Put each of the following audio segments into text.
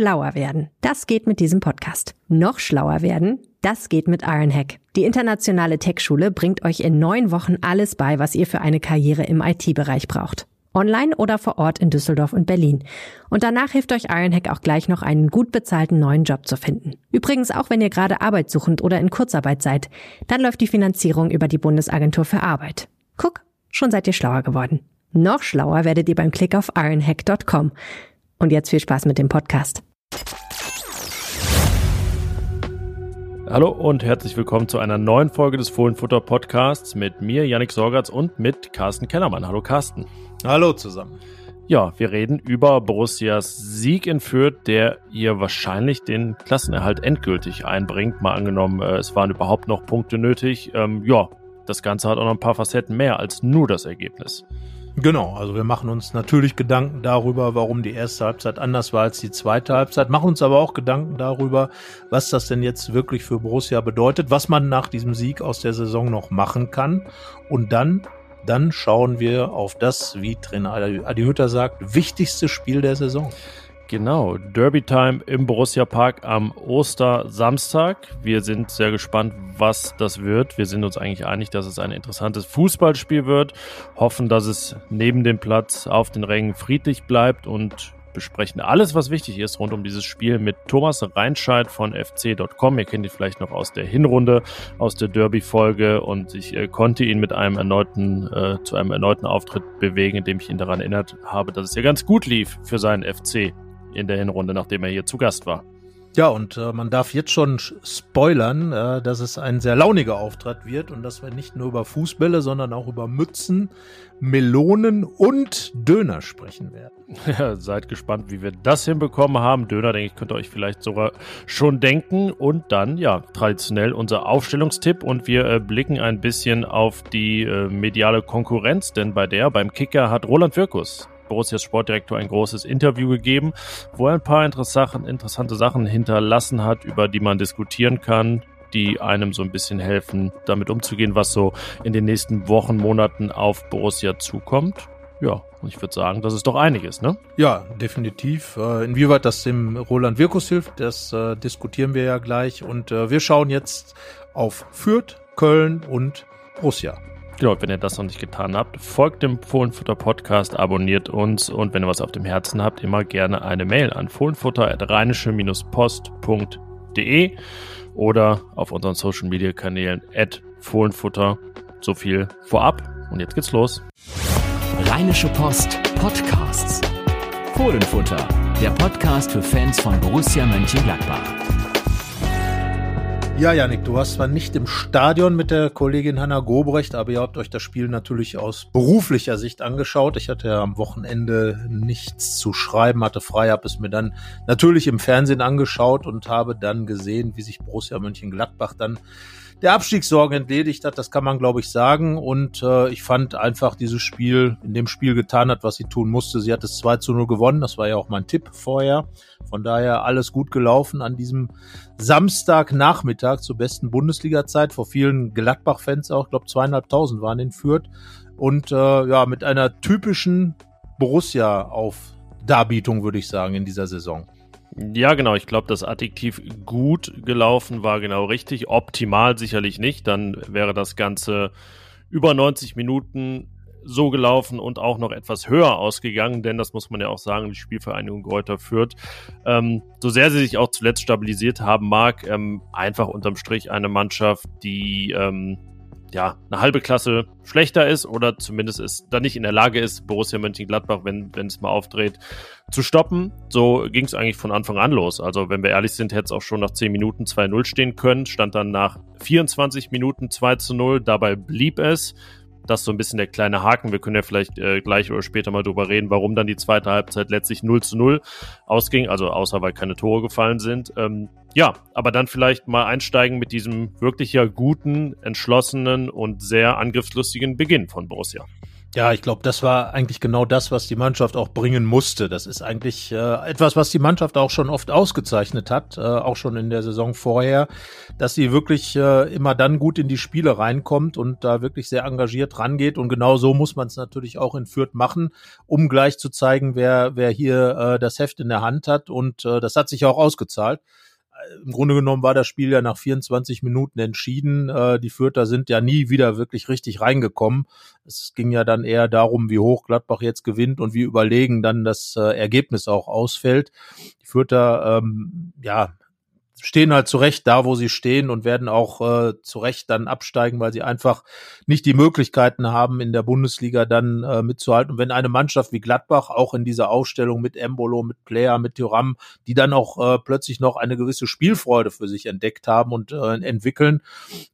Schlauer werden, das geht mit diesem Podcast. Noch schlauer werden, das geht mit Ironhack. Die internationale Tech-Schule bringt euch in neun Wochen alles bei, was ihr für eine Karriere im IT-Bereich braucht. Online oder vor Ort in Düsseldorf und Berlin. Und danach hilft euch Ironhack auch gleich noch einen gut bezahlten neuen Job zu finden. Übrigens auch wenn ihr gerade arbeitssuchend oder in Kurzarbeit seid, dann läuft die Finanzierung über die Bundesagentur für Arbeit. Guck, schon seid ihr schlauer geworden. Noch schlauer werdet ihr beim Klick auf ironhack.com. Und jetzt viel Spaß mit dem Podcast. Hallo und herzlich willkommen zu einer neuen Folge des Fohlenfutter Podcasts mit mir, Yannick Sorgatz und mit Carsten Kellermann. Hallo Carsten. Hallo zusammen. Ja, wir reden über Borussias Sieg in Fürth, der ihr wahrscheinlich den Klassenerhalt endgültig einbringt. Mal angenommen, äh, es waren überhaupt noch Punkte nötig. Ähm, ja, das Ganze hat auch noch ein paar Facetten mehr als nur das Ergebnis. Genau, also wir machen uns natürlich Gedanken darüber, warum die erste Halbzeit anders war als die zweite Halbzeit, machen uns aber auch Gedanken darüber, was das denn jetzt wirklich für Borussia bedeutet, was man nach diesem Sieg aus der Saison noch machen kann. Und dann, dann schauen wir auf das, wie Trainer Adi Hütter sagt, wichtigste Spiel der Saison. Genau, Derby Time im Borussia Park am Ostersamstag. Wir sind sehr gespannt, was das wird. Wir sind uns eigentlich einig, dass es ein interessantes Fußballspiel wird. Hoffen, dass es neben dem Platz auf den Rängen friedlich bleibt und besprechen alles, was wichtig ist rund um dieses Spiel mit Thomas Reinscheid von fc.com. Ihr kennt ihn vielleicht noch aus der Hinrunde, aus der Derby-Folge und ich äh, konnte ihn mit einem erneuten, äh, zu einem erneuten Auftritt bewegen, indem ich ihn daran erinnert habe, dass es ja ganz gut lief für seinen FC in der Hinrunde, nachdem er hier zu Gast war. Ja, und äh, man darf jetzt schon spoilern, äh, dass es ein sehr launiger Auftritt wird und dass wir nicht nur über Fußbälle, sondern auch über Mützen, Melonen und Döner sprechen werden. Ja, seid gespannt, wie wir das hinbekommen haben. Döner, denke ich, könnt ihr euch vielleicht sogar schon denken. Und dann, ja, traditionell unser Aufstellungstipp und wir äh, blicken ein bisschen auf die äh, mediale Konkurrenz, denn bei der, beim Kicker hat Roland Wirkus Borussias Sportdirektor ein großes Interview gegeben, wo er ein paar interessante Sachen hinterlassen hat, über die man diskutieren kann, die einem so ein bisschen helfen, damit umzugehen, was so in den nächsten Wochen, Monaten auf Borussia zukommt. Ja, und ich würde sagen, das ist doch einiges, ne? Ja, definitiv. Äh, inwieweit das dem Roland Wirkus hilft, das äh, diskutieren wir ja gleich. Und äh, wir schauen jetzt auf Fürth, Köln und Borussia. Genau, wenn ihr das noch nicht getan habt, folgt dem Fohlenfutter Podcast, abonniert uns und wenn ihr was auf dem Herzen habt, immer gerne eine Mail an fohlenfutter.rheinische-post.de oder auf unseren Social Media Kanälen at Fohlenfutter. So viel vorab und jetzt geht's los. Rheinische Post Podcasts. Fohlenfutter, der Podcast für Fans von Borussia Mönchengladbach. Ja, Janik, du warst zwar nicht im Stadion mit der Kollegin Hanna Gobrecht, aber ihr habt euch das Spiel natürlich aus beruflicher Sicht angeschaut. Ich hatte ja am Wochenende nichts zu schreiben, hatte frei, habe es mir dann natürlich im Fernsehen angeschaut und habe dann gesehen, wie sich Borussia Mönchengladbach dann der Abstiegssorgen entledigt hat, das kann man, glaube ich, sagen. Und äh, ich fand einfach dieses Spiel, in dem Spiel getan hat, was sie tun musste. Sie hat es 2 zu 0 gewonnen. Das war ja auch mein Tipp vorher. Von daher alles gut gelaufen an diesem Samstagnachmittag zur besten Bundesliga-Zeit. Vor vielen Gladbach-Fans auch. Ich glaube, zweieinhalbtausend waren in Fürth. Und äh, ja, mit einer typischen Borussia auf Darbietung, würde ich sagen, in dieser Saison. Ja, genau. Ich glaube, das Adjektiv gut gelaufen war genau richtig. Optimal sicherlich nicht. Dann wäre das Ganze über 90 Minuten so gelaufen und auch noch etwas höher ausgegangen, denn das muss man ja auch sagen, die Spielvereinigung Gräuter führt. Ähm, so sehr sie sich auch zuletzt stabilisiert haben mag, ähm, einfach unterm Strich eine Mannschaft, die ähm, ja, eine halbe Klasse schlechter ist oder zumindest ist da nicht in der Lage ist, Borussia Mönchengladbach, wenn, wenn es mal aufdreht, zu stoppen. So ging es eigentlich von Anfang an los. Also, wenn wir ehrlich sind, hätte es auch schon nach 10 Minuten 2-0 stehen können, stand dann nach 24 Minuten 2 0. Dabei blieb es. Das ist so ein bisschen der kleine Haken. Wir können ja vielleicht äh, gleich oder später mal drüber reden, warum dann die zweite Halbzeit letztlich 0 zu 0 ausging. Also außer weil keine Tore gefallen sind. Ähm, ja, aber dann vielleicht mal einsteigen mit diesem wirklich ja guten, entschlossenen und sehr angriffslustigen Beginn von Borussia. Ja, ich glaube, das war eigentlich genau das, was die Mannschaft auch bringen musste. Das ist eigentlich äh, etwas, was die Mannschaft auch schon oft ausgezeichnet hat, äh, auch schon in der Saison vorher, dass sie wirklich äh, immer dann gut in die Spiele reinkommt und da wirklich sehr engagiert rangeht. Und genau so muss man es natürlich auch in Fürth machen, um gleich zu zeigen, wer, wer hier äh, das Heft in der Hand hat. Und äh, das hat sich auch ausgezahlt im Grunde genommen war das Spiel ja nach 24 Minuten entschieden. Äh, die Fürther sind ja nie wieder wirklich richtig reingekommen. Es ging ja dann eher darum, wie hoch Gladbach jetzt gewinnt und wie überlegen dann das äh, Ergebnis auch ausfällt. Die Fürther, ähm, ja, stehen halt zu Recht da, wo sie stehen und werden auch äh, zu Recht dann absteigen, weil sie einfach nicht die Möglichkeiten haben, in der Bundesliga dann äh, mitzuhalten. Und wenn eine Mannschaft wie Gladbach auch in dieser Ausstellung mit Embolo, mit Player, mit Thuram, die dann auch äh, plötzlich noch eine gewisse Spielfreude für sich entdeckt haben und äh, entwickeln,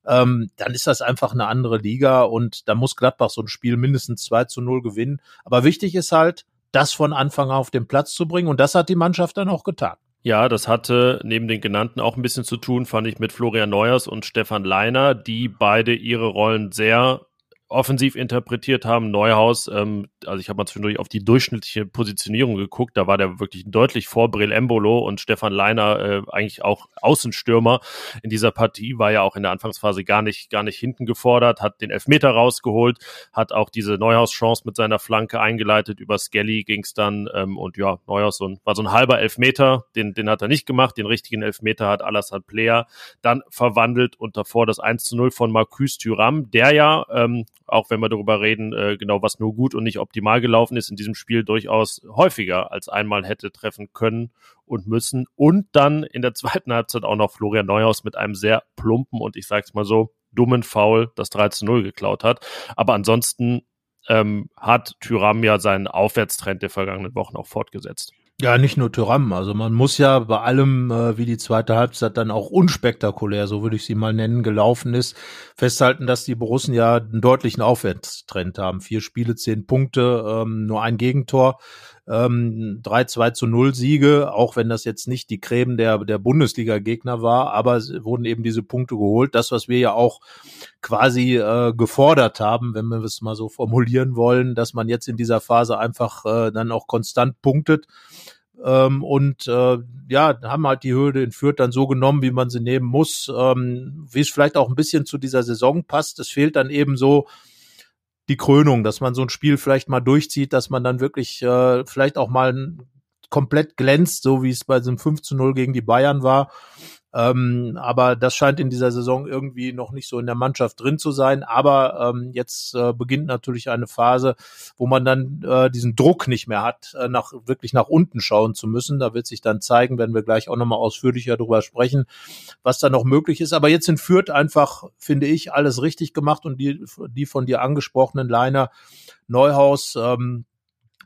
ähm, dann ist das einfach eine andere Liga und da muss Gladbach so ein Spiel mindestens 2 zu 0 gewinnen. Aber wichtig ist halt, das von Anfang auf den Platz zu bringen und das hat die Mannschaft dann auch getan. Ja, das hatte neben den genannten auch ein bisschen zu tun, fand ich, mit Florian Neuers und Stefan Leiner, die beide ihre Rollen sehr offensiv interpretiert haben. Neuhaus, ähm, also ich habe mal zwischendurch auf die durchschnittliche Positionierung geguckt, da war der wirklich deutlich vor Brill Embolo und Stefan Leiner äh, eigentlich auch Außenstürmer in dieser Partie, war ja auch in der Anfangsphase gar nicht, gar nicht hinten gefordert, hat den Elfmeter rausgeholt, hat auch diese Neuhaus-Chance mit seiner Flanke eingeleitet, über Skelly ging es dann ähm, und ja, Neuhaus so ein, war so ein halber Elfmeter, den, den hat er nicht gemacht, den richtigen Elfmeter hat Alassad Player dann verwandelt und davor das 1 zu 0 von Marcus Thuram, der ja ähm, auch wenn wir darüber reden, äh, genau was nur gut und nicht optimal gelaufen ist, in diesem Spiel durchaus häufiger als einmal hätte treffen können und müssen. Und dann in der zweiten Halbzeit auch noch Florian Neuhaus mit einem sehr plumpen und ich sag's mal so, dummen Foul das 3 zu 0 geklaut hat. Aber ansonsten ähm, hat Tyram ja seinen Aufwärtstrend der vergangenen Wochen auch fortgesetzt. Ja, nicht nur Tyram. Also man muss ja bei allem, äh, wie die zweite Halbzeit dann auch unspektakulär, so würde ich sie mal nennen, gelaufen ist, festhalten, dass die Borussen ja einen deutlichen Aufwärtstrend haben. Vier Spiele, zehn Punkte, ähm, nur ein Gegentor ähm, 3-2 zu 0 Siege, auch wenn das jetzt nicht die Creme der, der Bundesliga-Gegner war, aber wurden eben diese Punkte geholt. Das, was wir ja auch quasi äh, gefordert haben, wenn wir es mal so formulieren wollen, dass man jetzt in dieser Phase einfach äh, dann auch konstant punktet. Ähm, und äh, ja, haben halt die Hürde in Fürth dann so genommen, wie man sie nehmen muss, ähm, wie es vielleicht auch ein bisschen zu dieser Saison passt. Es fehlt dann eben so die Krönung, dass man so ein Spiel vielleicht mal durchzieht, dass man dann wirklich äh, vielleicht auch mal komplett glänzt, so wie es bei diesem 5 zu 0 gegen die Bayern war. Ähm, aber das scheint in dieser Saison irgendwie noch nicht so in der Mannschaft drin zu sein. Aber ähm, jetzt äh, beginnt natürlich eine Phase, wo man dann äh, diesen Druck nicht mehr hat, äh, nach wirklich nach unten schauen zu müssen. Da wird sich dann zeigen, werden wir gleich auch nochmal ausführlicher darüber sprechen, was da noch möglich ist. Aber jetzt in Fürth einfach, finde ich, alles richtig gemacht und die, die von dir angesprochenen Liner Neuhaus, ähm,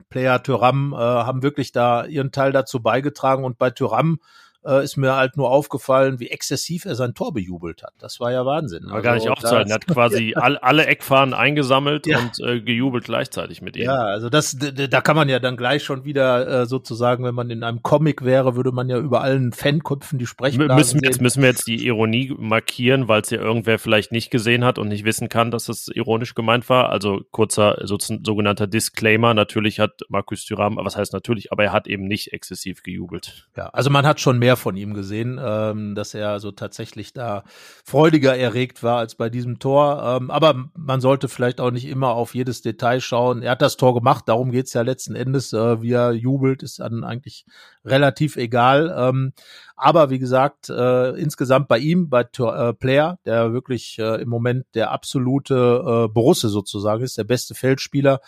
Player Tyram äh, haben wirklich da ihren Teil dazu beigetragen und bei Tyram äh, ist mir halt nur aufgefallen, wie exzessiv er sein Tor bejubelt hat. Das war ja Wahnsinn. War also, gar nicht aufzuhalten. Er hat quasi all, alle Eckfahnen eingesammelt ja. und äh, gejubelt gleichzeitig mit ihm. Ja, also das, da kann man ja dann gleich schon wieder äh, sozusagen, wenn man in einem Comic wäre, würde man ja über allen Fanköpfen die sprechen. Müssen wir, jetzt, müssen wir jetzt die Ironie markieren, weil es ja irgendwer vielleicht nicht gesehen hat und nicht wissen kann, dass es ironisch gemeint war. Also kurzer so, sogenannter Disclaimer. Natürlich hat Markus Thuram, was heißt natürlich, aber er hat eben nicht exzessiv gejubelt. Ja, also man hat schon mehr von ihm gesehen, ähm, dass er so tatsächlich da freudiger erregt war als bei diesem Tor. Ähm, aber man sollte vielleicht auch nicht immer auf jedes Detail schauen. Er hat das Tor gemacht, darum geht's ja letzten Endes. Äh, wie er jubelt, ist dann eigentlich relativ egal. Ähm, aber wie gesagt, äh, insgesamt bei ihm, bei äh, Player, der wirklich äh, im Moment der absolute äh, Borusse sozusagen ist, der beste Feldspieler,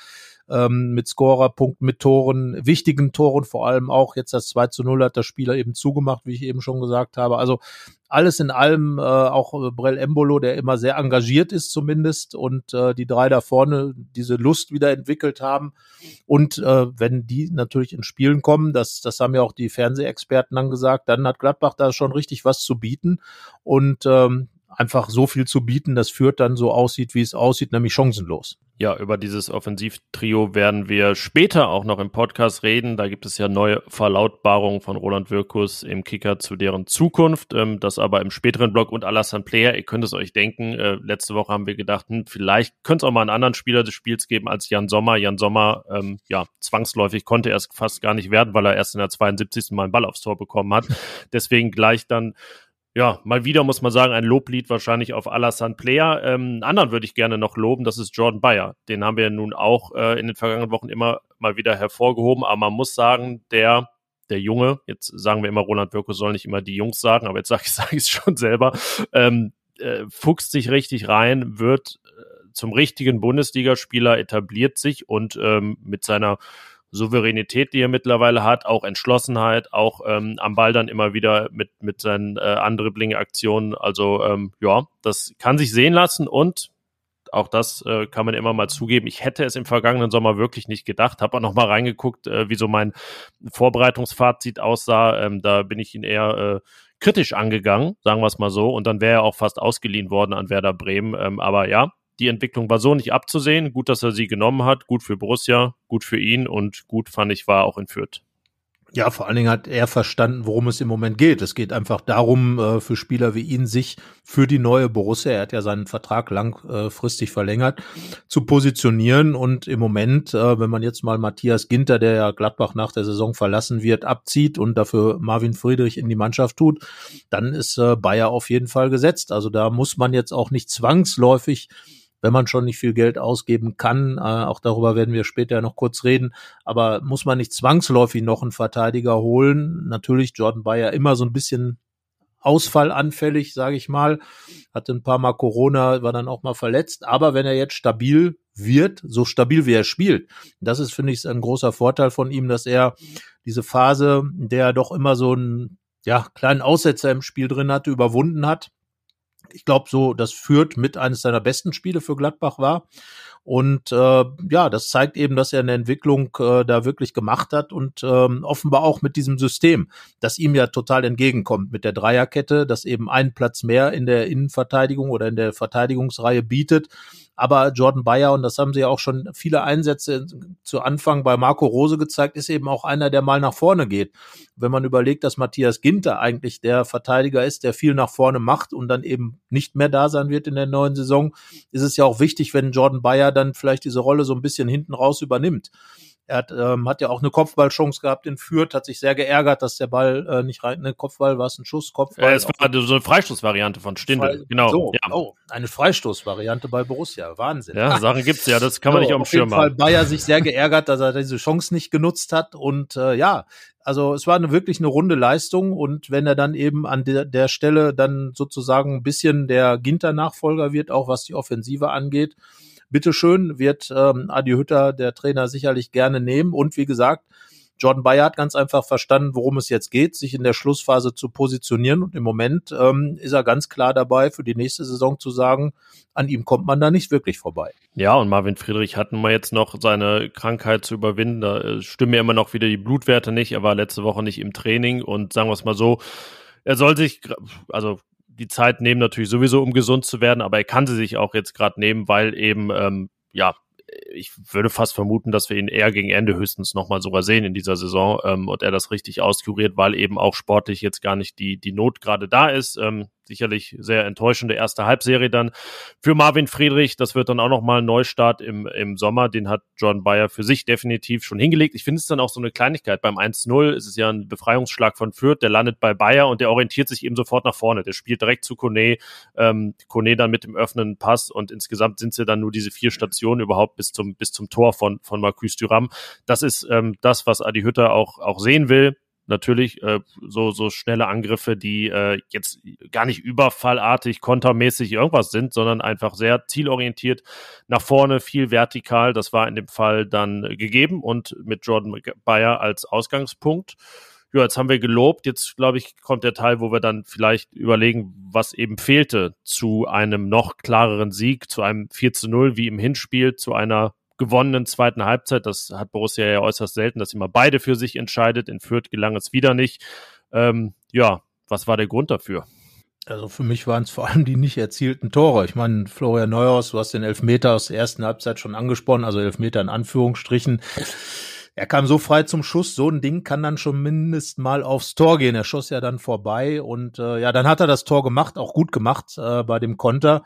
ähm, mit Scorerpunkten, mit Toren, wichtigen Toren, vor allem auch jetzt das 2 zu 0 hat der Spieler eben zugemacht, wie ich eben schon gesagt habe. Also alles in allem äh, auch Brell Embolo, der immer sehr engagiert ist zumindest und äh, die drei da vorne diese Lust wieder entwickelt haben. Und äh, wenn die natürlich ins Spielen kommen, das, das haben ja auch die Fernsehexperten dann gesagt, dann hat Gladbach da schon richtig was zu bieten und ähm, einfach so viel zu bieten, das führt dann so aussieht, wie es aussieht, nämlich chancenlos. Ja, über dieses Offensivtrio werden wir später auch noch im Podcast reden. Da gibt es ja neue Verlautbarungen von Roland Wirkus im Kicker zu deren Zukunft. Ähm, das aber im späteren Blog und Alassane Player. Ihr könnt es euch denken. Äh, letzte Woche haben wir gedacht, hm, vielleicht könnte es auch mal einen anderen Spieler des Spiels geben als Jan Sommer. Jan Sommer, ähm, ja, zwangsläufig konnte er es fast gar nicht werden, weil er erst in der 72. Mal einen Ball aufs Tor bekommen hat. Deswegen gleich dann ja, mal wieder muss man sagen, ein Loblied wahrscheinlich auf Alassane Player. Ähm, anderen würde ich gerne noch loben, das ist Jordan Bayer. Den haben wir nun auch äh, in den vergangenen Wochen immer mal wieder hervorgehoben, aber man muss sagen, der der Junge, jetzt sagen wir immer, Roland Wirko soll nicht immer die Jungs sagen, aber jetzt sage ich es sag schon selber, ähm, äh, fuchst sich richtig rein, wird äh, zum richtigen Bundesligaspieler, etabliert sich und ähm, mit seiner Souveränität, die er mittlerweile hat, auch Entschlossenheit, auch ähm, am Ball dann immer wieder mit, mit seinen äh, Andribbling-Aktionen. Also ähm, ja, das kann sich sehen lassen und auch das äh, kann man immer mal zugeben. Ich hätte es im vergangenen Sommer wirklich nicht gedacht. Habe auch noch mal reingeguckt, äh, wie so mein Vorbereitungsfazit aussah. Ähm, da bin ich ihn eher äh, kritisch angegangen, sagen wir es mal so. Und dann wäre er auch fast ausgeliehen worden an Werder Bremen. Ähm, aber ja, die Entwicklung war so nicht abzusehen. Gut, dass er sie genommen hat. Gut für Borussia, gut für ihn und gut fand ich war auch in Fürth. Ja, vor allen Dingen hat er verstanden, worum es im Moment geht. Es geht einfach darum, äh, für Spieler wie ihn sich für die neue Borussia, er hat ja seinen Vertrag langfristig verlängert, zu positionieren. Und im Moment, äh, wenn man jetzt mal Matthias Ginter, der ja Gladbach nach der Saison verlassen wird, abzieht und dafür Marvin Friedrich in die Mannschaft tut, dann ist äh, Bayer auf jeden Fall gesetzt. Also da muss man jetzt auch nicht zwangsläufig wenn man schon nicht viel Geld ausgeben kann, äh, auch darüber werden wir später noch kurz reden, aber muss man nicht zwangsläufig noch einen Verteidiger holen. Natürlich Jordan Bayer immer so ein bisschen ausfallanfällig, sage ich mal, hatte ein paar Mal Corona, war dann auch mal verletzt, aber wenn er jetzt stabil wird, so stabil wie er spielt, das ist, finde ich, ein großer Vorteil von ihm, dass er diese Phase, in der er doch immer so einen ja, kleinen Aussetzer im Spiel drin hatte, überwunden hat ich glaube, so das führt mit eines seiner besten Spiele für Gladbach war. Und äh, ja, das zeigt eben, dass er eine Entwicklung äh, da wirklich gemacht hat und ähm, offenbar auch mit diesem System, das ihm ja total entgegenkommt mit der Dreierkette, das eben einen Platz mehr in der Innenverteidigung oder in der Verteidigungsreihe bietet aber Jordan Bayer, und das haben sie ja auch schon viele Einsätze zu Anfang bei Marco Rose gezeigt, ist eben auch einer, der mal nach vorne geht. Wenn man überlegt, dass Matthias Ginter eigentlich der Verteidiger ist, der viel nach vorne macht und dann eben nicht mehr da sein wird in der neuen Saison, ist es ja auch wichtig, wenn Jordan Bayer dann vielleicht diese Rolle so ein bisschen hinten raus übernimmt. Er hat, ähm, hat ja auch eine Kopfballchance gehabt in Fürth, hat sich sehr geärgert, dass der Ball äh, nicht rein, ne, Kopfball war es ein Schuss, Kopfball. Äh, es war so eine Freistoßvariante von Stindl, Fre genau. So, ja. Oh, eine Freistoßvariante bei Borussia, Wahnsinn. Ja, Sachen gibt's ja, das kann man so, nicht auf dem Schirm haben. Auf jeden Fall Bayer sich sehr geärgert, dass er diese Chance nicht genutzt hat und äh, ja, also es war eine, wirklich eine runde Leistung und wenn er dann eben an der, der Stelle dann sozusagen ein bisschen der Ginter-Nachfolger wird, auch was die Offensive angeht, bitteschön, wird ähm, Adi Hütter, der Trainer, sicherlich gerne nehmen. Und wie gesagt, Jordan Bayer hat ganz einfach verstanden, worum es jetzt geht, sich in der Schlussphase zu positionieren. Und im Moment ähm, ist er ganz klar dabei, für die nächste Saison zu sagen, an ihm kommt man da nicht wirklich vorbei. Ja, und Marvin Friedrich hat nun mal jetzt noch seine Krankheit zu überwinden. Da äh, stimmen ja immer noch wieder die Blutwerte nicht. Er war letzte Woche nicht im Training und sagen wir es mal so, er soll sich, also die Zeit nehmen natürlich sowieso, um gesund zu werden, aber er kann sie sich auch jetzt gerade nehmen, weil eben, ähm, ja, ich würde fast vermuten, dass wir ihn eher gegen Ende höchstens nochmal sogar sehen in dieser Saison ähm, und er das richtig auskuriert, weil eben auch sportlich jetzt gar nicht die, die Not gerade da ist. Ähm, sicherlich sehr enttäuschende erste Halbserie dann für Marvin Friedrich. Das wird dann auch nochmal ein Neustart im, im Sommer. Den hat John Bayer für sich definitiv schon hingelegt. Ich finde es dann auch so eine Kleinigkeit. Beim 1-0 ist es ja ein Befreiungsschlag von Fürth. Der landet bei Bayer und der orientiert sich eben sofort nach vorne. Der spielt direkt zu Kone. Ähm, Kone dann mit dem öffnenden Pass und insgesamt sind es ja dann nur diese vier Stationen überhaupt bis zum, bis zum Tor von, von Marcus Thuram. Das ist ähm, das, was Adi Hütter auch, auch sehen will natürlich äh, so, so schnelle Angriffe, die äh, jetzt gar nicht überfallartig, kontermäßig irgendwas sind, sondern einfach sehr zielorientiert nach vorne, viel vertikal. Das war in dem Fall dann gegeben und mit Jordan Bayer als Ausgangspunkt. Ja, jetzt haben wir gelobt. Jetzt, glaube ich, kommt der Teil, wo wir dann vielleicht überlegen, was eben fehlte zu einem noch klareren Sieg, zu einem 4 zu 0 wie im Hinspiel, zu einer gewonnenen zweiten Halbzeit. Das hat Borussia ja äußerst selten, dass immer beide für sich entscheidet. In Fürth gelang es wieder nicht. Ähm, ja, was war der Grund dafür? Also für mich waren es vor allem die nicht erzielten Tore. Ich meine, Florian Neuhaus, du hast den Elfmeter aus der ersten Halbzeit schon angesprochen, also Elfmeter in Anführungsstrichen. Er kam so frei zum Schuss, so ein Ding kann dann schon mindestens mal aufs Tor gehen. Er schoss ja dann vorbei und äh, ja, dann hat er das Tor gemacht, auch gut gemacht äh, bei dem Konter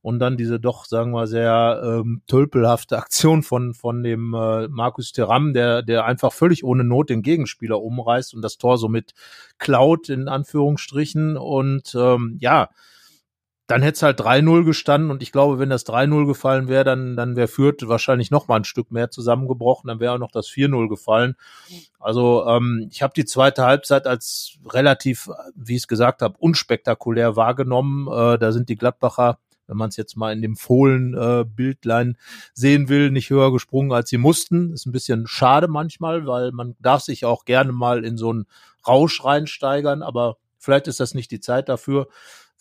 und dann diese doch, sagen wir, sehr ähm, tölpelhafte Aktion von von dem äh, Markus Teram, der der einfach völlig ohne Not den Gegenspieler umreißt und das Tor somit klaut in Anführungsstrichen und ähm, ja, dann hätte es halt 3-0 gestanden und ich glaube, wenn das 3-0 gefallen wäre, dann, dann wäre Fürth wahrscheinlich noch mal ein Stück mehr zusammengebrochen, dann wäre auch noch das 4-0 gefallen. Also ähm, ich habe die zweite Halbzeit als relativ, wie ich es gesagt habe, unspektakulär wahrgenommen. Äh, da sind die Gladbacher wenn man es jetzt mal in dem Fohlen-Bildlein äh, sehen will, nicht höher gesprungen, als sie mussten. Ist ein bisschen schade manchmal, weil man darf sich auch gerne mal in so einen Rausch reinsteigern, aber vielleicht ist das nicht die Zeit dafür.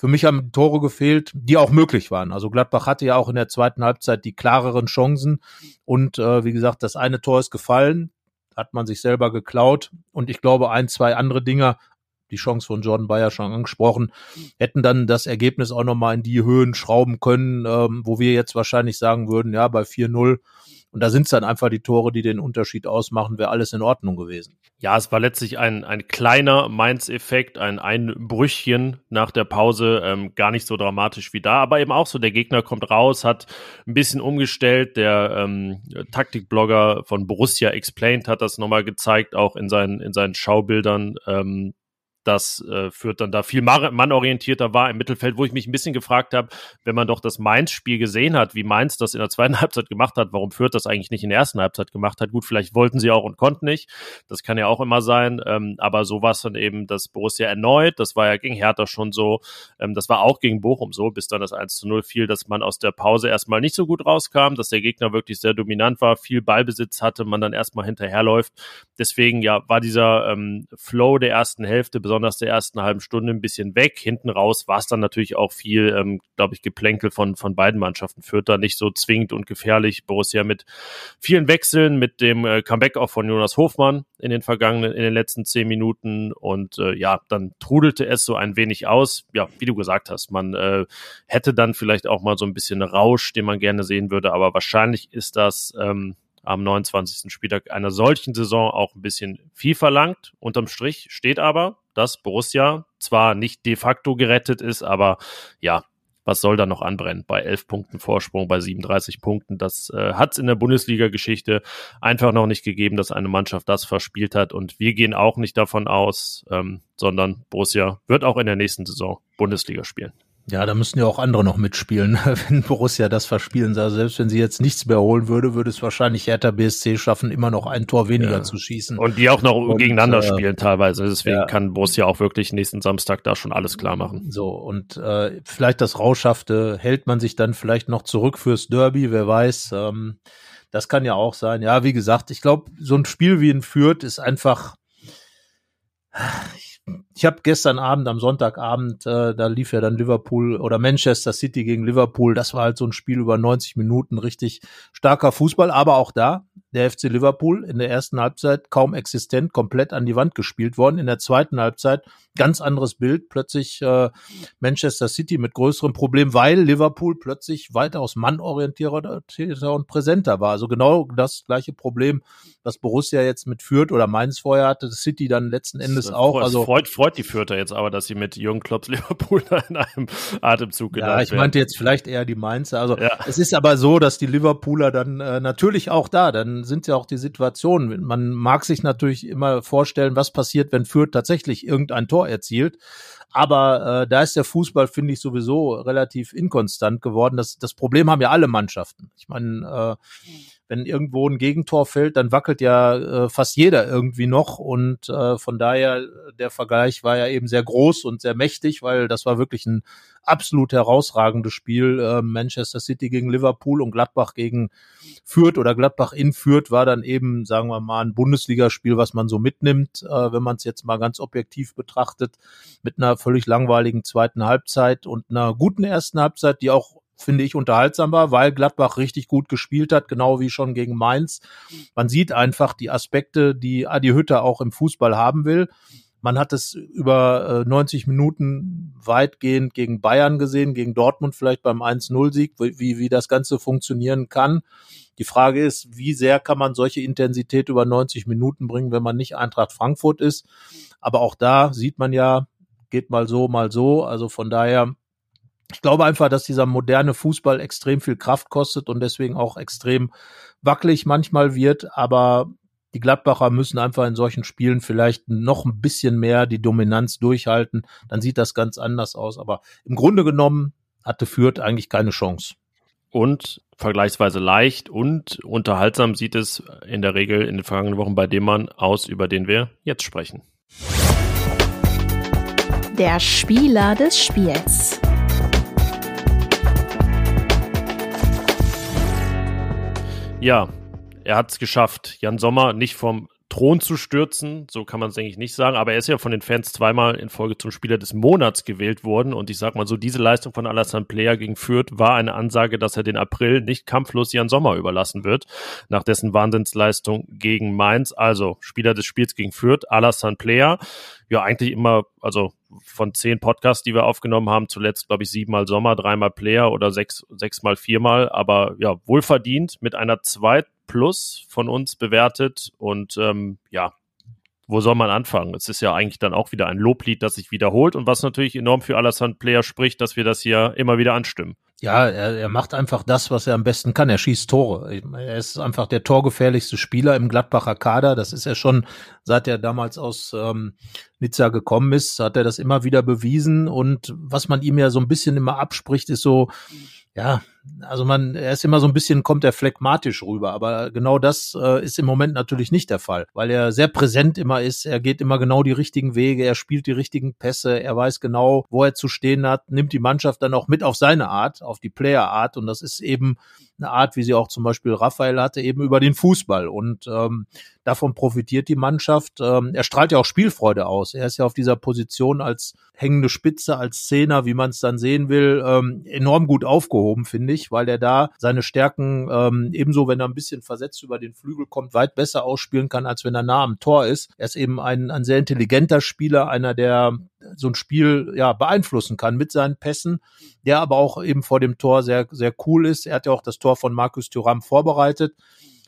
Für mich haben Tore gefehlt, die auch möglich waren. Also Gladbach hatte ja auch in der zweiten Halbzeit die klareren Chancen. Und äh, wie gesagt, das eine Tor ist gefallen, hat man sich selber geklaut. Und ich glaube, ein, zwei andere Dinger, die Chance von Jordan Bayer schon angesprochen, hätten dann das Ergebnis auch nochmal in die Höhen schrauben können, ähm, wo wir jetzt wahrscheinlich sagen würden, ja, bei 4-0 und da sind es dann einfach die Tore, die den Unterschied ausmachen, wäre alles in Ordnung gewesen. Ja, es war letztlich ein, ein kleiner Mainz-Effekt, ein Einbrüchchen nach der Pause, ähm, gar nicht so dramatisch wie da, aber eben auch so, der Gegner kommt raus, hat ein bisschen umgestellt, der ähm, Taktikblogger von Borussia Explained hat das nochmal gezeigt, auch in seinen, in seinen Schaubildern, ähm, das äh, führt dann da viel mannorientierter war im Mittelfeld, wo ich mich ein bisschen gefragt habe, wenn man doch das Mainz-Spiel gesehen hat, wie Mainz das in der zweiten Halbzeit gemacht hat, warum Fürth das eigentlich nicht in der ersten Halbzeit gemacht hat. Gut, vielleicht wollten sie auch und konnten nicht. Das kann ja auch immer sein. Ähm, aber so war es dann eben das Borussia erneut. Das war ja gegen Hertha schon so. Ähm, das war auch gegen Bochum so, bis dann das 1 zu 0 fiel, dass man aus der Pause erstmal nicht so gut rauskam, dass der Gegner wirklich sehr dominant war, viel Ballbesitz hatte, man dann erstmal hinterherläuft. Deswegen ja, war dieser ähm, Flow der ersten Hälfte besonders der ersten halben Stunde ein bisschen weg. Hinten raus war es dann natürlich auch viel, ähm, glaube ich, Geplänkel von, von beiden Mannschaften. Führt da nicht so zwingend und gefährlich. Borussia mit vielen Wechseln, mit dem äh, Comeback auch von Jonas Hofmann in den vergangenen, in den letzten zehn Minuten. Und äh, ja, dann trudelte es so ein wenig aus. Ja, wie du gesagt hast, man äh, hätte dann vielleicht auch mal so ein bisschen Rausch, den man gerne sehen würde. Aber wahrscheinlich ist das ähm, am 29. Spieltag einer solchen Saison auch ein bisschen viel verlangt. Unterm Strich steht aber, dass Borussia zwar nicht de facto gerettet ist, aber ja, was soll da noch anbrennen? Bei 11 Punkten Vorsprung, bei 37 Punkten. Das äh, hat es in der Bundesliga-Geschichte einfach noch nicht gegeben, dass eine Mannschaft das verspielt hat. Und wir gehen auch nicht davon aus, ähm, sondern Borussia wird auch in der nächsten Saison Bundesliga spielen. Ja, da müssen ja auch andere noch mitspielen, wenn Borussia das verspielen. Also selbst wenn sie jetzt nichts mehr holen würde, würde es wahrscheinlich Hertha BSC schaffen, immer noch ein Tor weniger ja. zu schießen. Und die auch noch und, gegeneinander äh, spielen teilweise. Deswegen ja. kann Borussia auch wirklich nächsten Samstag da schon alles klar machen. So, und äh, vielleicht das Rauschhafte hält man sich dann vielleicht noch zurück fürs Derby, wer weiß. Ähm, das kann ja auch sein. Ja, wie gesagt, ich glaube, so ein Spiel wie in Fürth ist einfach, ich ich habe gestern Abend, am Sonntagabend, äh, da lief ja dann Liverpool oder Manchester City gegen Liverpool. Das war halt so ein Spiel über 90 Minuten, richtig starker Fußball. Aber auch da, der FC Liverpool in der ersten Halbzeit kaum existent, komplett an die Wand gespielt worden. In der zweiten Halbzeit ganz anderes Bild. Plötzlich äh, Manchester City mit größerem Problem, weil Liverpool plötzlich weitaus mannorientierter und präsenter war. Also genau das gleiche Problem, was Borussia jetzt mit führt oder Mainz vorher hatte, City dann letzten Endes das auch. Also freut, freut die Fürther jetzt aber, dass sie mit Jürgen Klopps Liverpool in einem Atemzug genannt Ja, ich meinte jetzt vielleicht eher die Mainzer. Also ja. es ist aber so, dass die Liverpooler dann äh, natürlich auch da, dann sind ja auch die Situationen. Man mag sich natürlich immer vorstellen, was passiert, wenn Fürth tatsächlich irgendein Tor Tor erzielt. Aber äh, da ist der Fußball, finde ich, sowieso relativ inkonstant geworden. Das, das Problem haben ja alle Mannschaften. Ich meine, äh, wenn irgendwo ein Gegentor fällt, dann wackelt ja äh, fast jeder irgendwie noch. Und äh, von daher, der Vergleich war ja eben sehr groß und sehr mächtig, weil das war wirklich ein absolut herausragendes Spiel. Äh, Manchester City gegen Liverpool und Gladbach gegen Fürth oder Gladbach in Fürth war dann eben, sagen wir mal, ein Bundesligaspiel, was man so mitnimmt, äh, wenn man es jetzt mal ganz objektiv betrachtet, mit einer völlig langweiligen zweiten Halbzeit und einer guten ersten Halbzeit, die auch finde ich, unterhaltsam war, weil Gladbach richtig gut gespielt hat, genau wie schon gegen Mainz. Man sieht einfach die Aspekte, die Adi Hütter auch im Fußball haben will. Man hat es über äh, 90 Minuten weitgehend gegen Bayern gesehen, gegen Dortmund vielleicht beim 1-0-Sieg, wie, wie das Ganze funktionieren kann. Die Frage ist, wie sehr kann man solche Intensität über 90 Minuten bringen, wenn man nicht Eintracht Frankfurt ist. Aber auch da sieht man ja, geht mal so, mal so. Also von daher, ich glaube einfach, dass dieser moderne Fußball extrem viel Kraft kostet und deswegen auch extrem wackelig manchmal wird. Aber die Gladbacher müssen einfach in solchen Spielen vielleicht noch ein bisschen mehr die Dominanz durchhalten. Dann sieht das ganz anders aus. Aber im Grunde genommen hatte Fürth eigentlich keine Chance. Und vergleichsweise leicht und unterhaltsam sieht es in der Regel in den vergangenen Wochen bei dem Mann aus, über den wir jetzt sprechen. Der Spieler des Spiels. Ja, er hat es geschafft. Jan Sommer nicht vom Thron zu stürzen, so kann man es eigentlich nicht sagen, aber er ist ja von den Fans zweimal in Folge zum Spieler des Monats gewählt worden. Und ich sag mal so, diese Leistung von Alassane Player gegen Fürth war eine Ansage, dass er den April nicht kampflos Jan Sommer überlassen wird, nach dessen Wahnsinnsleistung gegen Mainz, also Spieler des Spiels gegen Fürth, Alassane Player, ja eigentlich immer, also von zehn Podcasts, die wir aufgenommen haben, zuletzt, glaube ich, siebenmal Sommer, dreimal Player oder sechs, sechsmal viermal, aber ja, wohlverdient mit einer Zweit Plus von uns bewertet und ähm, ja, wo soll man anfangen? Es ist ja eigentlich dann auch wieder ein Loblied, das sich wiederholt und was natürlich enorm für Alassane Player spricht, dass wir das hier immer wieder anstimmen. Ja, er, er macht einfach das, was er am besten kann. Er schießt Tore. Er ist einfach der torgefährlichste Spieler im Gladbacher Kader. Das ist er schon, seit er damals aus ähm, Nizza gekommen ist, hat er das immer wieder bewiesen. Und was man ihm ja so ein bisschen immer abspricht, ist so, ja, also man, er ist immer so ein bisschen, kommt er phlegmatisch rüber, aber genau das äh, ist im Moment natürlich nicht der Fall, weil er sehr präsent immer ist, er geht immer genau die richtigen Wege, er spielt die richtigen Pässe, er weiß genau, wo er zu stehen hat, nimmt die Mannschaft dann auch mit auf seine Art, auf die Player-Art und das ist eben eine Art, wie sie auch zum Beispiel Raphael hatte, eben über den Fußball und ähm, davon profitiert die Mannschaft. Ähm, er strahlt ja auch Spielfreude aus. Er ist ja auf dieser Position als hängende Spitze, als Zehner, wie man es dann sehen will, ähm, enorm gut aufgehoben, finde finde ich, weil er da seine Stärken ähm, ebenso, wenn er ein bisschen versetzt über den Flügel kommt, weit besser ausspielen kann, als wenn er nah am Tor ist. Er ist eben ein, ein sehr intelligenter Spieler, einer, der so ein Spiel ja beeinflussen kann mit seinen Pässen, der aber auch eben vor dem Tor sehr, sehr cool ist. Er hat ja auch das Tor von Markus Thuram vorbereitet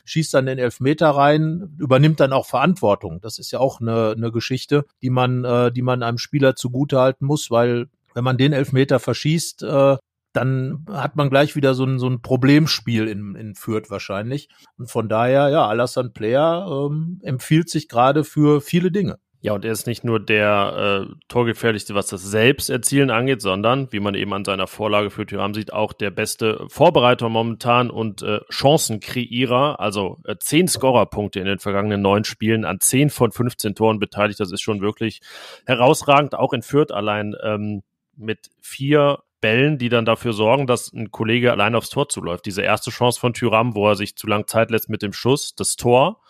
schießt dann den Elfmeter rein, übernimmt dann auch Verantwortung. Das ist ja auch eine, eine Geschichte, die man, äh, die man einem Spieler zugutehalten muss, weil wenn man den Elfmeter verschießt, äh, dann hat man gleich wieder so ein, so ein Problemspiel in, in Fürth wahrscheinlich. Und von daher, ja, Alassane Player ähm, empfiehlt sich gerade für viele Dinge. Ja, und er ist nicht nur der äh, Torgefährlichste, was das Selbsterzielen angeht, sondern, wie man eben an seiner Vorlage für Tyram sieht, auch der beste Vorbereiter momentan und äh, Chancenkreierer. Also äh, zehn Scorerpunkte in den vergangenen neun Spielen, an zehn von 15 Toren beteiligt. Das ist schon wirklich herausragend. Auch in Fürth allein ähm, mit vier Bällen, die dann dafür sorgen, dass ein Kollege allein aufs Tor zuläuft. Diese erste Chance von Tyram, wo er sich zu lang Zeit lässt mit dem Schuss, das Tor.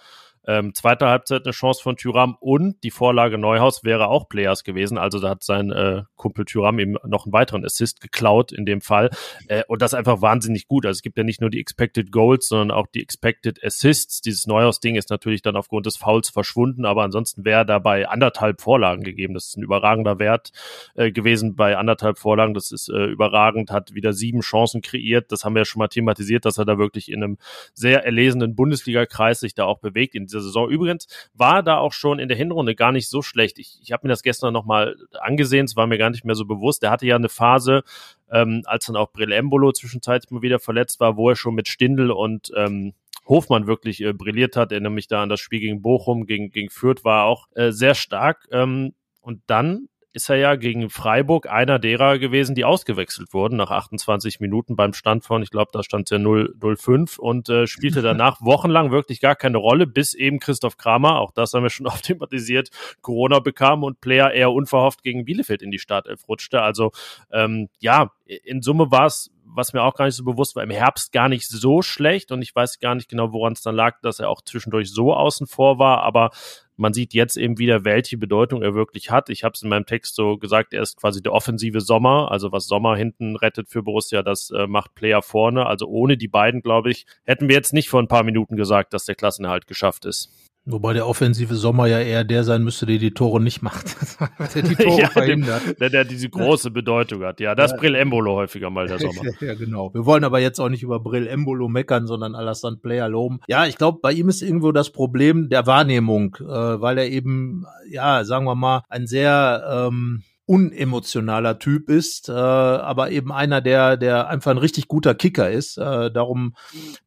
Ähm, zweite Halbzeit eine Chance von Tyram und die Vorlage Neuhaus wäre auch Players gewesen. Also da hat sein äh, Kumpel Tyram eben noch einen weiteren Assist geklaut in dem Fall. Äh, und das ist einfach wahnsinnig gut. Also es gibt ja nicht nur die Expected Goals, sondern auch die Expected Assists. Dieses Neuhaus-Ding ist natürlich dann aufgrund des Fouls verschwunden, aber ansonsten wäre dabei anderthalb Vorlagen gegeben. Das ist ein überragender Wert äh, gewesen bei anderthalb Vorlagen. Das ist äh, überragend, hat wieder sieben Chancen kreiert. Das haben wir ja schon mal thematisiert, dass er da wirklich in einem sehr erlesenen Bundesliga-Kreis sich da auch bewegt in dieser Saison. Übrigens war da auch schon in der Hinrunde gar nicht so schlecht. Ich, ich habe mir das gestern nochmal angesehen, es war mir gar nicht mehr so bewusst. Er hatte ja eine Phase, ähm, als dann auch Brill Embolo zwischenzeitlich mal wieder verletzt war, wo er schon mit Stindl und ähm, Hofmann wirklich äh, brilliert hat. Erinnere mich da an das Spiel gegen Bochum, gegen, gegen Fürth war auch äh, sehr stark. Ähm, und dann ist er ja gegen Freiburg einer derer gewesen, die ausgewechselt wurden nach 28 Minuten beim Stand von, ich glaube, da stand ja 0-5 und äh, spielte danach wochenlang wirklich gar keine Rolle, bis eben Christoph Kramer, auch das haben wir schon oft thematisiert, Corona bekam und Player eher unverhofft gegen Bielefeld in die Startelf rutschte. Also ähm, ja, in Summe war es was mir auch gar nicht so bewusst war, im Herbst gar nicht so schlecht und ich weiß gar nicht genau, woran es dann lag, dass er auch zwischendurch so außen vor war, aber man sieht jetzt eben wieder, welche Bedeutung er wirklich hat. Ich habe es in meinem Text so gesagt, er ist quasi der offensive Sommer. Also was Sommer hinten rettet für Borussia, das äh, macht Player vorne. Also ohne die beiden, glaube ich, hätten wir jetzt nicht vor ein paar Minuten gesagt, dass der Klassenerhalt geschafft ist. Wobei der offensive Sommer ja eher der sein müsste, der die Tore nicht macht. der die Tore ja, verhindert. Der, der diese große Bedeutung hat. Ja, das ja. Brill Embolo häufiger mal der Sommer. ja, genau. Wir wollen aber jetzt auch nicht über Brill Embolo meckern, sondern Alassane Player loben. Ja, ich glaube, bei ihm ist irgendwo das Problem der Wahrnehmung, äh, weil er eben, ja, sagen wir mal, ein sehr ähm, unemotionaler Typ ist, äh, aber eben einer, der, der einfach ein richtig guter Kicker ist. Äh, darum,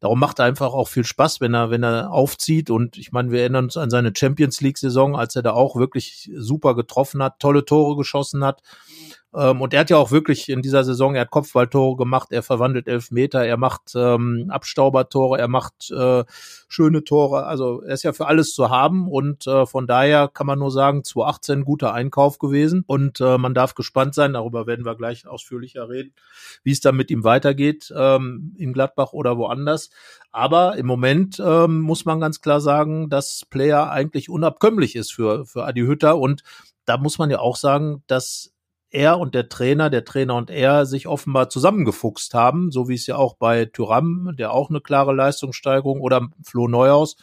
darum macht er einfach auch viel Spaß, wenn er, wenn er aufzieht. Und ich meine, wir erinnern uns an seine Champions League-Saison, als er da auch wirklich super getroffen hat, tolle Tore geschossen hat. Ähm, und er hat ja auch wirklich in dieser Saison, er hat Kopfballtore gemacht, er verwandelt Elfmeter, er macht ähm, Abstaubertore, er macht äh, schöne Tore. Also er ist ja für alles zu haben und äh, von daher kann man nur sagen, 2018 guter Einkauf gewesen und äh, man darf gespannt sein, darüber werden wir gleich ausführlicher reden, wie es dann mit ihm weitergeht ähm, in Gladbach oder woanders. Aber im Moment ähm, muss man ganz klar sagen, dass Player eigentlich unabkömmlich ist für, für Adi Hütter und da muss man ja auch sagen, dass er und der Trainer, der Trainer und er sich offenbar zusammengefuchst haben, so wie es ja auch bei Tyram, der auch eine klare Leistungssteigerung oder Flo Neuhaus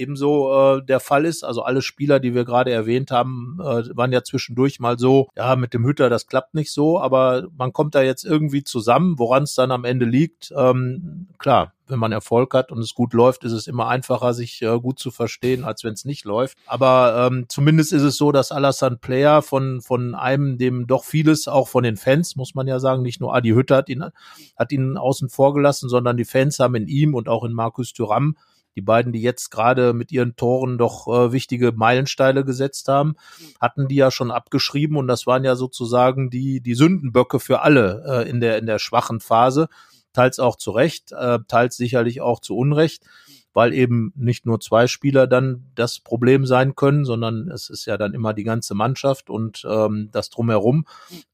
ebenso äh, der Fall ist. Also alle Spieler, die wir gerade erwähnt haben, äh, waren ja zwischendurch mal so, ja, mit dem Hütter, das klappt nicht so, aber man kommt da jetzt irgendwie zusammen, woran es dann am Ende liegt. Ähm, klar, wenn man Erfolg hat und es gut läuft, ist es immer einfacher, sich äh, gut zu verstehen, als wenn es nicht läuft. Aber ähm, zumindest ist es so, dass Alassane Player von, von einem, dem doch vieles auch von den Fans, muss man ja sagen, nicht nur Adi Hütter hat ihn, hat ihn außen vor gelassen, sondern die Fans haben in ihm und auch in Markus Thuram die beiden, die jetzt gerade mit ihren Toren doch äh, wichtige Meilensteine gesetzt haben, hatten die ja schon abgeschrieben und das waren ja sozusagen die, die Sündenböcke für alle äh, in der, in der schwachen Phase. Teils auch zu Recht, äh, teils sicherlich auch zu Unrecht, weil eben nicht nur zwei Spieler dann das Problem sein können, sondern es ist ja dann immer die ganze Mannschaft und ähm, das drumherum.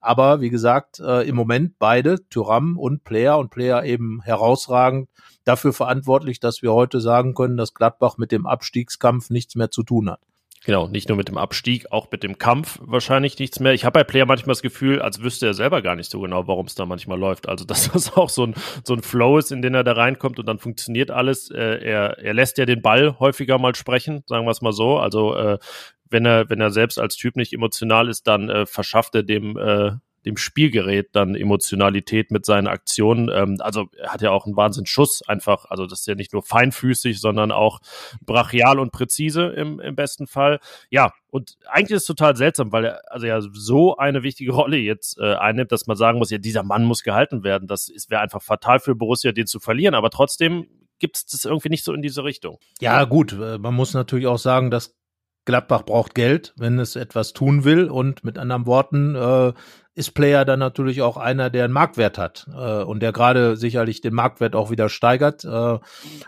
Aber wie gesagt, äh, im Moment beide, Tyram und Player und Player eben herausragend dafür verantwortlich, dass wir heute sagen können, dass Gladbach mit dem Abstiegskampf nichts mehr zu tun hat. Genau, nicht nur mit dem Abstieg, auch mit dem Kampf wahrscheinlich nichts mehr. Ich habe bei Player manchmal das Gefühl, als wüsste er selber gar nicht so genau, warum es da manchmal läuft. Also, dass das auch so ein, so ein Flow ist, in den er da reinkommt und dann funktioniert alles. Äh, er, er lässt ja den Ball häufiger mal sprechen, sagen wir es mal so. Also, äh, wenn er, wenn er selbst als Typ nicht emotional ist, dann äh, verschafft er dem äh, dem Spielgerät dann Emotionalität mit seinen Aktionen. Ähm, also er hat ja auch einen Wahnsinnsschuss einfach. Also das ist ja nicht nur feinfüßig, sondern auch brachial und präzise im, im besten Fall. Ja, und eigentlich ist es total seltsam, weil er also ja so eine wichtige Rolle jetzt äh, einnimmt, dass man sagen muss, ja, dieser Mann muss gehalten werden. Das wäre einfach fatal für Borussia, den zu verlieren. Aber trotzdem gibt es das irgendwie nicht so in diese Richtung. Ja, gut, äh, man muss natürlich auch sagen, dass Gladbach braucht Geld, wenn es etwas tun will. Und mit anderen Worten, äh, ist Player dann natürlich auch einer, der einen Marktwert hat äh, und der gerade sicherlich den Marktwert auch wieder steigert. Äh,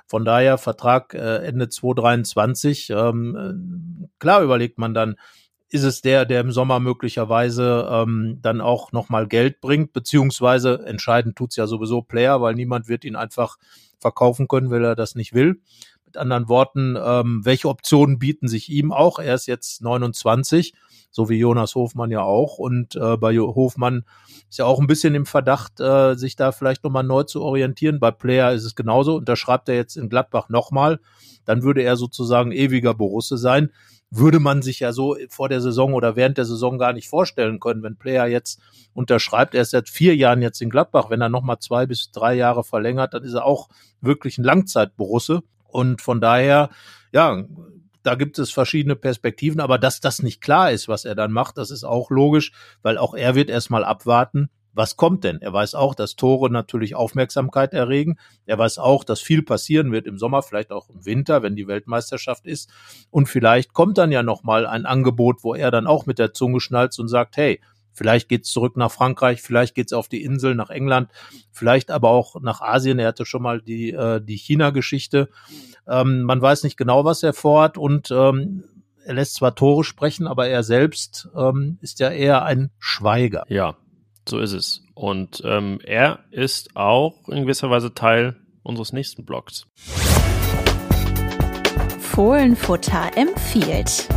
von daher Vertrag äh, Ende 2023. Ähm, äh, klar überlegt man dann, ist es der, der im Sommer möglicherweise ähm, dann auch nochmal Geld bringt, beziehungsweise entscheidend tut's ja sowieso Player, weil niemand wird ihn einfach verkaufen können, weil er das nicht will. Mit anderen Worten, ähm, welche Optionen bieten sich ihm auch? Er ist jetzt 29 so wie Jonas Hofmann ja auch. Und äh, bei Hofmann ist ja auch ein bisschen im Verdacht, äh, sich da vielleicht nochmal neu zu orientieren. Bei Player ist es genauso. Und da schreibt er jetzt in Gladbach nochmal. Dann würde er sozusagen ewiger Borusse sein. Würde man sich ja so vor der Saison oder während der Saison gar nicht vorstellen können, wenn Player jetzt unterschreibt. Er ist seit vier Jahren jetzt in Gladbach. Wenn er nochmal zwei bis drei Jahre verlängert, dann ist er auch wirklich ein Langzeitborusse. Und von daher, ja, da gibt es verschiedene Perspektiven, aber dass das nicht klar ist, was er dann macht, das ist auch logisch, weil auch er wird erstmal abwarten, was kommt denn? Er weiß auch, dass Tore natürlich Aufmerksamkeit erregen. Er weiß auch, dass viel passieren wird im Sommer, vielleicht auch im Winter, wenn die Weltmeisterschaft ist. Und vielleicht kommt dann ja nochmal ein Angebot, wo er dann auch mit der Zunge schnalzt und sagt, hey, Vielleicht geht's zurück nach Frankreich, vielleicht geht's auf die Insel, nach England, vielleicht aber auch nach Asien. Er hatte schon mal die, äh, die China-Geschichte. Ähm, man weiß nicht genau, was er vorhat und ähm, er lässt zwar Tore sprechen, aber er selbst ähm, ist ja eher ein Schweiger. Ja, so ist es. Und ähm, er ist auch in gewisser Weise Teil unseres nächsten Blogs. Fohlenfutter empfiehlt.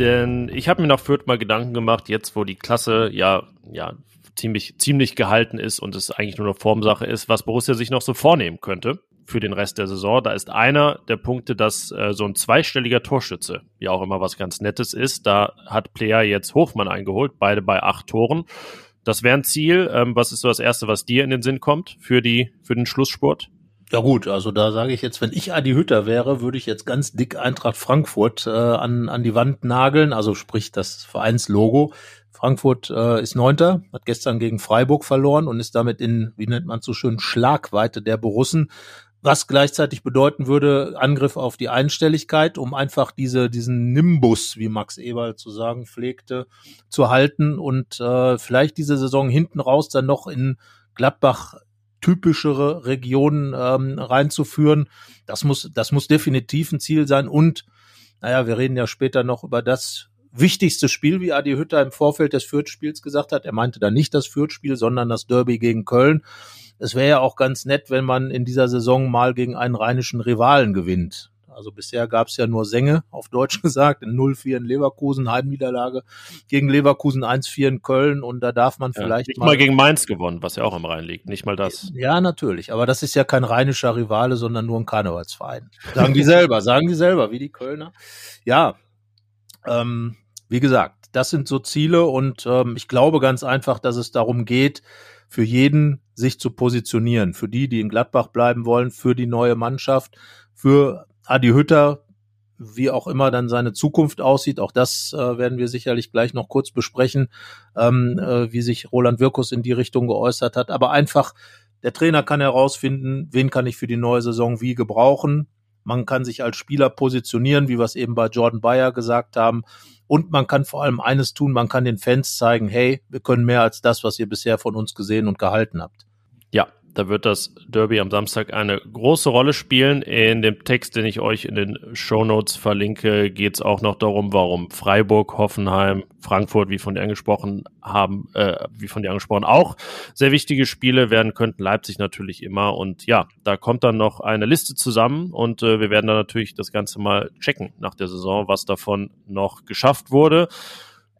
Denn ich habe mir nach Fürth mal Gedanken gemacht, jetzt wo die Klasse ja, ja ziemlich, ziemlich gehalten ist und es eigentlich nur eine Formsache ist, was Borussia sich noch so vornehmen könnte für den Rest der Saison. Da ist einer der Punkte, dass äh, so ein zweistelliger Torschütze ja auch immer was ganz Nettes ist. Da hat Player jetzt Hochmann eingeholt, beide bei acht Toren. Das wäre ein Ziel. Ähm, was ist so das Erste, was dir in den Sinn kommt für, die, für den Schlusssport? Ja gut, also da sage ich jetzt, wenn ich Adi Hütter wäre, würde ich jetzt ganz dick Eintracht Frankfurt äh, an, an die Wand nageln, also sprich das Vereinslogo. Frankfurt äh, ist Neunter, hat gestern gegen Freiburg verloren und ist damit in, wie nennt man so schön, Schlagweite der Borussen was gleichzeitig bedeuten würde, Angriff auf die Einstelligkeit, um einfach diese, diesen Nimbus, wie Max Eberl zu sagen pflegte, zu halten und äh, vielleicht diese Saison hinten raus dann noch in Gladbach typischere Regionen ähm, reinzuführen. Das muss, das muss definitiv ein Ziel sein. Und naja, wir reden ja später noch über das wichtigste Spiel, wie Adi Hütter im Vorfeld des Fürth-Spiels gesagt hat. Er meinte da nicht das Fürth-Spiel, sondern das Derby gegen Köln es wäre ja auch ganz nett, wenn man in dieser Saison mal gegen einen rheinischen Rivalen gewinnt. Also bisher gab es ja nur Sänge, auf Deutsch gesagt, in 0-4 in Leverkusen, Heimniederlage gegen Leverkusen 1-4 in Köln und da darf man ja, vielleicht nicht mal, mal gegen Mainz gewonnen, was ja auch im Rhein liegt, nicht mal das. Ja, natürlich, aber das ist ja kein rheinischer Rivale, sondern nur ein Karnevalsverein. Sagen die selber, sagen die selber, wie die Kölner. Ja, ähm, wie gesagt, das sind so Ziele und ähm, ich glaube ganz einfach, dass es darum geht, für jeden sich zu positionieren. Für die, die in Gladbach bleiben wollen, für die neue Mannschaft, für Adi Hütter, wie auch immer dann seine Zukunft aussieht. Auch das äh, werden wir sicherlich gleich noch kurz besprechen, ähm, äh, wie sich Roland Wirkus in die Richtung geäußert hat. Aber einfach, der Trainer kann herausfinden, wen kann ich für die neue Saison wie gebrauchen. Man kann sich als Spieler positionieren, wie wir es eben bei Jordan Bayer gesagt haben. Und man kann vor allem eines tun, man kann den Fans zeigen, hey, wir können mehr als das, was ihr bisher von uns gesehen und gehalten habt. Ja, da wird das Derby am Samstag eine große Rolle spielen. In dem Text, den ich euch in den Show Notes verlinke, geht es auch noch darum, warum Freiburg, Hoffenheim, Frankfurt, wie von dir angesprochen haben, äh, wie von dir angesprochen, auch sehr wichtige Spiele werden könnten. Leipzig natürlich immer. Und ja, da kommt dann noch eine Liste zusammen und äh, wir werden dann natürlich das Ganze mal checken nach der Saison, was davon noch geschafft wurde.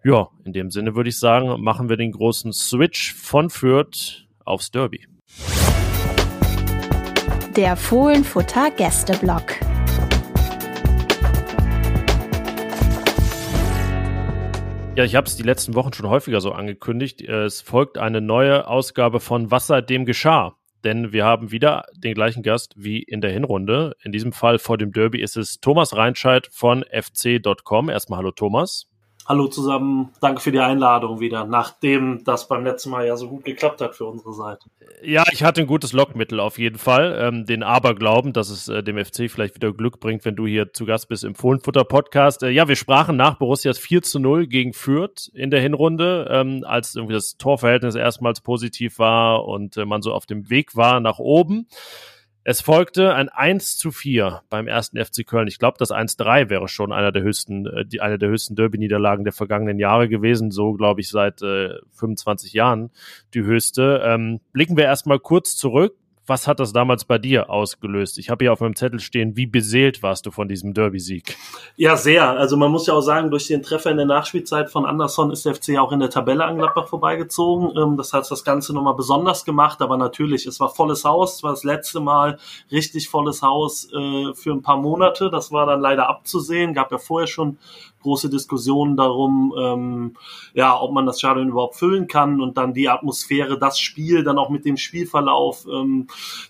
Ja, in dem Sinne würde ich sagen, machen wir den großen Switch von Fürth aufs Derby. Der Fohlenfutter Gästeblock. Ja, ich habe es die letzten Wochen schon häufiger so angekündigt. Es folgt eine neue Ausgabe von Was seitdem geschah. Denn wir haben wieder den gleichen Gast wie in der Hinrunde. In diesem Fall vor dem Derby ist es Thomas Reinscheid von fc.com. Erstmal hallo Thomas. Hallo zusammen, danke für die Einladung wieder, nachdem das beim letzten Mal ja so gut geklappt hat für unsere Seite. Ja, ich hatte ein gutes Lockmittel auf jeden Fall. Ähm, den Aberglauben, dass es äh, dem FC vielleicht wieder Glück bringt, wenn du hier zu Gast bist im Fohlenfutter-Podcast. Äh, ja, wir sprachen nach Borussias 4 zu 0 gegen Fürth in der Hinrunde, ähm, als irgendwie das Torverhältnis erstmals positiv war und äh, man so auf dem Weg war nach oben. Es folgte ein 1 zu 4 beim ersten FC Köln. Ich glaube, das 1-3 wäre schon einer der höchsten, äh, eine der höchsten Derby-Niederlagen der vergangenen Jahre gewesen. So, glaube ich, seit äh, 25 Jahren die höchste. Ähm, blicken wir erstmal kurz zurück. Was hat das damals bei dir ausgelöst? Ich habe hier auf meinem Zettel stehen, wie beseelt warst du von diesem Derby-Sieg? Ja, sehr. Also man muss ja auch sagen, durch den Treffer in der Nachspielzeit von Anderson ist der FC auch in der Tabelle an Gladbach vorbeigezogen. Ähm, das hat das Ganze nochmal besonders gemacht, aber natürlich, es war volles Haus. Es war das letzte Mal richtig volles Haus äh, für ein paar Monate. Das war dann leider abzusehen. Gab ja vorher schon große Diskussionen darum, ähm, ja, ob man das Stadion überhaupt füllen kann und dann die Atmosphäre, das Spiel, dann auch mit dem Spielverlauf, ähm,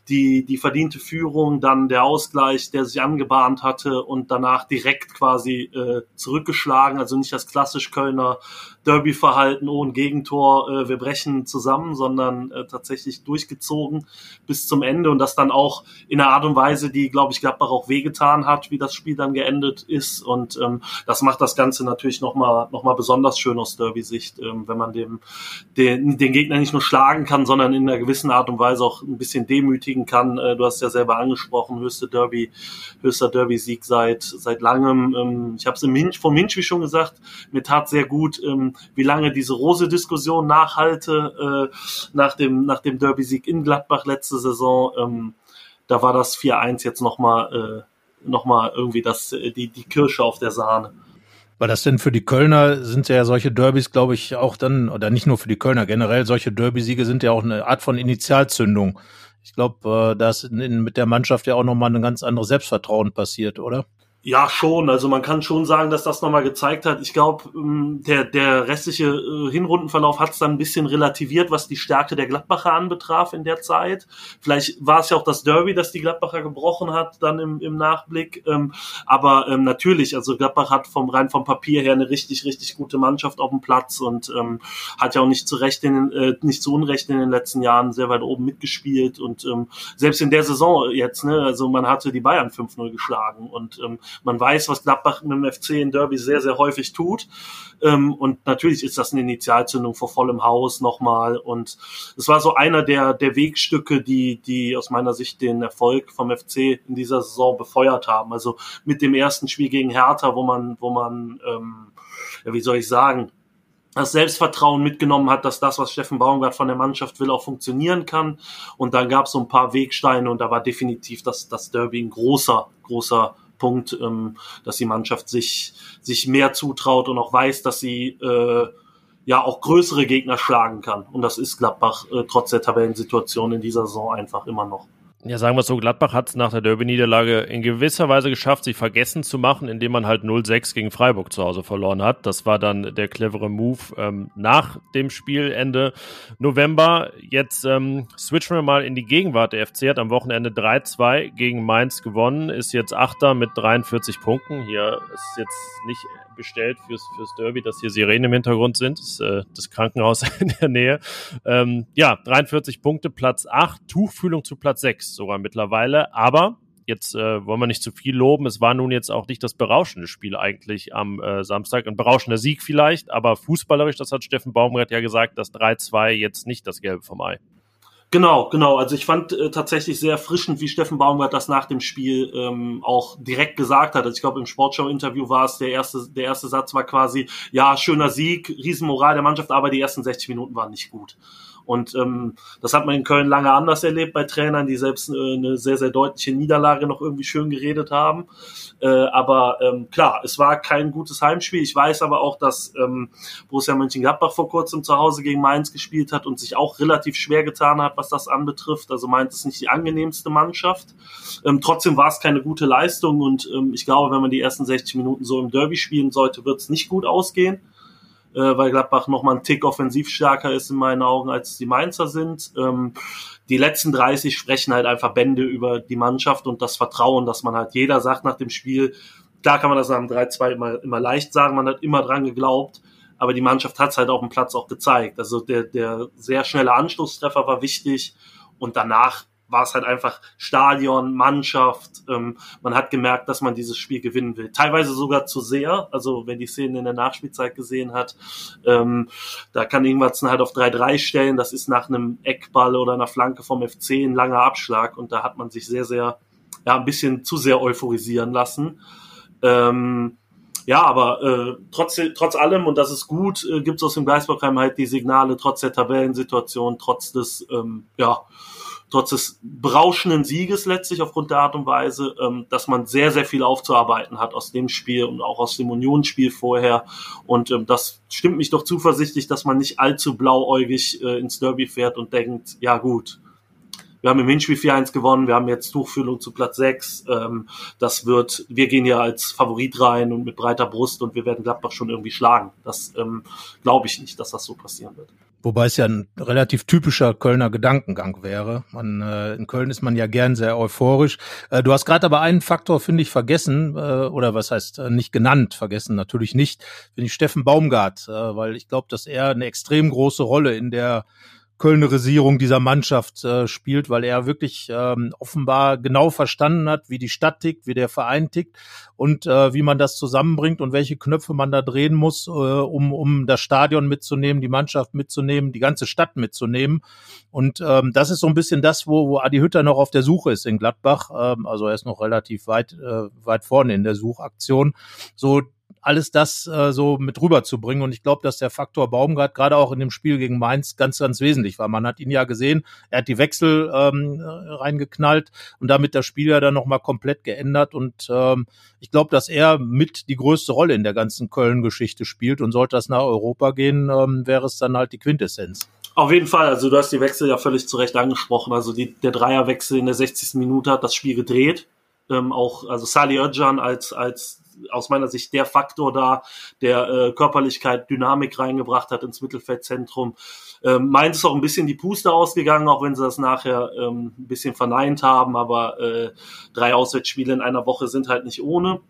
die, die verdiente Führung, dann der Ausgleich, der sich angebahnt hatte und danach direkt quasi äh, zurückgeschlagen, also nicht das klassisch Kölner Derby-Verhalten, oh, ein Gegentor, äh, wir brechen zusammen, sondern äh, tatsächlich durchgezogen bis zum Ende und das dann auch in einer Art und Weise, die, glaube ich, Gladbach auch wehgetan hat, wie das Spiel dann geendet ist und ähm, das macht das Ganze natürlich nochmal noch mal besonders schön aus Derby-Sicht, ähm, wenn man dem, den, den Gegner nicht nur schlagen kann, sondern in einer gewissen Art und Weise auch ein bisschen demütigen kann. Äh, du hast ja selber angesprochen, höchste Derby, höchster Derby-Sieg seit, seit langem. Ähm, ich habe es im Hinch, vom Hinch, schon gesagt, mir tat sehr gut, ähm, wie lange diese Rose-Diskussion nachhalte äh, nach dem, nach dem Derby-Sieg in Gladbach letzte Saison. Ähm, da war das 4-1 jetzt nochmal äh, noch irgendwie das, die, die Kirsche auf der Sahne. War das denn für die Kölner, sind ja solche Derbys, glaube ich, auch dann, oder nicht nur für die Kölner, generell solche Derby-Siege sind ja auch eine Art von Initialzündung. Ich glaube, äh, da ist mit der Mannschaft ja auch nochmal ein ganz anderes Selbstvertrauen passiert, oder? Ja, schon. Also man kann schon sagen, dass das nochmal gezeigt hat. Ich glaube, ähm, der, der restliche äh, Hinrundenverlauf hat es dann ein bisschen relativiert, was die Stärke der Gladbacher anbetraf in der Zeit. Vielleicht war es ja auch das Derby, das die Gladbacher gebrochen hat, dann im, im Nachblick. Ähm, aber ähm, natürlich, also Gladbach hat vom rein vom Papier her eine richtig, richtig gute Mannschaft auf dem Platz und hat ja auch nicht zu Recht in, äh, nicht zu Unrecht in den letzten Jahren sehr weit oben mitgespielt. Und selbst in der Saison jetzt, ne, also man hatte die Bayern 5-0 geschlagen und man weiß, was Gladbach mit dem FC in Derby sehr, sehr häufig tut. Ähm, und natürlich ist das eine Initialzündung vor vollem Haus nochmal. Und es war so einer der, der Wegstücke, die, die aus meiner Sicht den Erfolg vom FC in dieser Saison befeuert haben. Also mit dem ersten Spiel gegen Hertha, wo man, wo man, ähm, ja, wie soll ich sagen, das Selbstvertrauen mitgenommen hat, dass das, was Steffen Baumgart von der Mannschaft will, auch funktionieren kann. Und dann gab es so ein paar Wegsteine und da war definitiv das, das Derby ein großer, großer Punkt, ähm, dass die Mannschaft sich, sich mehr zutraut und auch weiß, dass sie äh, ja auch größere Gegner schlagen kann. Und das ist Gladbach äh, trotz der Tabellensituation in dieser Saison einfach immer noch. Ja, sagen wir es so, Gladbach hat es nach der Derby-Niederlage in gewisser Weise geschafft, sich vergessen zu machen, indem man halt 0-6 gegen Freiburg zu Hause verloren hat. Das war dann der clevere Move ähm, nach dem Spiel Ende November. Jetzt ähm, switchen wir mal in die Gegenwart. Der FC hat am Wochenende 3-2 gegen Mainz gewonnen, ist jetzt Achter mit 43 Punkten. Hier ist jetzt nicht bestellt fürs, fürs Derby, dass hier Sirenen im Hintergrund sind. Das, ist, äh, das Krankenhaus in der Nähe. Ähm, ja, 43 Punkte, Platz 8, Tuchfühlung zu Platz 6 sogar mittlerweile. Aber jetzt äh, wollen wir nicht zu viel loben. Es war nun jetzt auch nicht das berauschende Spiel eigentlich am äh, Samstag. Ein berauschender Sieg vielleicht, aber fußballerisch, das hat Steffen Baumgart ja gesagt, das 3-2 jetzt nicht das Gelbe vom Ei. Genau, genau. Also ich fand äh, tatsächlich sehr erfrischend, wie Steffen Baumgart das nach dem Spiel ähm, auch direkt gesagt hat. Also ich glaube, im Sportschau-Interview war es der erste, der erste Satz war quasi, ja, schöner Sieg, Riesenmoral der Mannschaft, aber die ersten 60 Minuten waren nicht gut. Und ähm, das hat man in Köln lange anders erlebt bei Trainern, die selbst äh, eine sehr, sehr deutliche Niederlage noch irgendwie schön geredet haben. Äh, aber ähm, klar, es war kein gutes Heimspiel. Ich weiß aber auch, dass ähm, Borussia Mönchengladbach vor kurzem zu Hause gegen Mainz gespielt hat und sich auch relativ schwer getan hat, was das anbetrifft. Also Mainz ist nicht die angenehmste Mannschaft. Ähm, trotzdem war es keine gute Leistung und ähm, ich glaube, wenn man die ersten 60 Minuten so im Derby spielen sollte, wird es nicht gut ausgehen äh, weil Gladbach nochmal ein Tick offensiv stärker ist in meinen Augen, als die Mainzer sind. Ähm, die letzten 30 sprechen halt einfach Bände über die Mannschaft und das Vertrauen, dass man halt jeder sagt nach dem Spiel, klar kann man das dem 3-2 immer, immer leicht sagen, man hat immer dran geglaubt, aber die Mannschaft hat es halt auf dem Platz auch gezeigt. Also der, der sehr schnelle Anschlusstreffer war wichtig und danach war es halt einfach Stadion, Mannschaft. Ähm, man hat gemerkt, dass man dieses Spiel gewinnen will. Teilweise sogar zu sehr. Also wenn die Szenen in der Nachspielzeit gesehen hat, ähm, da kann irgendwas halt auf 3-3 stellen. Das ist nach einem Eckball oder einer Flanke vom FC ein langer Abschlag und da hat man sich sehr, sehr, ja, ein bisschen zu sehr euphorisieren lassen. Ähm, ja, aber äh, trotz, trotz allem, und das ist gut, äh, gibt es aus dem Geisbockheim halt die Signale, trotz der Tabellensituation, trotz des, ähm, ja, trotz des berauschenden Sieges letztlich aufgrund der Art und Weise, ähm, dass man sehr, sehr viel aufzuarbeiten hat aus dem Spiel und auch aus dem Unionsspiel vorher. Und ähm, das stimmt mich doch zuversichtlich, dass man nicht allzu blauäugig äh, ins Derby fährt und denkt, ja gut, wir haben im Hinspiel 4-1 gewonnen, wir haben jetzt Tuchfühlung zu Platz 6. Ähm, das wird, wir gehen ja als Favorit rein und mit breiter Brust und wir werden Gladbach schon irgendwie schlagen. Das ähm, glaube ich nicht, dass das so passieren wird. Wobei es ja ein relativ typischer Kölner Gedankengang wäre. Man, äh, in Köln ist man ja gern sehr euphorisch. Äh, du hast gerade aber einen Faktor, finde ich, vergessen, äh, oder was heißt äh, nicht genannt, vergessen natürlich nicht, finde ich Steffen Baumgart, äh, weil ich glaube, dass er eine extrem große Rolle in der Kölnerisierung dieser Mannschaft äh, spielt, weil er wirklich ähm, offenbar genau verstanden hat, wie die Stadt tickt, wie der Verein tickt und äh, wie man das zusammenbringt und welche Knöpfe man da drehen muss, äh, um, um das Stadion mitzunehmen, die Mannschaft mitzunehmen, die ganze Stadt mitzunehmen. Und ähm, das ist so ein bisschen das, wo, wo Adi Hütter noch auf der Suche ist in Gladbach. Ähm, also er ist noch relativ weit, äh, weit vorne in der Suchaktion. So alles das äh, so mit rüberzubringen. Und ich glaube, dass der Faktor Baumgart gerade auch in dem Spiel gegen Mainz ganz, ganz wesentlich war. Man hat ihn ja gesehen, er hat die Wechsel ähm, reingeknallt und damit das Spiel ja dann nochmal komplett geändert. Und ähm, ich glaube, dass er mit die größte Rolle in der ganzen Köln-Geschichte spielt. Und sollte das nach Europa gehen, ähm, wäre es dann halt die Quintessenz. Auf jeden Fall, also du hast die Wechsel ja völlig zu Recht angesprochen. Also die, der Dreierwechsel in der 60. Minute hat das Spiel gedreht. Ähm, auch, also Sali Özcan als, als aus meiner Sicht der Faktor da, der äh, Körperlichkeit, Dynamik reingebracht hat ins Mittelfeldzentrum. Ähm, Mainz ist auch ein bisschen die Puste ausgegangen, auch wenn sie das nachher ähm, ein bisschen verneint haben, aber äh, drei Auswärtsspiele in einer Woche sind halt nicht ohne.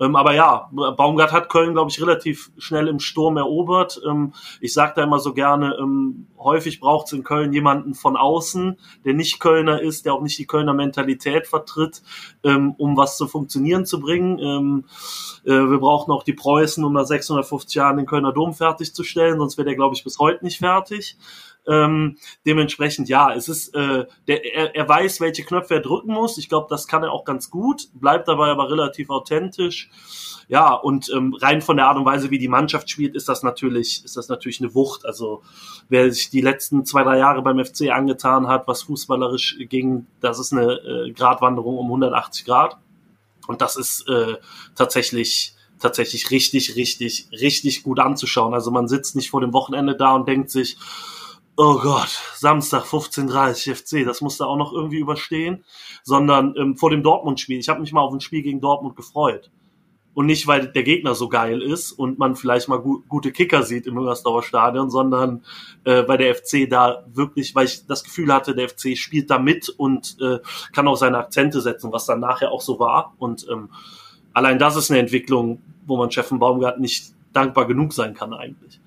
Ähm, aber ja, Baumgart hat Köln, glaube ich, relativ schnell im Sturm erobert. Ähm, ich sage da immer so gerne, ähm, häufig braucht es in Köln jemanden von außen, der nicht Kölner ist, der auch nicht die Kölner Mentalität vertritt, ähm, um was zu funktionieren zu bringen. Ähm, äh, wir brauchen auch die Preußen, um nach 650 Jahren den Kölner Dom fertigzustellen, sonst wäre der, glaube ich, bis heute nicht fertig. Ähm, dementsprechend, ja, es ist, äh, der, er, er weiß, welche Knöpfe er drücken muss. Ich glaube, das kann er auch ganz gut, bleibt dabei aber relativ authentisch. Ja, und ähm, rein von der Art und Weise, wie die Mannschaft spielt, ist das natürlich, ist das natürlich eine Wucht. Also wer sich die letzten zwei, drei Jahre beim FC angetan hat, was fußballerisch ging, das ist eine äh, Gratwanderung um 180 Grad. Und das ist äh, tatsächlich tatsächlich richtig, richtig, richtig gut anzuschauen. Also man sitzt nicht vor dem Wochenende da und denkt sich, oh Gott, Samstag 15.30 FC, das musste auch noch irgendwie überstehen, sondern ähm, vor dem Dortmund-Spiel. Ich habe mich mal auf ein Spiel gegen Dortmund gefreut. Und nicht, weil der Gegner so geil ist und man vielleicht mal gu gute Kicker sieht im Müngersdorfer Stadion, sondern äh, weil der FC da wirklich, weil ich das Gefühl hatte, der FC spielt da mit und äh, kann auch seine Akzente setzen, was dann nachher auch so war. Und ähm, allein das ist eine Entwicklung, wo man Steffen Baumgart nicht dankbar genug sein kann eigentlich.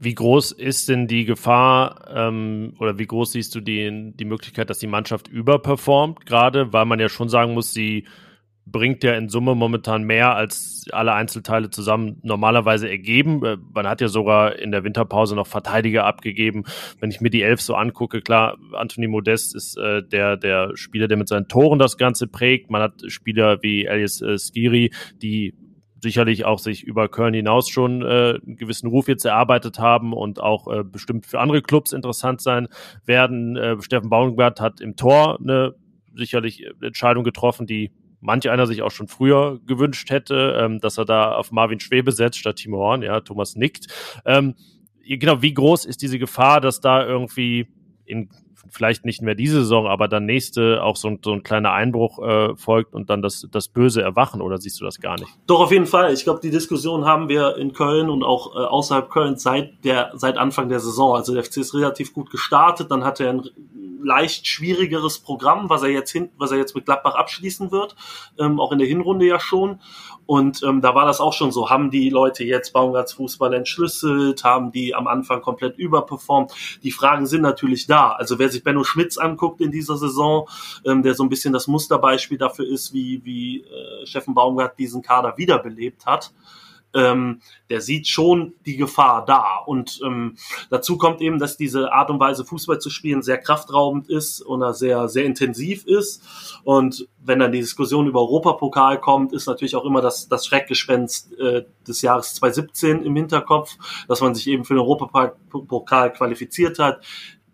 Wie groß ist denn die Gefahr ähm, oder wie groß siehst du die, die Möglichkeit, dass die Mannschaft überperformt, gerade weil man ja schon sagen muss, sie bringt ja in Summe momentan mehr, als alle Einzelteile zusammen normalerweise ergeben. Äh, man hat ja sogar in der Winterpause noch Verteidiger abgegeben. Wenn ich mir die Elf so angucke, klar, Anthony Modest ist äh, der, der Spieler, der mit seinen Toren das Ganze prägt. Man hat Spieler wie Elias äh, Skiri, die sicherlich auch sich über Köln hinaus schon äh, einen gewissen Ruf jetzt erarbeitet haben und auch äh, bestimmt für andere Clubs interessant sein werden. Äh, Steffen Baumgart hat im Tor eine sicherlich Entscheidung getroffen, die manch einer sich auch schon früher gewünscht hätte, ähm, dass er da auf Marvin Schwebe setzt statt Timo Horn. Ja, Thomas nickt. Ähm, genau, wie groß ist diese Gefahr, dass da irgendwie in vielleicht nicht mehr diese Saison, aber dann nächste auch so ein, so ein kleiner Einbruch äh, folgt und dann das, das böse Erwachen oder siehst du das gar nicht? Doch, auf jeden Fall. Ich glaube, die Diskussion haben wir in Köln und auch äh, außerhalb Kölns seit der, seit Anfang der Saison. Also der FC ist relativ gut gestartet, dann hat er ein leicht schwierigeres Programm, was er jetzt hin, was er jetzt mit Gladbach abschließen wird, ähm, auch in der Hinrunde ja schon. Und ähm, da war das auch schon so. Haben die Leute jetzt Baumgarts Fußball entschlüsselt? Haben die am Anfang komplett überperformt? Die Fragen sind natürlich da. Also wer sich Benno Schmitz anguckt in dieser Saison, ähm, der so ein bisschen das Musterbeispiel dafür ist, wie, wie äh, Steffen Baumgart diesen Kader wiederbelebt hat, ähm, der sieht schon die Gefahr da. Und ähm, dazu kommt eben, dass diese Art und Weise, Fußball zu spielen, sehr kraftraubend ist oder sehr, sehr intensiv ist. Und wenn dann die Diskussion über Europapokal kommt, ist natürlich auch immer das, das Schreckgespenst äh, des Jahres 2017 im Hinterkopf, dass man sich eben für den Europapokal qualifiziert hat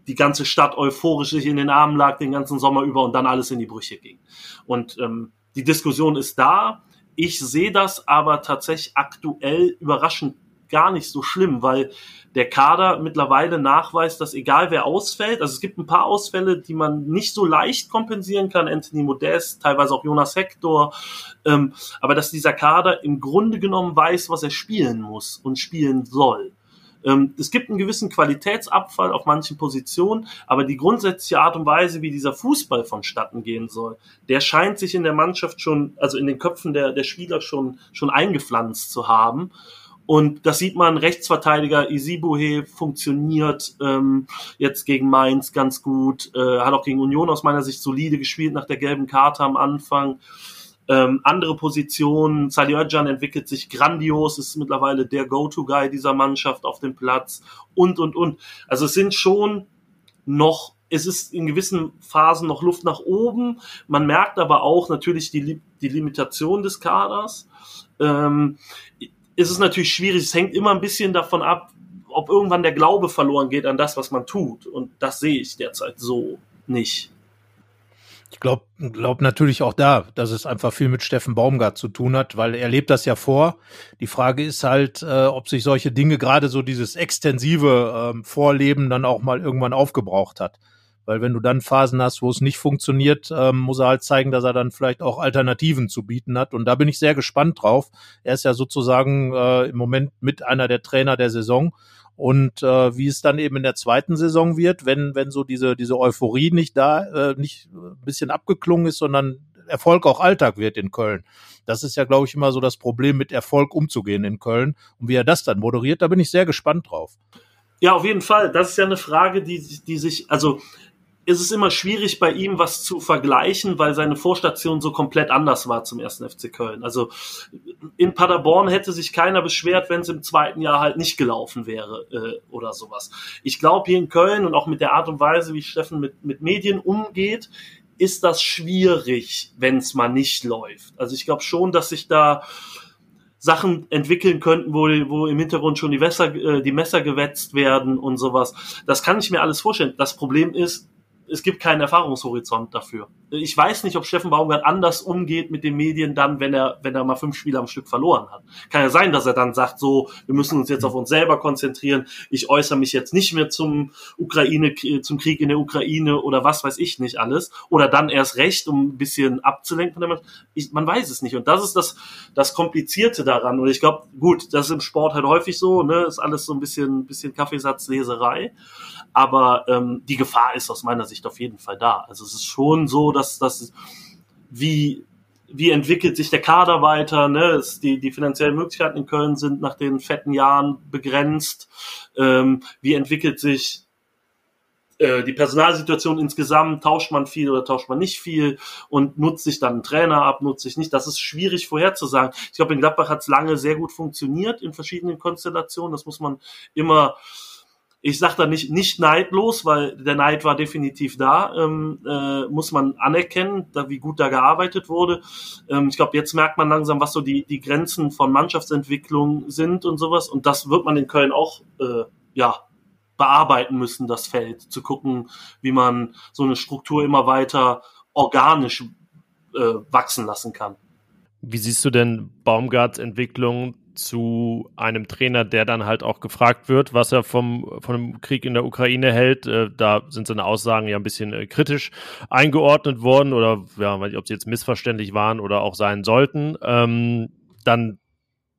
die ganze Stadt euphorisch sich in den Armen lag den ganzen Sommer über und dann alles in die Brüche ging. Und ähm, die Diskussion ist da. Ich sehe das aber tatsächlich aktuell überraschend gar nicht so schlimm, weil der Kader mittlerweile nachweist, dass egal wer ausfällt, also es gibt ein paar Ausfälle, die man nicht so leicht kompensieren kann, Anthony Modest, teilweise auch Jonas Hector, ähm, aber dass dieser Kader im Grunde genommen weiß, was er spielen muss und spielen soll. Ähm, es gibt einen gewissen Qualitätsabfall auf manchen Positionen, aber die grundsätzliche Art und Weise, wie dieser Fußball vonstatten gehen soll, der scheint sich in der Mannschaft schon, also in den Köpfen der, der Spieler schon, schon eingepflanzt zu haben. Und das sieht man, Rechtsverteidiger Isibuhe funktioniert ähm, jetzt gegen Mainz ganz gut, äh, hat auch gegen Union aus meiner Sicht solide gespielt nach der gelben Karte am Anfang. Ähm, andere Positionen, Sali Özcan entwickelt sich grandios, ist mittlerweile der Go-To-Guy dieser Mannschaft auf dem Platz und, und, und. Also es sind schon noch, es ist in gewissen Phasen noch Luft nach oben. Man merkt aber auch natürlich die, die Limitation des Kaders. Ähm, ist es natürlich schwierig. Es hängt immer ein bisschen davon ab, ob irgendwann der Glaube verloren geht an das, was man tut. Und das sehe ich derzeit so nicht. Ich glaube glaub natürlich auch da, dass es einfach viel mit Steffen Baumgart zu tun hat, weil er lebt das ja vor. Die Frage ist halt, äh, ob sich solche Dinge, gerade so dieses extensive ähm, Vorleben, dann auch mal irgendwann aufgebraucht hat. Weil wenn du dann Phasen hast, wo es nicht funktioniert, ähm, muss er halt zeigen, dass er dann vielleicht auch Alternativen zu bieten hat. Und da bin ich sehr gespannt drauf. Er ist ja sozusagen äh, im Moment mit einer der Trainer der Saison. Und äh, wie es dann eben in der zweiten Saison wird, wenn, wenn so diese, diese Euphorie nicht da, äh, nicht ein bisschen abgeklungen ist, sondern Erfolg auch Alltag wird in Köln. Das ist ja, glaube ich, immer so das Problem, mit Erfolg umzugehen in Köln. Und wie er das dann moderiert, da bin ich sehr gespannt drauf. Ja, auf jeden Fall. Das ist ja eine Frage, die, die sich, also ist es immer schwierig bei ihm was zu vergleichen, weil seine Vorstation so komplett anders war zum ersten FC Köln. Also in Paderborn hätte sich keiner beschwert, wenn es im zweiten Jahr halt nicht gelaufen wäre äh, oder sowas. Ich glaube hier in Köln und auch mit der Art und Weise, wie Steffen mit, mit Medien umgeht, ist das schwierig, wenn es mal nicht läuft. Also ich glaube schon, dass sich da Sachen entwickeln könnten, wo, wo im Hintergrund schon die, Wässer, äh, die Messer gewetzt werden und sowas. Das kann ich mir alles vorstellen. Das Problem ist, es gibt keinen Erfahrungshorizont dafür. Ich weiß nicht, ob Steffen Baumgart anders umgeht mit den Medien dann, wenn er, wenn er mal fünf Spiele am Stück verloren hat. Kann ja sein, dass er dann sagt, so, wir müssen uns jetzt auf uns selber konzentrieren. Ich äußere mich jetzt nicht mehr zum Ukraine, zum Krieg in der Ukraine oder was weiß ich nicht alles. Oder dann erst recht, um ein bisschen abzulenken ich, Man weiß es nicht. Und das ist das, das Komplizierte daran. Und ich glaube, gut, das ist im Sport halt häufig so, ne, ist alles so ein bisschen, bisschen Kaffeesatzleserei. Aber ähm, die Gefahr ist aus meiner Sicht auf jeden Fall da. Also es ist schon so, dass das wie wie entwickelt sich der Kader weiter? Ne? Es, die, die finanziellen Möglichkeiten in Köln sind nach den fetten Jahren begrenzt. Ähm, wie entwickelt sich äh, die Personalsituation insgesamt? Tauscht man viel oder tauscht man nicht viel? Und nutzt sich dann einen Trainer ab, nutzt sich nicht? Das ist schwierig vorherzusagen. Ich glaube, in Gladbach hat es lange sehr gut funktioniert in verschiedenen Konstellationen. Das muss man immer ich sage da nicht, nicht neidlos, weil der Neid war definitiv da, ähm, äh, muss man anerkennen, da, wie gut da gearbeitet wurde. Ähm, ich glaube, jetzt merkt man langsam, was so die, die Grenzen von Mannschaftsentwicklung sind und sowas. Und das wird man in Köln auch, äh, ja, bearbeiten müssen, das Feld, zu gucken, wie man so eine Struktur immer weiter organisch äh, wachsen lassen kann. Wie siehst du denn Baumgarts Entwicklung zu einem Trainer, der dann halt auch gefragt wird, was er vom, von dem Krieg in der Ukraine hält. Äh, da sind seine Aussagen ja ein bisschen äh, kritisch eingeordnet worden oder ja, weiß nicht, ob sie jetzt missverständlich waren oder auch sein sollten. Ähm, dann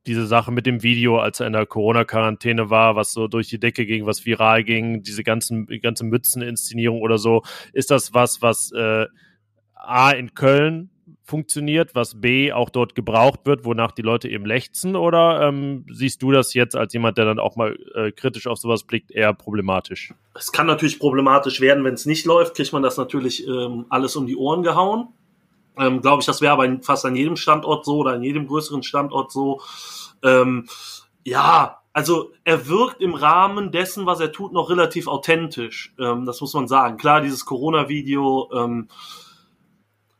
diese Sache mit dem Video, als er in der Corona-Quarantäne war, was so durch die Decke ging, was viral ging, diese ganzen, ganze Mützeninszenierung oder so, ist das was, was äh, A in Köln funktioniert, was B auch dort gebraucht wird, wonach die Leute eben lechzen? Oder ähm, siehst du das jetzt als jemand, der dann auch mal äh, kritisch auf sowas blickt, eher problematisch? Es kann natürlich problematisch werden, wenn es nicht läuft, kriegt man das natürlich ähm, alles um die Ohren gehauen. Ähm, Glaube ich, das wäre aber fast an jedem Standort so oder an jedem größeren Standort so. Ähm, ja, also er wirkt im Rahmen dessen, was er tut, noch relativ authentisch. Ähm, das muss man sagen. Klar, dieses Corona-Video. Ähm,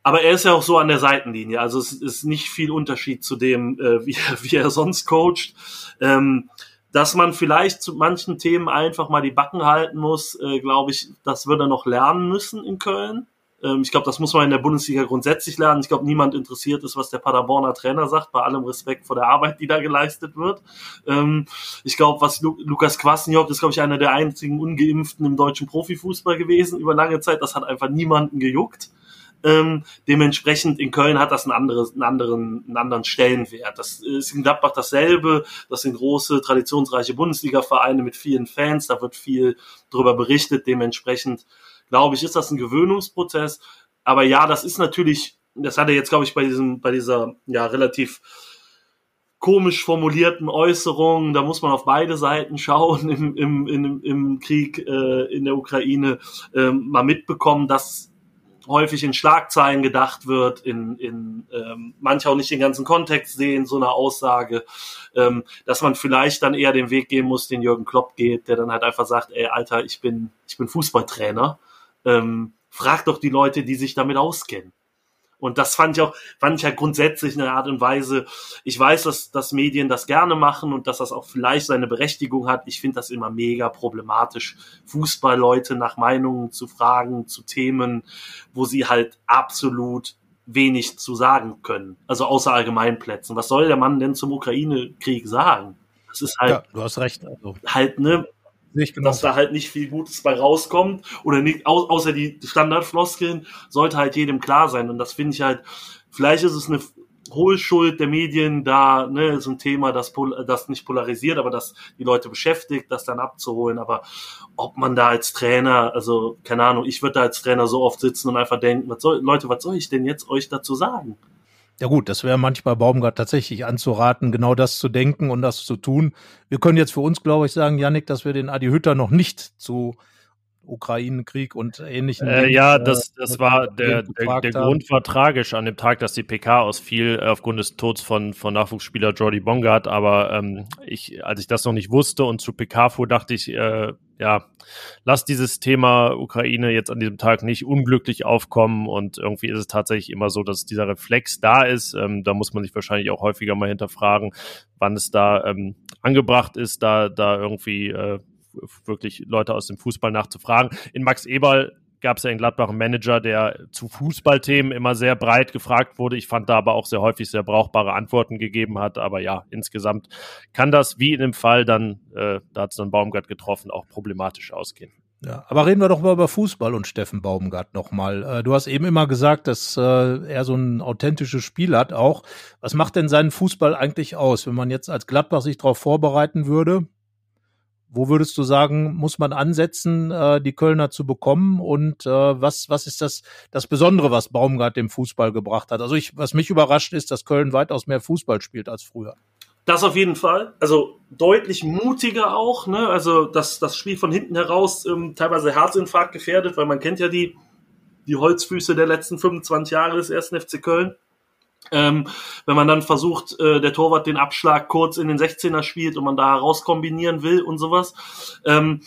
aber er ist ja auch so an der Seitenlinie. Also es ist nicht viel Unterschied zu dem, äh, wie, wie er sonst coacht. Ähm, dass man vielleicht zu manchen Themen einfach mal die Backen halten muss, äh, glaube ich, das wird er noch lernen müssen in Köln. Ähm, ich glaube, das muss man in der Bundesliga grundsätzlich lernen. Ich glaube, niemand interessiert ist, was der Paderborner Trainer sagt, bei allem Respekt vor der Arbeit, die da geleistet wird. Ähm, ich glaube, was Lu Lukas Kwasniok ist, glaube ich, einer der einzigen Ungeimpften im deutschen Profifußball gewesen über lange Zeit. Das hat einfach niemanden gejuckt. Ähm, dementsprechend in Köln hat das einen, anderes, einen, anderen, einen anderen Stellenwert. Das ist in Gladbach dasselbe. Das sind große, traditionsreiche Bundesliga-Vereine mit vielen Fans. Da wird viel drüber berichtet. Dementsprechend, glaube ich, ist das ein Gewöhnungsprozess. Aber ja, das ist natürlich, das hat er jetzt, glaube ich, bei diesem, bei dieser, ja, relativ komisch formulierten Äußerungen, da muss man auf beide Seiten schauen im, im, im, im Krieg äh, in der Ukraine, äh, mal mitbekommen, dass häufig in Schlagzeilen gedacht wird, in, in ähm, manche auch nicht den ganzen Kontext sehen, so eine Aussage, ähm, dass man vielleicht dann eher den Weg gehen muss, den Jürgen Klopp geht, der dann halt einfach sagt, ey, Alter, ich bin, ich bin Fußballtrainer. Ähm, frag doch die Leute, die sich damit auskennen. Und das fand ich auch, fand ich halt grundsätzlich eine Art und Weise. Ich weiß, dass, dass Medien das gerne machen und dass das auch vielleicht seine Berechtigung hat. Ich finde das immer mega problematisch, Fußballleute nach Meinungen zu fragen, zu Themen, wo sie halt absolut wenig zu sagen können. Also außer Allgemeinplätzen. Was soll der Mann denn zum Ukraine-Krieg sagen? Das ist halt. Ja, du hast recht. Also. Halt, ne? Genau. dass da halt nicht viel Gutes bei rauskommt oder nicht, au außer die Standardfloskeln, sollte halt jedem klar sein. Und das finde ich halt, vielleicht ist es eine Hohlschuld der Medien, da ne, ist ein Thema, das, das nicht polarisiert, aber das die Leute beschäftigt, das dann abzuholen. Aber ob man da als Trainer, also keine Ahnung, ich würde da als Trainer so oft sitzen und einfach denken, was soll, Leute, was soll ich denn jetzt euch dazu sagen? Ja gut, das wäre manchmal Baumgart tatsächlich anzuraten, genau das zu denken und das zu tun. Wir können jetzt für uns, glaube ich, sagen, Yannick, dass wir den Adi Hütter noch nicht zu Ukraine-Krieg und ähnlichen. Äh, ja, das, äh, das war der, der, der Grund war tragisch an dem Tag, dass die PK ausfiel äh, aufgrund des Todes von, von Nachwuchsspieler Jordi Bongard. Aber ähm, ich, als ich das noch nicht wusste und zu PK fuhr, dachte ich, äh, ja, lass dieses Thema Ukraine jetzt an diesem Tag nicht unglücklich aufkommen. Und irgendwie ist es tatsächlich immer so, dass dieser Reflex da ist. Ähm, da muss man sich wahrscheinlich auch häufiger mal hinterfragen, wann es da ähm, angebracht ist, da, da irgendwie äh, wirklich Leute aus dem Fußball nachzufragen. In Max Eberl gab es ja in Gladbach einen Manager, der zu Fußballthemen immer sehr breit gefragt wurde. Ich fand da aber auch sehr häufig sehr brauchbare Antworten gegeben hat. Aber ja, insgesamt kann das, wie in dem Fall dann, äh, da hat es dann Baumgart getroffen, auch problematisch ausgehen. Ja, aber reden wir doch mal über Fußball und Steffen Baumgart nochmal. Äh, du hast eben immer gesagt, dass äh, er so ein authentisches Spiel hat auch. Was macht denn seinen Fußball eigentlich aus, wenn man jetzt als Gladbach sich darauf vorbereiten würde? Wo würdest du sagen, muss man ansetzen, äh, die Kölner zu bekommen? Und äh, was, was ist das, das Besondere, was Baumgart dem Fußball gebracht hat? Also ich, was mich überrascht ist, dass Köln weitaus mehr Fußball spielt als früher. Das auf jeden Fall. Also deutlich mutiger auch. Ne? Also das, das Spiel von hinten heraus ähm, teilweise Herzinfarkt gefährdet, weil man kennt ja die, die Holzfüße der letzten 25 Jahre des ersten FC Köln. Ähm, wenn man dann versucht, äh, der Torwart den Abschlag kurz in den 16er spielt und man da rauskombinieren will und sowas. Ähm,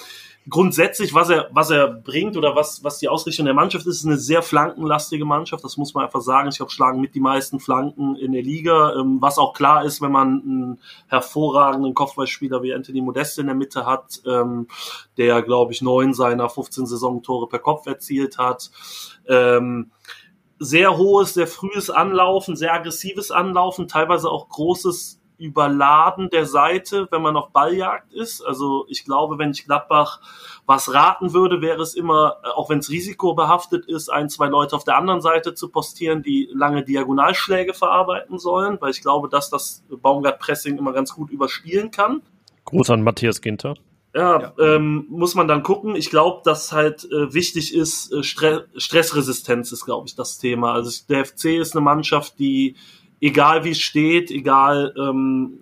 grundsätzlich, was er, was er bringt oder was, was die Ausrichtung der Mannschaft ist, ist eine sehr flankenlastige Mannschaft. Das muss man einfach sagen. Ich glaube, schlagen mit die meisten Flanken in der Liga. Ähm, was auch klar ist, wenn man einen hervorragenden Kopfballspieler wie Anthony Modeste in der Mitte hat, ähm, der, glaube ich, neun seiner 15 Saisontore per Kopf erzielt hat. Sehr hohes, sehr frühes Anlaufen, sehr aggressives Anlaufen, teilweise auch großes Überladen der Seite, wenn man auf Balljagd ist. Also ich glaube, wenn ich Gladbach was raten würde, wäre es immer, auch wenn es risikobehaftet ist, ein, zwei Leute auf der anderen Seite zu postieren, die lange Diagonalschläge verarbeiten sollen, weil ich glaube, dass das Baumgart-Pressing immer ganz gut überspielen kann. Gruß an Matthias Ginter. Ja, ja. Ähm, muss man dann gucken. Ich glaube, dass halt äh, wichtig ist, äh, Stre Stressresistenz ist, glaube ich, das Thema. Also der FC ist eine Mannschaft, die egal wie es steht, egal ähm,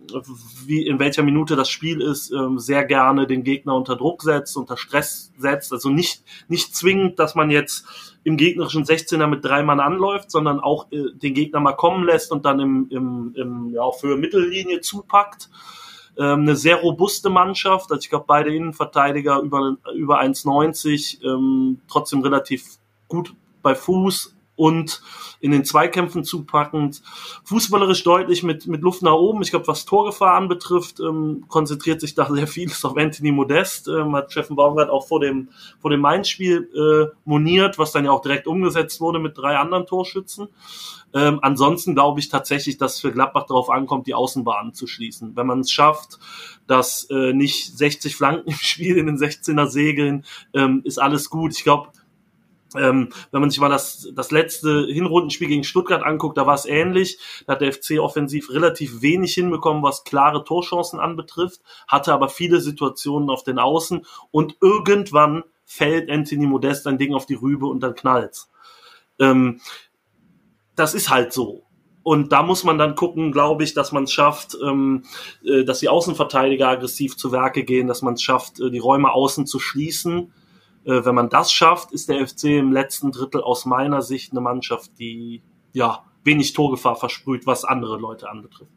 wie in welcher Minute das Spiel ist, ähm, sehr gerne den Gegner unter Druck setzt, unter Stress setzt. Also nicht nicht zwingend, dass man jetzt im gegnerischen 16er mit drei Mann anläuft, sondern auch äh, den Gegner mal kommen lässt und dann im, im, im ja, für Mittellinie zupackt. Ähm, eine sehr robuste Mannschaft. Also ich glaube, beide Innenverteidiger über, über 1,90, ähm, trotzdem relativ gut bei Fuß und in den Zweikämpfen zupackend. Fußballerisch deutlich mit, mit Luft nach oben. Ich glaube, was Torgefahr anbetrifft, ähm, konzentriert sich da sehr vieles auf Anthony Modest. Ähm, hat Steffen Baumgart auch vor dem, vor dem Mainz-Spiel äh, moniert, was dann ja auch direkt umgesetzt wurde mit drei anderen Torschützen. Ähm, ansonsten glaube ich tatsächlich, dass für Gladbach darauf ankommt, die Außenbahn zu schließen. Wenn man es schafft, dass äh, nicht 60 Flanken im Spiel in den 16er segeln, ähm, ist alles gut. Ich glaube, ähm, wenn man sich mal das, das letzte Hinrundenspiel gegen Stuttgart anguckt, da war es ähnlich. Da hat der FC offensiv relativ wenig hinbekommen, was klare Torchancen anbetrifft, hatte aber viele Situationen auf den Außen und irgendwann fällt Anthony Modest ein Ding auf die Rübe und dann knallt's. Ähm, das ist halt so. Und da muss man dann gucken, glaube ich, dass man es schafft, ähm, äh, dass die Außenverteidiger aggressiv zu Werke gehen, dass man es schafft, äh, die Räume außen zu schließen. Äh, wenn man das schafft, ist der FC im letzten Drittel aus meiner Sicht eine Mannschaft, die ja wenig Torgefahr versprüht, was andere Leute anbetrifft.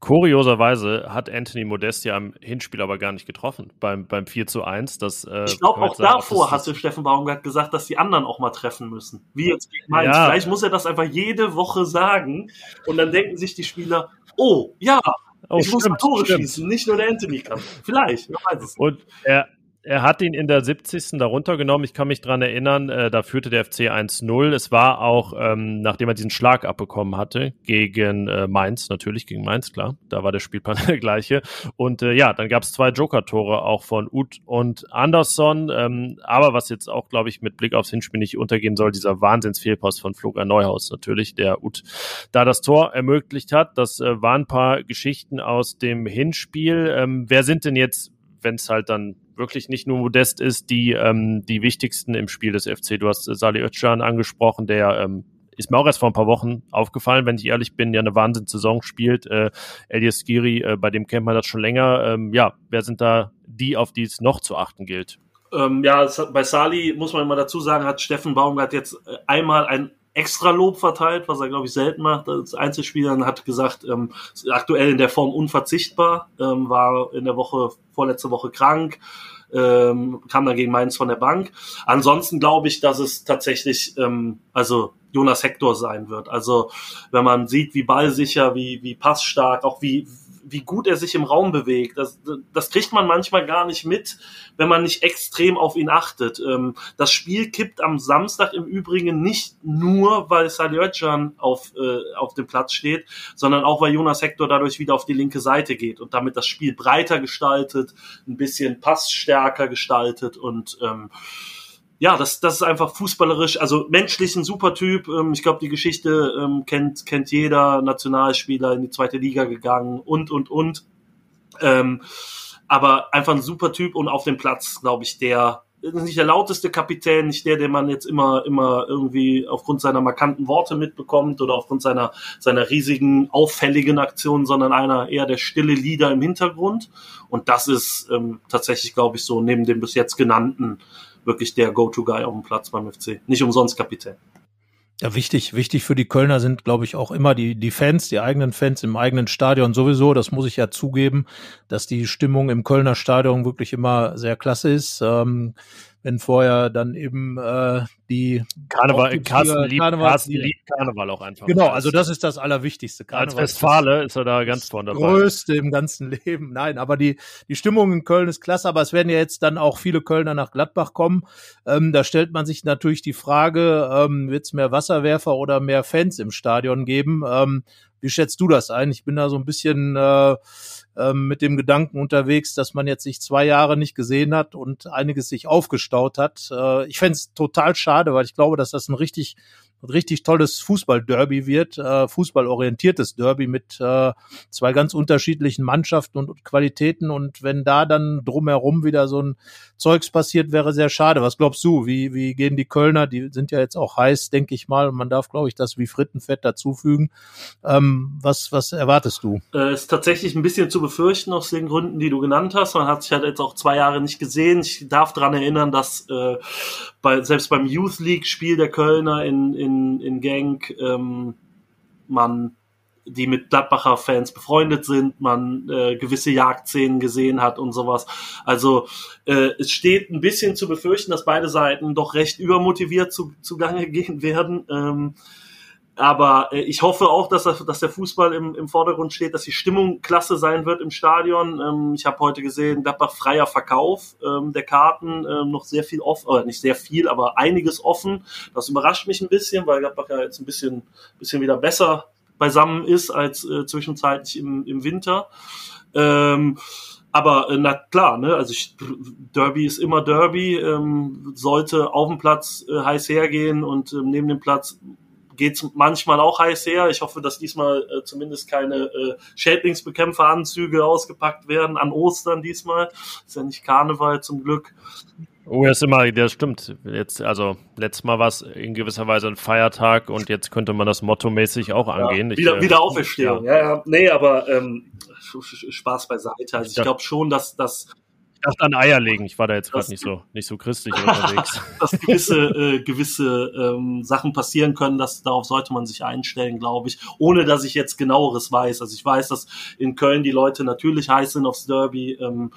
Kurioserweise hat Anthony Modest ja im Hinspiel aber gar nicht getroffen beim, beim 4 zu 1. Das, äh, ich glaube, auch davor hatte Steffen Baumgart gesagt, dass die anderen auch mal treffen müssen. Wie jetzt gegen Mainz. Ja. Vielleicht muss er das einfach jede Woche sagen und dann denken sich die Spieler, oh, ja, oh, ich stimmt, muss Tore stimmt. schießen, nicht nur der Anthony kann. Vielleicht, wer weiß es. Und er, er hat ihn in der 70. darunter genommen. Ich kann mich dran erinnern, äh, da führte der FC 1-0. Es war auch, ähm, nachdem er diesen Schlag abbekommen hatte, gegen äh, Mainz, natürlich gegen Mainz, klar. Da war der Spielplan der gleiche. Und äh, ja, dann gab es zwei Joker-Tore auch von Uth und Anderson. Ähm, aber was jetzt auch, glaube ich, mit Blick aufs Hinspiel nicht untergehen soll, dieser Wahnsinnsfehlpost von Florian Neuhaus natürlich, der Uth da das Tor ermöglicht hat. Das äh, waren ein paar Geschichten aus dem Hinspiel. Ähm, wer sind denn jetzt wenn es halt dann wirklich nicht nur Modest ist, die, ähm, die wichtigsten im Spiel des FC. Du hast äh, Salih Özcan angesprochen, der ähm, ist mir auch erst vor ein paar Wochen aufgefallen, wenn ich ehrlich bin, ja eine Wahnsinnssaison spielt. Äh, Elias Giri, äh, bei dem kennt man das schon länger. Ähm, ja, wer sind da die, auf die es noch zu achten gilt? Ähm, ja, bei Sali muss man immer dazu sagen, hat Steffen Baumgart jetzt äh, einmal ein extra Lob verteilt, was er, glaube ich, selten macht als Einzelspieler und hat gesagt, ähm, aktuell in der Form unverzichtbar, ähm, war in der Woche, vorletzte Woche krank, ähm, kam dann gegen Mainz von der Bank. Ansonsten glaube ich, dass es tatsächlich, ähm, also Jonas Hector sein wird. Also wenn man sieht, wie ballsicher, wie, wie passstark, auch wie, wie gut er sich im Raum bewegt. Das, das kriegt man manchmal gar nicht mit, wenn man nicht extrem auf ihn achtet. Ähm, das Spiel kippt am Samstag im Übrigen nicht nur, weil Salihöcan auf, äh, auf dem Platz steht, sondern auch, weil Jonas Hector dadurch wieder auf die linke Seite geht und damit das Spiel breiter gestaltet, ein bisschen passstärker gestaltet und ähm, ja, das, das ist einfach fußballerisch, also menschlich ein super Typ. Ähm, ich glaube, die Geschichte ähm, kennt, kennt jeder Nationalspieler in die zweite Liga gegangen und, und, und. Ähm, aber einfach ein super Typ und auf dem Platz, glaube ich, der nicht der lauteste Kapitän, nicht der, den man jetzt immer, immer irgendwie aufgrund seiner markanten Worte mitbekommt oder aufgrund seiner, seiner riesigen, auffälligen Aktionen, sondern einer eher der stille Leader im Hintergrund. Und das ist ähm, tatsächlich, glaube ich, so neben dem bis jetzt genannten wirklich der Go-To-Guy auf dem Platz beim FC. Nicht umsonst Kapitän. Ja, wichtig, wichtig für die Kölner sind, glaube ich, auch immer die, die Fans, die eigenen Fans im eigenen Stadion sowieso. Das muss ich ja zugeben, dass die Stimmung im Kölner Stadion wirklich immer sehr klasse ist. Ähm, wenn vorher dann eben äh, die Karneval, Carsten liebt, Karneval, Carsten liebt Karneval auch einfach. Genau, also das ist das Allerwichtigste. Karneval Als Westfale ist er da ganz vorne dabei. Größte im ganzen Leben. Nein, aber die, die Stimmung in Köln ist klasse, aber es werden ja jetzt dann auch viele Kölner nach Gladbach kommen. Ähm, da stellt man sich natürlich die Frage, ähm, wird es mehr Wasserwerfer oder mehr Fans im Stadion geben? Ähm, wie schätzt du das ein? Ich bin da so ein bisschen äh, ähm, mit dem Gedanken unterwegs, dass man jetzt sich zwei Jahre nicht gesehen hat und einiges sich aufgestaut hat. Äh, ich fände es total schade, weil ich glaube, dass das ein richtig richtig tolles Fußball-Derby wird, äh, fußballorientiertes Derby mit äh, zwei ganz unterschiedlichen Mannschaften und, Qualitäten. Und wenn da dann drumherum wieder so ein Zeugs passiert, wäre sehr schade. Was glaubst du? Wie, wie gehen die Kölner? Die sind ja jetzt auch heiß, denke ich mal. Und man darf, glaube ich, das wie Frittenfett dazufügen. Ähm, was, was erwartest du? Äh, ist tatsächlich ein bisschen zu befürchten aus den Gründen, die du genannt hast. Man hat sich halt jetzt auch zwei Jahre nicht gesehen. Ich darf daran erinnern, dass äh, bei, selbst beim Youth League-Spiel der Kölner in, in, in Genk ähm, man die mit Gladbacher Fans befreundet sind, man äh, gewisse Jagdszenen gesehen hat und sowas. Also äh, es steht ein bisschen zu befürchten, dass beide Seiten doch recht übermotiviert zu, zugange gehen werden. Ähm, aber äh, ich hoffe auch, dass, das, dass der Fußball im, im Vordergrund steht, dass die Stimmung klasse sein wird im Stadion. Ähm, ich habe heute gesehen, Gladbach freier Verkauf ähm, der Karten, ähm, noch sehr viel offen, äh, nicht sehr viel, aber einiges offen. Das überrascht mich ein bisschen, weil Gladbach ja jetzt ein bisschen, bisschen wieder besser beisammen ist als äh, zwischenzeitlich im, im Winter. Ähm, aber äh, na klar, ne, also ich, Derby ist immer Derby, ähm, sollte auf dem Platz äh, heiß hergehen und ähm, neben dem Platz geht's manchmal auch heiß her. Ich hoffe, dass diesmal äh, zumindest keine äh, Schädlingsbekämpferanzüge ausgepackt werden an Ostern diesmal. Ist ja nicht Karneval zum Glück. Oh, das ist immer, das stimmt. Jetzt, also letztes Mal war es in gewisser Weise ein Feiertag und jetzt könnte man das mottomäßig auch angehen. Ja, wieder, ich, wieder Auferstehung. Ja. ja, ja. Nee, aber ähm, Spaß beiseite. Also ich glaube schon, dass, dass Ich dachte an Eier legen. Ich war da jetzt gerade nicht so, nicht so christlich unterwegs. dass gewisse, äh, gewisse ähm, Sachen passieren können, dass darauf sollte man sich einstellen, glaube ich, ohne dass ich jetzt genaueres weiß. Also ich weiß, dass in Köln die Leute natürlich heiß sind aufs Derby. Ähm,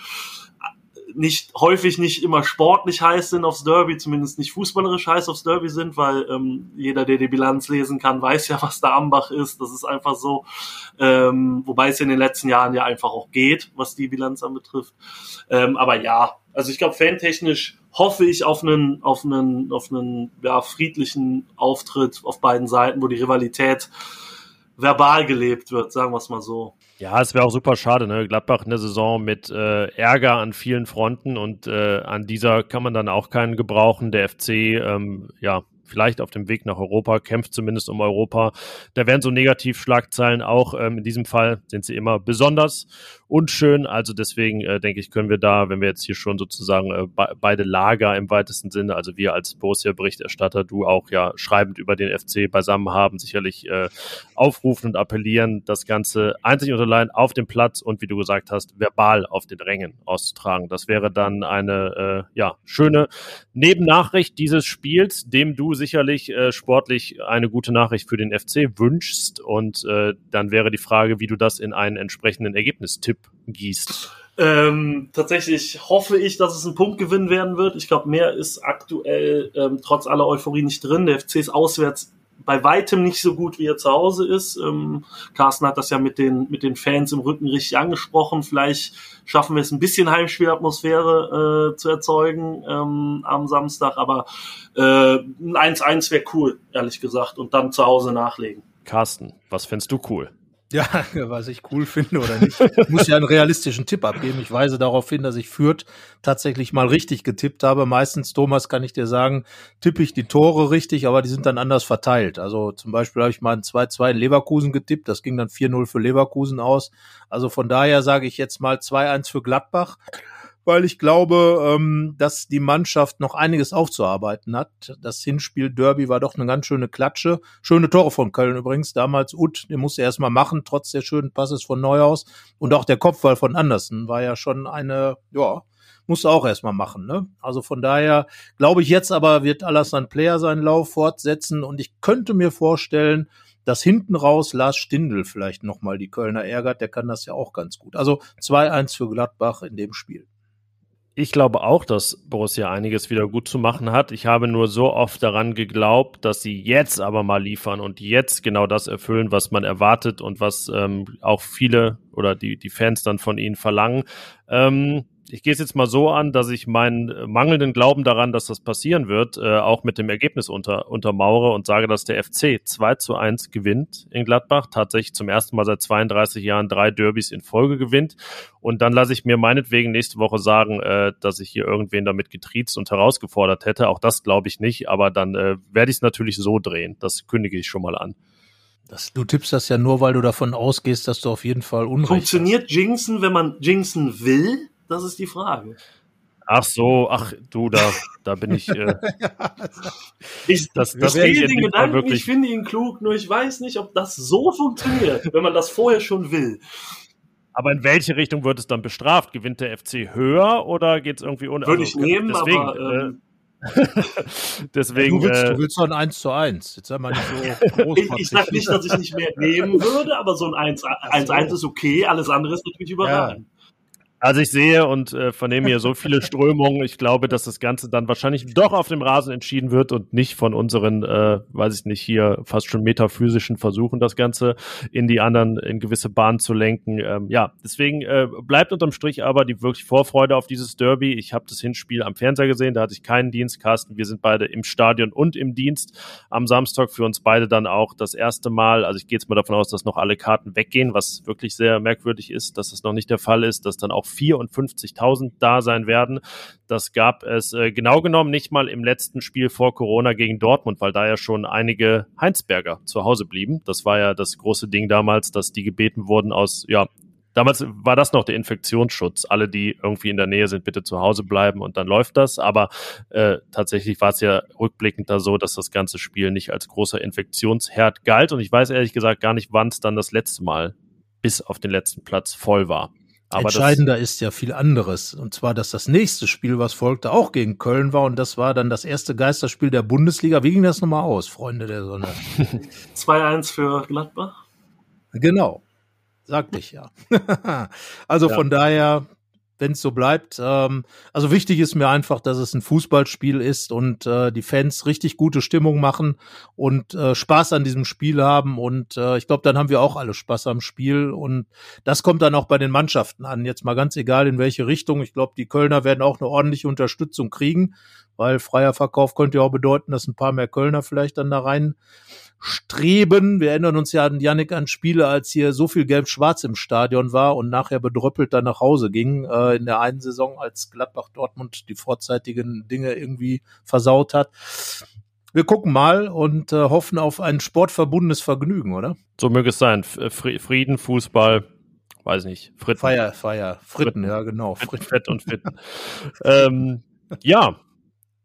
nicht häufig nicht immer sportlich heiß sind aufs Derby, zumindest nicht fußballerisch heiß aufs Derby sind, weil ähm, jeder, der die Bilanz lesen kann, weiß ja, was da Ambach ist. Das ist einfach so. Ähm, wobei es in den letzten Jahren ja einfach auch geht, was die Bilanz anbetrifft. Ähm, aber ja, also ich glaube, fantechnisch hoffe ich auf einen, auf einen, auf einen ja, friedlichen Auftritt auf beiden Seiten, wo die Rivalität verbal gelebt wird, sagen wir es mal so. Ja, es wäre auch super schade, ne? Gladbach in Saison mit äh, Ärger an vielen Fronten und äh, an dieser kann man dann auch keinen gebrauchen. Der FC, ähm, ja, vielleicht auf dem Weg nach Europa, kämpft zumindest um Europa. Da werden so Negativschlagzeilen auch. Ähm, in diesem Fall sind sie immer besonders unschön. Also deswegen äh, denke ich, können wir da, wenn wir jetzt hier schon sozusagen äh, be beide Lager im weitesten Sinne, also wir als Borussia-Berichterstatter, du auch ja schreibend über den FC beisammen haben, sicherlich äh, aufrufen und appellieren, das Ganze einzig und allein auf dem Platz und wie du gesagt hast, verbal auf den Rängen auszutragen. Das wäre dann eine äh, ja schöne Nebennachricht dieses Spiels, dem du sicherlich äh, sportlich eine gute Nachricht für den FC wünschst und äh, dann wäre die Frage, wie du das in einen entsprechenden Ergebnistipp gießt? Ähm, tatsächlich hoffe ich, dass es ein Punktgewinn werden wird. Ich glaube, mehr ist aktuell ähm, trotz aller Euphorie nicht drin. Der FC ist auswärts bei weitem nicht so gut, wie er zu Hause ist. Ähm, Carsten hat das ja mit den, mit den Fans im Rücken richtig angesprochen. Vielleicht schaffen wir es ein bisschen Heimspielatmosphäre äh, zu erzeugen ähm, am Samstag, aber äh, ein 1-1 wäre cool, ehrlich gesagt, und dann zu Hause nachlegen. Carsten, was fändest du cool? Ja, was ich cool finde oder nicht. Ich muss ja einen realistischen Tipp abgeben. Ich weise darauf hin, dass ich Fürth tatsächlich mal richtig getippt habe. Meistens, Thomas, kann ich dir sagen, tippe ich die Tore richtig, aber die sind dann anders verteilt. Also zum Beispiel habe ich mal ein 2-2 in Leverkusen getippt. Das ging dann 4-0 für Leverkusen aus. Also von daher sage ich jetzt mal 2-1 für Gladbach weil ich glaube, ähm, dass die Mannschaft noch einiges aufzuarbeiten hat. Das Hinspiel Derby war doch eine ganz schöne Klatsche. Schöne Tore von Köln übrigens. Damals Ut, den musste er erstmal machen, trotz der schönen Passes von Neuhaus. Und auch der Kopfball von Andersen war ja schon eine, ja, musste auch erstmal machen. Ne? Also von daher glaube ich jetzt aber, wird Alassane Player seinen Lauf fortsetzen. Und ich könnte mir vorstellen, dass hinten raus Lars Stindl vielleicht nochmal die Kölner ärgert. Der kann das ja auch ganz gut. Also 2-1 für Gladbach in dem Spiel. Ich glaube auch, dass Borussia einiges wieder gut zu machen hat. Ich habe nur so oft daran geglaubt, dass sie jetzt aber mal liefern und jetzt genau das erfüllen, was man erwartet und was ähm, auch viele oder die, die Fans dann von ihnen verlangen. Ähm, ich gehe es jetzt mal so an, dass ich meinen äh, mangelnden Glauben daran, dass das passieren wird, äh, auch mit dem Ergebnis unter, untermauere und sage, dass der FC 2 zu 1 gewinnt in Gladbach, tatsächlich zum ersten Mal seit 32 Jahren drei Derbys in Folge gewinnt. Und dann lasse ich mir meinetwegen nächste Woche sagen, äh, dass ich hier irgendwen damit getriezt und herausgefordert hätte. Auch das glaube ich nicht, aber dann äh, werde ich es natürlich so drehen. Das kündige ich schon mal an. Das, du tippst das ja nur, weil du davon ausgehst, dass du auf jeden Fall Unrecht Funktioniert hast. Jinxen, wenn man Jinxen will? Das ist die Frage. Ach so, ach du, da, da bin ich. Äh, ich das, das ich, den Gedanken, wirklich. ich finde ihn klug, nur ich weiß nicht, ob das so funktioniert, wenn man das vorher schon will. Aber in welche Richtung wird es dann bestraft? Gewinnt der FC höher oder geht es irgendwie unter? Würde also, ich nehmen, deswegen, aber. Äh, ähm, Deswegen, du, willst, äh, du willst doch ein 1 zu 1. Jetzt sei mal nicht so groß. ich ich sage nicht, dass ich nicht mehr nehmen würde, aber so ein 1-1 ist okay. Alles andere ist natürlich überragend. Ja. Also ich sehe und äh, vernehme hier so viele Strömungen. Ich glaube, dass das Ganze dann wahrscheinlich doch auf dem Rasen entschieden wird und nicht von unseren, äh, weiß ich nicht, hier fast schon metaphysischen Versuchen, das Ganze in die anderen, in gewisse Bahnen zu lenken. Ähm, ja, deswegen äh, bleibt unterm Strich aber die wirklich Vorfreude auf dieses Derby. Ich habe das Hinspiel am Fernseher gesehen, da hatte ich keinen Dienst, Carsten. Wir sind beide im Stadion und im Dienst am Samstag. Für uns beide dann auch das erste Mal. Also ich gehe jetzt mal davon aus, dass noch alle Karten weggehen, was wirklich sehr merkwürdig ist, dass das noch nicht der Fall ist, dass dann auch 54.000 da sein werden. Das gab es äh, genau genommen nicht mal im letzten Spiel vor Corona gegen Dortmund, weil da ja schon einige Heinsberger zu Hause blieben. Das war ja das große Ding damals, dass die gebeten wurden aus, ja, Damals war das noch der Infektionsschutz. Alle, die irgendwie in der Nähe sind, bitte zu Hause bleiben und dann läuft das. Aber äh, tatsächlich war es ja rückblickend da so, dass das ganze Spiel nicht als großer Infektionsherd galt. Und ich weiß ehrlich gesagt gar nicht, wann es dann das letzte Mal bis auf den letzten Platz voll war. Aber Entscheidender ist ja viel anderes. Und zwar, dass das nächste Spiel, was folgte, auch gegen Köln war. Und das war dann das erste Geisterspiel der Bundesliga. Wie ging das nochmal aus, Freunde der Sonne? 2-1 für Gladbach. Genau. Sagte ich ja. also ja. von daher, wenn es so bleibt. Ähm, also wichtig ist mir einfach, dass es ein Fußballspiel ist und äh, die Fans richtig gute Stimmung machen und äh, Spaß an diesem Spiel haben. Und äh, ich glaube, dann haben wir auch alle Spaß am Spiel. Und das kommt dann auch bei den Mannschaften an. Jetzt mal ganz egal, in welche Richtung. Ich glaube, die Kölner werden auch eine ordentliche Unterstützung kriegen, weil freier Verkauf könnte ja auch bedeuten, dass ein paar mehr Kölner vielleicht dann da rein streben. Wir erinnern uns ja an Yannick an Spiele, als hier so viel Gelb-Schwarz im Stadion war und nachher bedröppelt dann nach Hause ging. Äh, in der einen Saison, als Gladbach Dortmund die vorzeitigen Dinge irgendwie versaut hat. Wir gucken mal und äh, hoffen auf ein sportverbundenes Vergnügen, oder? So möge es sein. Frieden, Fußball, weiß nicht. Fritten. Feier, Feier. Fritten, Fritten. ja genau. Fritten. Fett und Fritten. ähm, ja,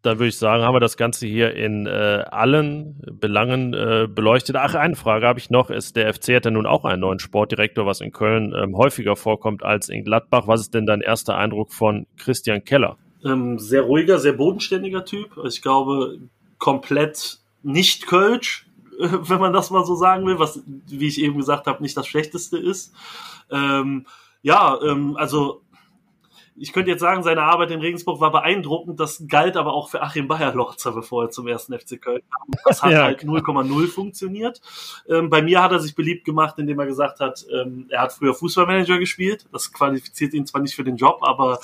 dann würde ich sagen, haben wir das Ganze hier in äh, allen Belangen äh, beleuchtet. Ach, eine Frage habe ich noch. Ist der FC hat ja nun auch einen neuen Sportdirektor, was in Köln ähm, häufiger vorkommt als in Gladbach. Was ist denn dein erster Eindruck von Christian Keller? Ähm, sehr ruhiger, sehr bodenständiger Typ. Ich glaube, komplett nicht Kölsch, wenn man das mal so sagen will, was, wie ich eben gesagt habe, nicht das Schlechteste ist. Ähm, ja, ähm, also ich könnte jetzt sagen, seine Arbeit in Regensburg war beeindruckend. Das galt aber auch für Achim Bayerlorzer, bevor er zum ersten FC Köln kam. Das hat ja. halt 0,0 funktioniert. Ähm, bei mir hat er sich beliebt gemacht, indem er gesagt hat, ähm, er hat früher Fußballmanager gespielt. Das qualifiziert ihn zwar nicht für den Job, aber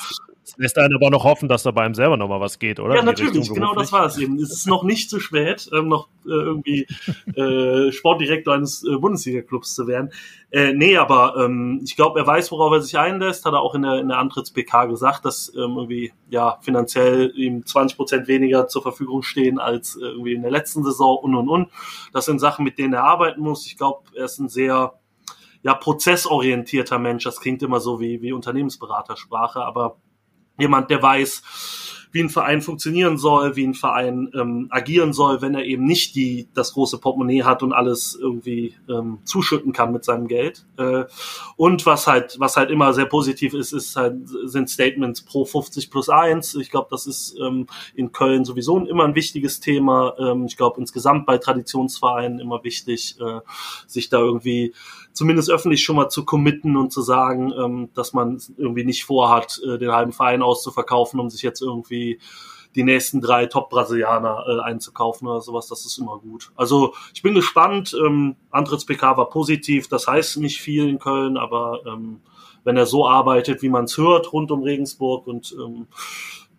das lässt einen aber noch hoffen, dass da bei ihm selber noch mal was geht, oder? Ja, natürlich, genau das war es eben. Es ist noch nicht zu spät, ähm, noch äh, irgendwie äh, Sportdirektor eines äh, Bundesliga-Clubs zu werden. Äh, nee, aber ähm, ich glaube, er weiß, worauf er sich einlässt, hat er auch in der, in der Antritts-PK gesagt, dass ähm, irgendwie ja finanziell ihm 20 Prozent weniger zur Verfügung stehen als äh, irgendwie in der letzten Saison und und und. Das sind Sachen, mit denen er arbeiten muss. Ich glaube, er ist ein sehr ja, prozessorientierter Mensch. Das klingt immer so wie, wie Unternehmensberatersprache, aber jemand, der weiß, wie ein Verein funktionieren soll, wie ein Verein ähm, agieren soll, wenn er eben nicht die das große Portemonnaie hat und alles irgendwie ähm, zuschütten kann mit seinem Geld. Äh, und was halt was halt immer sehr positiv ist, ist halt sind Statements pro 50 plus 1. Ich glaube, das ist ähm, in Köln sowieso immer ein wichtiges Thema. Ähm, ich glaube insgesamt bei Traditionsvereinen immer wichtig, äh, sich da irgendwie zumindest öffentlich schon mal zu committen und zu sagen, ähm, dass man irgendwie nicht vorhat, äh, den halben Verein auszuverkaufen, um sich jetzt irgendwie die nächsten drei Top-Brasilianer äh, einzukaufen oder sowas, das ist immer gut. Also ich bin gespannt. Ähm, Antritts-PK war positiv, das heißt nicht viel in Köln, aber ähm, wenn er so arbeitet, wie man es hört, rund um Regensburg und ähm,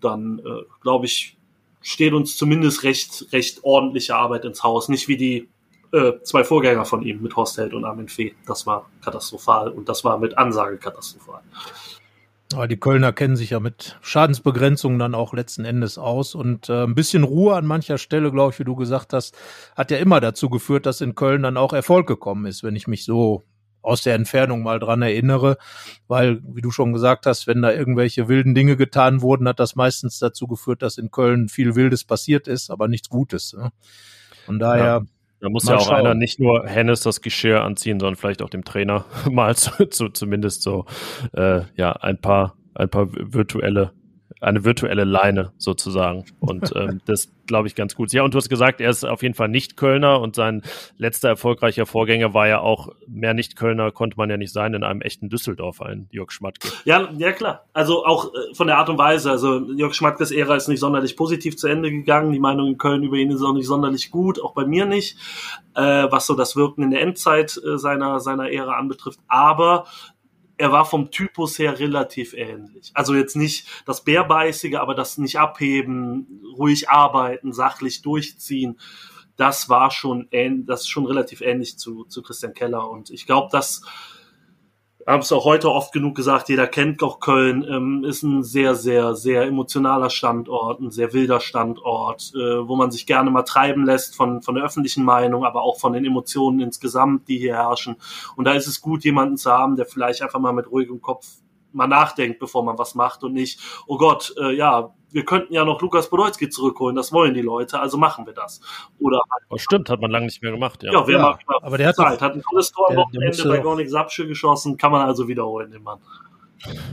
dann äh, glaube ich, steht uns zumindest recht, recht ordentliche Arbeit ins Haus. Nicht wie die äh, zwei Vorgänger von ihm mit Horst Held und Armin Fee. Das war katastrophal und das war mit Ansage katastrophal. Aber die Kölner kennen sich ja mit Schadensbegrenzungen dann auch letzten Endes aus. Und äh, ein bisschen Ruhe an mancher Stelle, glaube ich, wie du gesagt hast, hat ja immer dazu geführt, dass in Köln dann auch Erfolg gekommen ist, wenn ich mich so aus der Entfernung mal dran erinnere. Weil, wie du schon gesagt hast, wenn da irgendwelche wilden Dinge getan wurden, hat das meistens dazu geführt, dass in Köln viel Wildes passiert ist, aber nichts Gutes. Ne? Von daher. Ja da muss mal ja auch schauen. einer nicht nur Hennes das Geschirr anziehen, sondern vielleicht auch dem Trainer mal zu, zu, zumindest so äh, ja ein paar ein paar virtuelle eine virtuelle Leine sozusagen. Und ähm, das glaube ich ganz gut. Ja, und du hast gesagt, er ist auf jeden Fall nicht Kölner und sein letzter erfolgreicher Vorgänger war ja auch mehr nicht Kölner konnte man ja nicht sein in einem echten Düsseldorfer, ein Jörg Schmatke. Ja, ja klar. Also auch äh, von der Art und Weise. Also Jörg Schmatkes Ära ist nicht sonderlich positiv zu Ende gegangen. Die Meinung in Köln über ihn ist auch nicht sonderlich gut, auch bei mir nicht, äh, was so das Wirken in der Endzeit äh, seiner seiner Ära anbetrifft. Aber er war vom Typus her relativ ähnlich. Also jetzt nicht das Bärbeißige, aber das nicht abheben, ruhig arbeiten, sachlich durchziehen. Das war schon, das ist schon relativ ähnlich zu, zu Christian Keller. Und ich glaube, dass haben es auch heute oft genug gesagt, jeder kennt auch Köln, ähm, ist ein sehr, sehr, sehr emotionaler Standort, ein sehr wilder Standort, äh, wo man sich gerne mal treiben lässt von, von der öffentlichen Meinung, aber auch von den Emotionen insgesamt, die hier herrschen. Und da ist es gut, jemanden zu haben, der vielleicht einfach mal mit ruhigem Kopf mal nachdenkt, bevor man was macht und nicht, oh Gott, äh, ja, wir könnten ja noch Lukas Podolski zurückholen, das wollen die Leute, also machen wir das. Oder halt, oh, stimmt, hat man lange nicht mehr gemacht, ja. Ja, wer ja, mal aber der hat, Zeit, hat ein tolles Tor am Wochenende bei Gornik Sapsche geschossen, kann man also wiederholen, den Mann.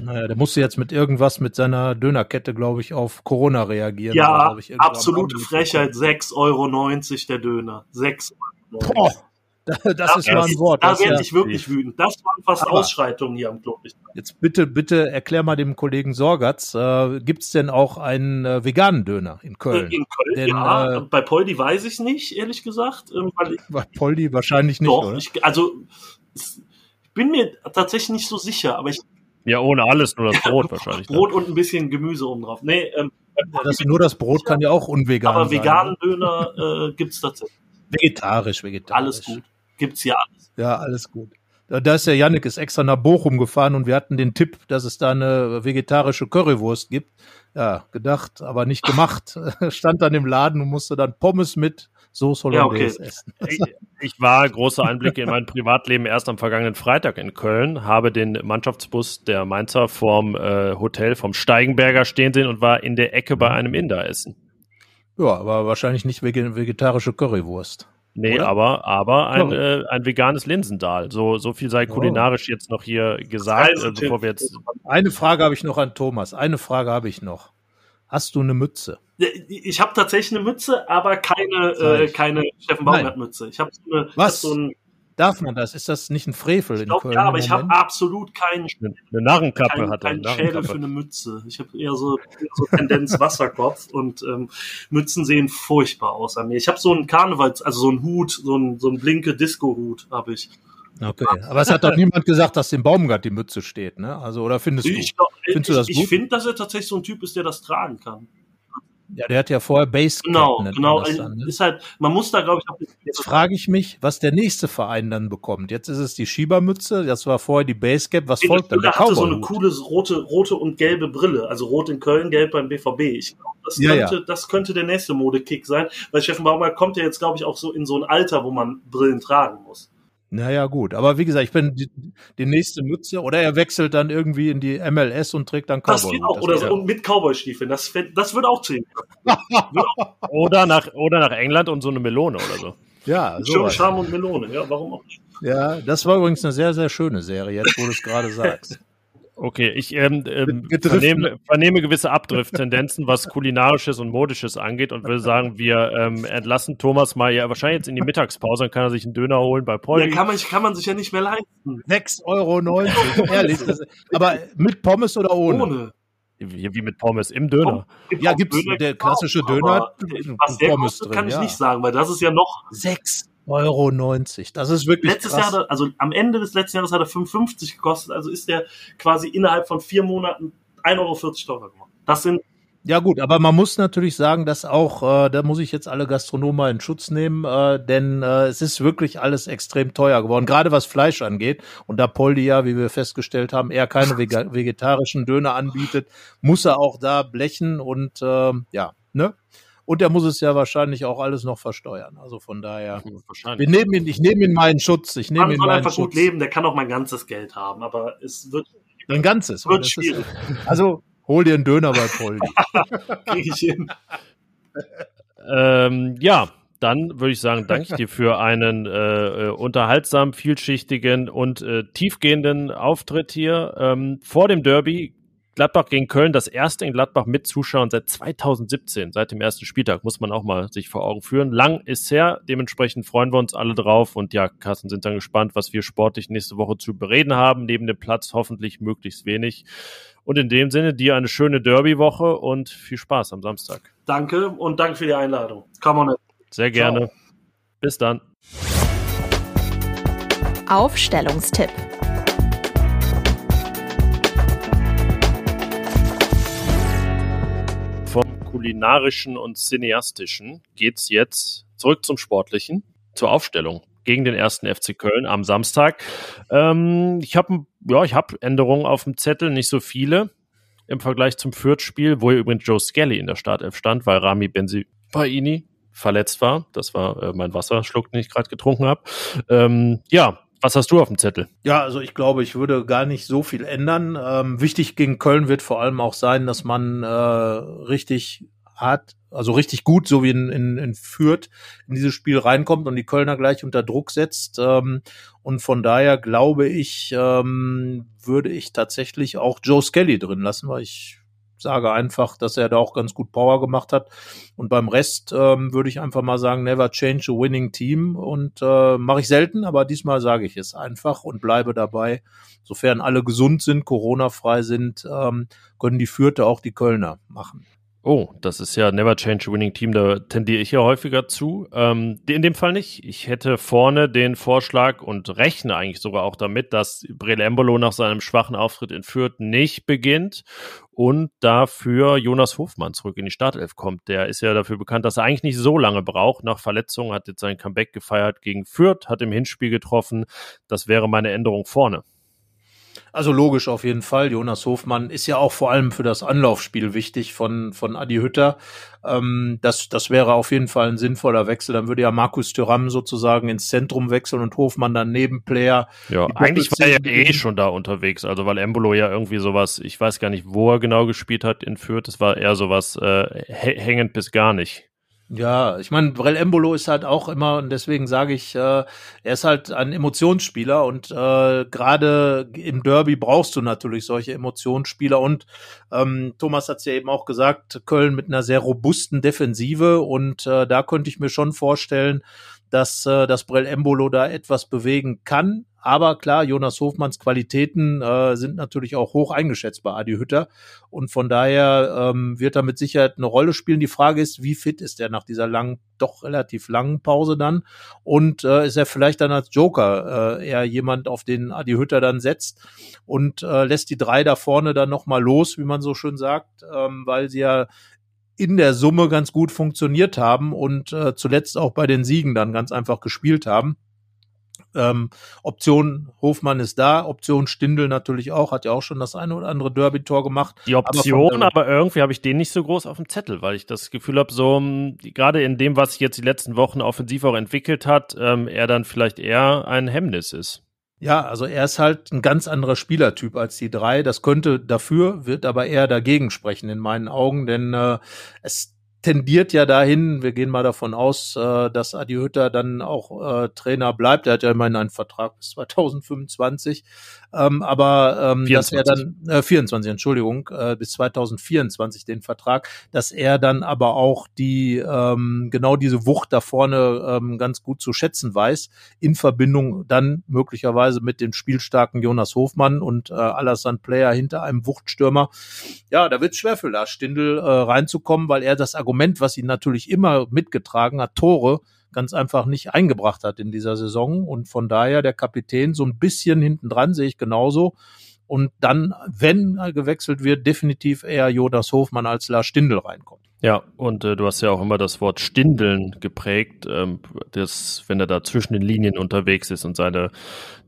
Naja, der musste jetzt mit irgendwas mit seiner Dönerkette, glaube ich, auf Corona reagieren. Ja, oder, ich, absolute Frechheit, 6,90 Euro der Döner. 6 Euro. Boah, das, das ist mal ein Wort. Da Das werde ja, ich wirklich wütend. Das waren fast Aber- Ausschreitungen hier am Club. jetzt bitte, bitte erklär mal dem Kollegen Sorgatz, äh, gibt es denn auch einen äh, veganen Döner in Köln? In Köln, Denn, ja. äh, Bei Poldi weiß ich nicht, ehrlich gesagt. ähm, Weil ich, Bei Poldi wahrscheinlich nicht, doch, oder? ich, also es- ich bin mir tatsächlich nicht so sicher, aber ich Ja, ohne alles, nur das Brot wahrscheinlich. ne? Brot und ein bisschen Gemüse oben drauf. Nee, ähm, Ja, das, nur das Brot kann ja auch unvegan aber sein. veganen ne? Döner äh, gibt's tatsächlich. Vegetarisch, vegetarisch. Alles gut. Gibt's ja alles. Ja, alles gut. Da ist der Yannick ist extra nach Bochum gefahren und wir hatten den Tipp, dass es da eine vegetarische Currywurst gibt. Ja, gedacht, aber nicht gemacht. Stand dann im Laden und musste dann Pommes mit Soße Ja, Hollandaise okay. essen. Ich, ich war große Einblicke in mein Privatleben erst am vergangenen Freitag in Köln, habe den Mannschaftsbus der Mainzer vorm äh, Hotel vom Steigenberger stehen sehen und war in der Ecke bei einem Inder essen. Ja, aber wahrscheinlich nicht vege- vegetarische Currywurst. Nee, Oder? aber, aber ein, Ja. äh, ein veganes Linsendahl. So, so viel sei kulinarisch jetzt noch hier gesagt, äh, Reisetipp. bevor wir jetzt. Eine Frage habe ich noch an Thomas. Eine Frage habe ich noch. Hast du eine Mütze? Ich habe tatsächlich eine Mütze, aber keine, äh, keine Steffen Nein. Baumgart Mütze. Ich habe so eine, Was? So ein, Darf man das? Ist das nicht ein Frevel ich in glaub, Köln? ja, aber ich habe absolut keinen Eine, eine Narrenkappe kein, hat er. kein eine Schädel für eine Mütze. Ich habe eher so, so Tendenz Wasserkopf und ähm, Mützen sehen furchtbar aus an mir. Ich habe so einen Karnevals, also so einen Hut, so einen, so einen blinke Disco-Hut habe ich. Okay, aber es hat doch niemand gesagt, dass dem Baumgart die Mütze steht, ne? Also, oder findest du? Ich, Findest du ich, das ich gut? finde, dass er tatsächlich so ein Typ ist, der das tragen kann. Ja, der hat ja vorher Basecap. Genau, genau. dann, ne? Ist halt, man muss da, glaube ich, auch Jetzt frage ich mich, was der nächste Verein dann bekommt. Jetzt ist es die Schiebermütze, das war vorher die Basecap. Was folgt dann? Der Er hatte so eine coole rote, rote und gelbe Brille. Also rot in Köln, gelb beim BVB. Ich glaube, das, Ja, könnte, das könnte der nächste Modekick sein. Weil Steffen Baumgart kommt ja jetzt, glaube ich, auch so in so ein Alter, wo man Brillen tragen muss. Naja, gut. Aber wie gesagt, ich bin die, die nächste Mütze. Oder er wechselt dann irgendwie in die MLS und trägt dann Das Cowboyhut. geht auch. Das Oder so, und mit Cowboy-Stiefeln. Das, das würde auch zählen. Oder nach, oder nach England und so eine Melone oder so. Ja, Schöne sowas. Charme und Melone. Ja, warum auch nicht? ja, das war übrigens eine sehr, sehr schöne Serie, jetzt wo du es gerade sagst. Okay, ich ähm, ähm, vernehme, vernehme gewisse Abdrift-Tendenzen, was kulinarisches und modisches angeht und würde sagen, wir ähm, entlassen Thomas mal ja wahrscheinlich jetzt in die Mittagspause, dann kann er sich einen Döner holen bei Ja, Polly. kann, man, kann man sich ja nicht mehr leisten. 6,90 Euro, ehrlich. Das, aber mit Pommes oder ohne? Ohne. wie, wie mit Pommes im Döner. Gibt Ja, gibt's- Döner, der klassische Döner Was der Pommes kostet, drin, kann ich ja. nicht sagen, weil das ist ja noch 6,90 Euro. Das ist wirklich Letztes krass. Jahr, er, also am Ende des letzten Jahres hat er 55 gekostet, also ist der quasi innerhalb von vier Monaten 1,40 Euro teurer geworden. Das sind, Ja gut, aber man muss natürlich sagen, dass auch, äh, da muss ich jetzt alle Gastronomen mal in Schutz nehmen, äh, denn äh, es ist wirklich alles extrem teuer geworden, gerade was Fleisch angeht. Und da Poldi ja, wie wir festgestellt haben, eher keine vegetarischen Döner anbietet, muss er auch da blechen und äh, ja, ne? Und er muss es ja wahrscheinlich auch alles noch versteuern. Also von daher, wir nehmen ihn, ich nehme ihn meinen Schutz, ich nehme man ihn soll meinen einfach Schutz. gut leben, der kann auch mein ganzes Geld haben, aber es wird, Ein ganzes. wird Das ist- schwierig, also hol dir einen Döner bei Poldi. kriege ich hin. Ähm, ja, dann würde ich sagen, danke ich dir für einen äh, äh, unterhaltsamen, vielschichtigen und äh, tiefgehenden Auftritt hier. Ähm, vor dem Derby Gladbach gegen Köln, das erste in Gladbach mit Zuschauern seit 2017, seit dem ersten Spieltag, muss man auch mal sich vor Augen führen. Lang ist her, dementsprechend freuen wir uns alle drauf und ja, Carsten, sind dann gespannt, was wir sportlich nächste Woche zu bereden haben. Neben dem Platz hoffentlich möglichst wenig. Und in dem Sinne, dir eine schöne Derby-Woche und viel Spaß am Samstag. Danke und danke für die Einladung. Come on. Sehr gerne. Bis dann. Aufstellungstipp. Kulinarischen und cineastischen geht's jetzt zurück zum Sportlichen, zur Aufstellung gegen den ersten FC Köln am Samstag. Ähm, ich habe ja, ich habe Änderungen auf dem Zettel, nicht so viele im Vergleich zum Fürth-Spiel, wo ja übrigens Joe Skelly in der Startelf stand, weil Rami Benzibaini verletzt war. Das war äh, mein Wasserschluck, den ich gerade getrunken habe. Ähm, ja, was hast du auf dem Zettel? Ja, also ich glaube, ich würde gar nicht so viel ändern. Ähm, wichtig gegen Köln wird vor allem auch sein, dass man äh, richtig hart, also richtig gut, so wie in, in, in Fürth, in dieses Spiel reinkommt und die Kölner gleich unter Druck setzt. Ähm, und von daher glaube ich, ähm, würde ich tatsächlich auch Joe Skelly drin lassen, weil ich sage einfach, dass er da auch ganz gut Power gemacht hat. Und beim Rest ähm, würde ich einfach mal sagen, never change a winning team. Und äh, mache ich selten, aber diesmal sage ich es einfach und bleibe dabei. Sofern alle gesund sind, Corona-frei sind, ähm, können die Fürther auch die Kölner machen. Oh, das ist ja Never Change a Winning Team, da tendiere ich ja häufiger zu. Ähm, in dem Fall nicht. Ich hätte vorne den Vorschlag und rechne eigentlich sogar auch damit, dass Brele Embolo nach seinem schwachen Auftritt in Fürth nicht beginnt und dafür Jonas Hofmann zurück in die Startelf kommt. Der ist ja dafür bekannt, dass er eigentlich nicht so lange braucht. Nach Verletzungen hat jetzt sein Comeback gefeiert gegen Fürth, hat im Hinspiel getroffen. Das wäre meine Änderung vorne. Also logisch auf jeden Fall. Jonas Hofmann ist ja auch vor allem für das Anlaufspiel wichtig von, von Adi Hütter. Ähm, das, das wäre auf jeden Fall ein sinnvoller Wechsel. Dann würde ja Markus Thüram sozusagen ins Zentrum wechseln und Hofmann dann Nebenplayer. Ja, eigentlich war er ja eh schon da unterwegs. Also weil Embolo ja irgendwie sowas, ich weiß gar nicht, wo er genau gespielt hat in Fürth. Es war eher sowas äh, hängend bis gar nicht. Ja, ich meine, Brell Embolo ist halt auch immer, und deswegen sage ich, äh, er ist halt ein Emotionsspieler und äh, gerade im Derby brauchst du natürlich solche Emotionsspieler und ähm, Thomas hat es ja eben auch gesagt, Köln mit einer sehr robusten Defensive und äh, da könnte ich mir schon vorstellen, dass, äh, dass Brell Embolo da etwas bewegen kann. Aber klar, Jonas Hofmanns Qualitäten äh, sind natürlich auch hoch eingeschätzt bei Adi Hütter. Und von daher ähm, wird er mit Sicherheit eine Rolle spielen. Die Frage ist, wie fit ist er nach dieser langen, doch relativ langen Pause dann? Und äh, ist er vielleicht dann als Joker äh, eher jemand, auf den Adi Hütter dann setzt und äh, lässt die drei da vorne dann nochmal los, wie man so schön sagt, ähm, weil sie ja in der Summe ganz gut funktioniert haben und äh, zuletzt auch bei den Siegen dann ganz einfach gespielt haben. Ähm, Option Hofmann ist da, Option Stindel natürlich auch, hat ja auch schon das eine oder andere Derby-Tor gemacht. Die Option, aber, aber irgendwie habe ich den nicht so groß auf dem Zettel, weil ich das Gefühl habe, so hm, gerade in dem, was sich jetzt die letzten Wochen offensiv auch entwickelt hat, ähm, er dann vielleicht eher ein Hemmnis ist. Ja, also er ist halt ein ganz anderer Spielertyp als die drei. Das könnte dafür, wird aber eher dagegen sprechen in meinen Augen, denn äh, es tendiert ja dahin, wir gehen mal davon aus, äh, dass Adi Hütter dann auch äh, Trainer bleibt. Er hat ja immerhin einen Vertrag bis 2025. Ähm, aber ähm, dass er dann äh, 24, Entschuldigung, äh, bis 2024 den Vertrag, dass er dann aber auch die ähm, genau diese Wucht da vorne ähm, ganz gut zu schätzen weiß, in Verbindung dann möglicherweise mit dem spielstarken Jonas Hofmann und äh, Alassane Player hinter einem Wuchtstürmer. Ja, da wird es schwer für Lars Stindl äh, reinzukommen, weil er das Argument, was ihn natürlich immer mitgetragen hat, Tore, ganz einfach nicht eingebracht hat in dieser Saison. Und von daher der Kapitän so ein bisschen hinten dran, sehe ich genauso. Und dann, wenn gewechselt wird, definitiv eher Jonas Hofmann als Lars Stindl reinkommt. Ja, und äh, du hast ja auch immer das Wort Stindeln geprägt, ähm, das, wenn er da zwischen den Linien unterwegs ist und seine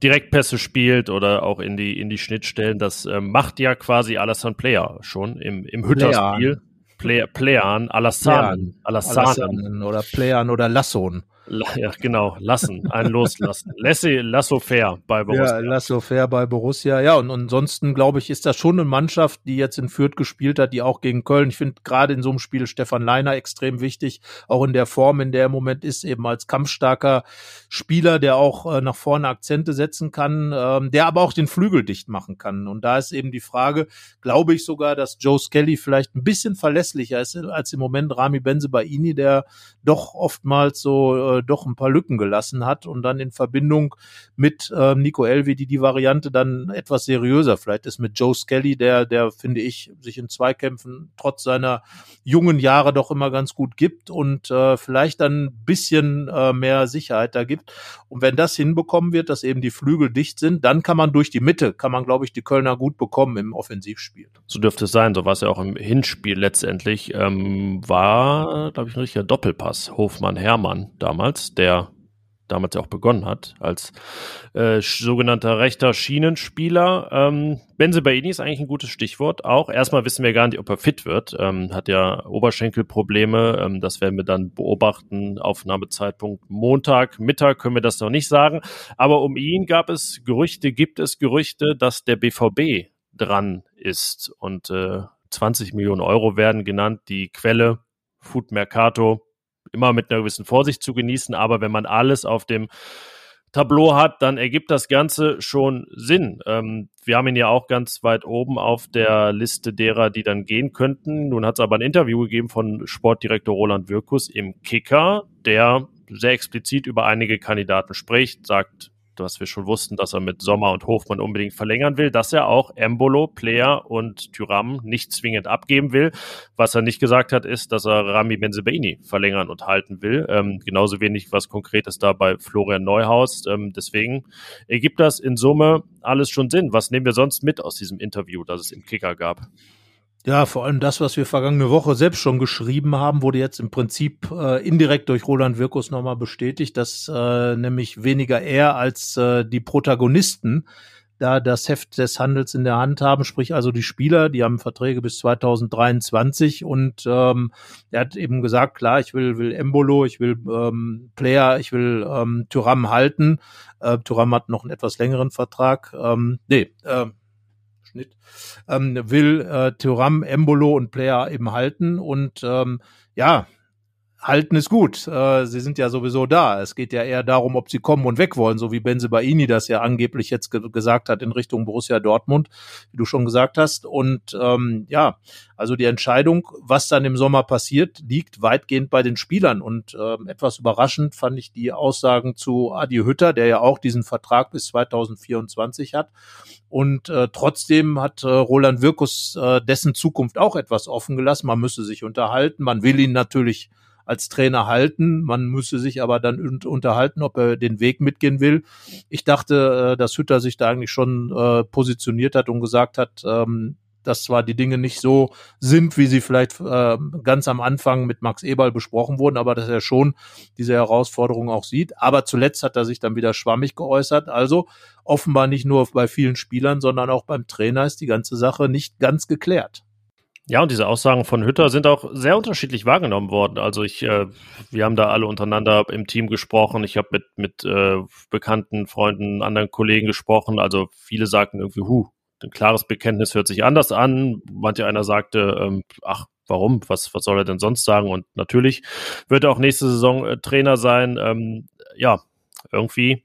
Direktpässe spielt oder auch in die, in die Schnittstellen, das äh, macht ja quasi Alassane Player schon im, im Hütter-Spiel. Play, Playan, Alassane, Alassane oder Playan oder Lasson. Ja, genau, lassen, einen loslassen. Lassi, Lasso fair bei Borussia. Ja, Lasso fair bei Borussia. Ja, und ansonsten glaube ich, ist das schon eine Mannschaft, die jetzt in Fürth gespielt hat, die auch gegen Köln. Ich finde gerade in so einem Spiel Stefan Leiner extrem wichtig, auch in der Form, in der er im Moment ist, eben als kampfstarker Spieler, der auch äh, nach vorne Akzente setzen kann, ähm, der aber auch den Flügel dicht machen kann. Und da ist eben die Frage, glaube ich sogar, dass Joe Skelly vielleicht ein bisschen verlässlicher ist als im Moment Rami Benzebaini, der doch oftmals so äh, doch ein paar Lücken gelassen hat und dann in Verbindung mit äh, Nico Elvedi die Variante dann etwas seriöser vielleicht ist mit Joe Skelly, der, der finde ich, sich in Zweikämpfen trotz seiner jungen Jahre doch immer ganz gut gibt und äh, vielleicht dann ein bisschen äh, mehr Sicherheit da gibt. Und wenn das hinbekommen wird, dass eben die Flügel dicht sind, dann kann man durch die Mitte, kann man, glaube ich, die Kölner gut bekommen im Offensivspiel. So dürfte es sein, so war es ja auch im Hinspiel letztendlich, ähm, war, glaube ich, ein richtiger Doppelpass, Hofmann-Hermann damals damals, der damals ja auch begonnen hat, als äh, sogenannter rechter Schienenspieler. Ähm, Benzebaini ist eigentlich ein gutes Stichwort. Auch erstmal wissen wir gar nicht, ob er fit wird. Ähm, hat ja Oberschenkelprobleme. Ähm, das werden wir dann beobachten. Aufnahmezeitpunkt Montag, Mittag können wir das noch nicht sagen. Aber um ihn gab es Gerüchte, gibt es Gerüchte, dass der BVB dran ist. Und äh, 20 Millionen Euro werden genannt. Die Quelle Food Mercato immer mit einer gewissen Vorsicht zu genießen, aber wenn man alles auf dem Tableau hat, dann ergibt das Ganze schon Sinn. Ähm, wir haben ihn ja auch ganz weit oben auf der Liste derer, die dann gehen könnten. Nun hat es aber ein Interview gegeben von Sportdirektor Roland Wirkus im Kicker, der sehr explizit über einige Kandidaten spricht, sagt, was wir schon wussten, dass er mit Sommer und Hofmann unbedingt verlängern will, dass er auch Embolo, Player und Tyram nicht zwingend abgeben will. Was er nicht gesagt hat, ist, dass er Rami Benzebaini verlängern und halten will. Ähm, genauso wenig was Konkretes da bei Florian Neuhaus. Ähm, deswegen ergibt das in Summe alles schon Sinn. Was nehmen wir sonst mit aus diesem Interview, das es im Kicker gab? Ja, vor allem das, was wir vergangene Woche selbst schon geschrieben haben, wurde jetzt im Prinzip äh, indirekt durch Roland Wirkus nochmal bestätigt, dass äh, nämlich weniger er als äh, die Protagonisten da das Heft des Handels in der Hand haben, sprich also die Spieler, die haben Verträge bis 2023 und ähm, er hat eben gesagt, klar, ich will, will Embolo, ich will ähm, Player, ich will ähm, Thuram halten. Äh, Thuram hat noch einen etwas längeren Vertrag. Ähm, nee, äh, Schnitt, ähm, will äh, Thuram, Embolo und Player eben halten und ähm, ja, halten ist gut. Äh, sie sind ja sowieso da. Es geht ja eher darum, ob sie kommen und weg wollen, so wie Benze Baini das ja angeblich jetzt ge gesagt hat in Richtung Borussia Dortmund, wie du schon gesagt hast. Und ähm, ja, also die Entscheidung, was dann im Sommer passiert, liegt weitgehend bei den Spielern. Und ähm, etwas überraschend fand ich die Aussagen zu Adi Hütter, der ja auch diesen Vertrag bis 2024 hat. Und äh, trotzdem hat äh, Roland Wirkus äh, dessen Zukunft auch etwas offen gelassen. Man müsse sich unterhalten. Man will ihn natürlich als Trainer halten. Man müsse sich aber dann unterhalten, ob er den Weg mitgehen will. Ich dachte, äh, dass Hütter sich da eigentlich schon äh, positioniert hat und gesagt hat, ähm, dass zwar die Dinge nicht so sind, wie sie vielleicht äh, ganz am Anfang mit Max Eberl besprochen wurden, aber dass er schon diese Herausforderung auch sieht. Aber zuletzt hat er sich dann wieder schwammig geäußert. Also offenbar nicht nur bei vielen Spielern, sondern auch beim Trainer ist die ganze Sache nicht ganz geklärt. Ja, und diese Aussagen von Hütter sind auch sehr unterschiedlich wahrgenommen worden. Also ich, äh, wir haben da alle untereinander im Team gesprochen. Ich habe mit mit äh, bekannten Freunden, anderen Kollegen gesprochen. Also viele sagten irgendwie, hu, ein klares Bekenntnis hört sich anders an. Manche einer sagte, ähm, ach, warum? Was was soll er denn sonst sagen? Und natürlich wird er auch nächste Saison äh, Trainer sein. Ähm, ja, irgendwie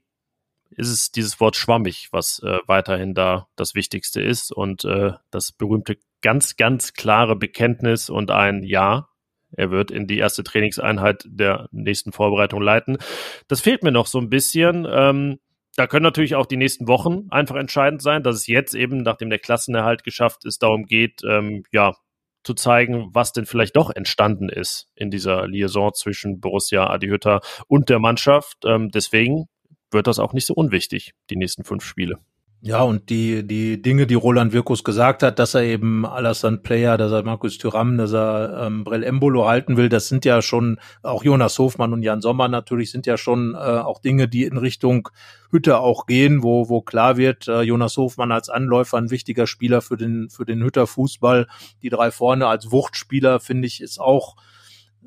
ist es dieses Wort schwammig, was äh, weiterhin da das Wichtigste ist und äh, das berühmte ganz, ganz klare Bekenntnis und ein Ja. Er wird in die erste Trainingseinheit der nächsten Vorbereitung leiten. Das fehlt mir noch so ein bisschen. Ähm, da können natürlich auch die nächsten Wochen einfach entscheidend sein, dass es jetzt eben, nachdem der Klassenerhalt geschafft ist, darum geht, ähm, ja, zu zeigen, was denn vielleicht doch entstanden ist in dieser Liaison zwischen Borussia Adi Hütter und der Mannschaft. Ähm, deswegen wird das auch nicht so unwichtig, die nächsten fünf Spiele. Ja, und die, die Dinge, die Roland Wirkus gesagt hat, dass er eben Alassane Player, dass er Markus Thuram, dass er ähm, Brell Embolo halten will, das sind ja schon, auch Jonas Hofmann und Jan Sommer natürlich, sind ja schon äh, auch Dinge, die in Richtung Hütte auch gehen, wo, wo klar wird, äh, Jonas Hofmann als Anläufer ein wichtiger Spieler für den, für den Hütter Fußball. Die drei vorne als Wuchtspieler, finde ich, ist auch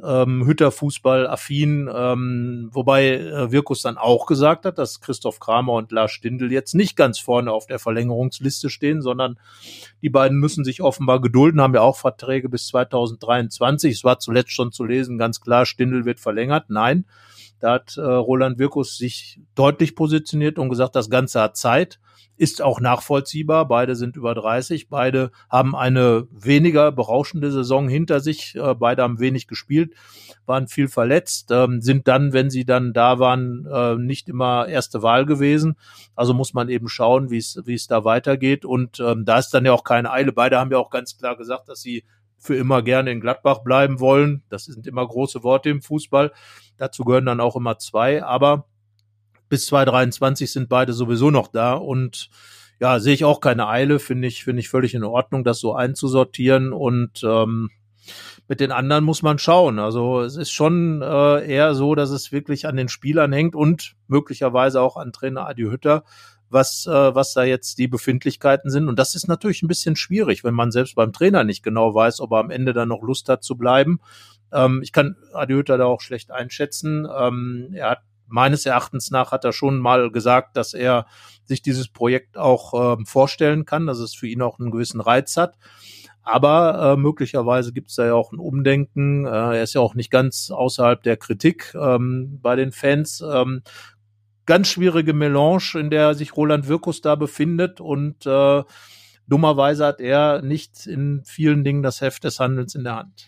ähm, Hütter Fußball affin, ähm, wobei äh, Wirkus dann auch gesagt hat, dass Christoph Kramer und Lars Stindl jetzt nicht ganz vorne auf der Verlängerungsliste stehen, sondern die beiden müssen sich offenbar gedulden, haben ja auch Verträge bis 2023. Es war zuletzt schon zu lesen, ganz klar, Stindl wird verlängert. Nein, da hat äh, Roland Wirkus sich deutlich positioniert und gesagt, das Ganze hat Zeit ist auch nachvollziehbar. Beide sind über 30, beide haben eine weniger berauschende Saison hinter sich, äh, beide haben wenig gespielt, waren viel verletzt, ähm, sind dann, wenn sie dann da waren, äh, nicht immer erste Wahl gewesen. Also muss man eben schauen, wie es wie es da weitergeht. Und ähm, da ist dann ja auch keine Eile. Beide haben ja auch ganz klar gesagt, dass sie für immer gerne in Gladbach bleiben wollen. Das sind immer große Worte im Fußball. Dazu gehören dann auch immer zwei. Aber bis 2023 sind beide sowieso noch da und ja, sehe ich auch keine Eile, finde ich, finde ich völlig in Ordnung, das so einzusortieren und ähm, mit den anderen muss man schauen. Also es ist schon äh, eher so, dass es wirklich an den Spielern hängt und möglicherweise auch an Trainer Adi Hütter, was, äh, was da jetzt die Befindlichkeiten sind. Und das ist natürlich ein bisschen schwierig, wenn man selbst beim Trainer nicht genau weiß, ob er am Ende dann noch Lust hat zu bleiben. Ähm, ich kann Adi Hütter da auch schlecht einschätzen. Ähm, er hat meines Erachtens nach hat er schon mal gesagt, dass er sich dieses Projekt auch äh, vorstellen kann, dass es für ihn auch einen gewissen Reiz hat. Aber äh, möglicherweise gibt es da ja auch ein Umdenken. Äh, er ist ja auch nicht ganz außerhalb der Kritik ähm, bei den Fans. Ähm, ganz schwierige Melange, in der sich Roland Wirkus da befindet und äh, dummerweise hat er nicht in vielen Dingen das Heft des Handelns in der Hand.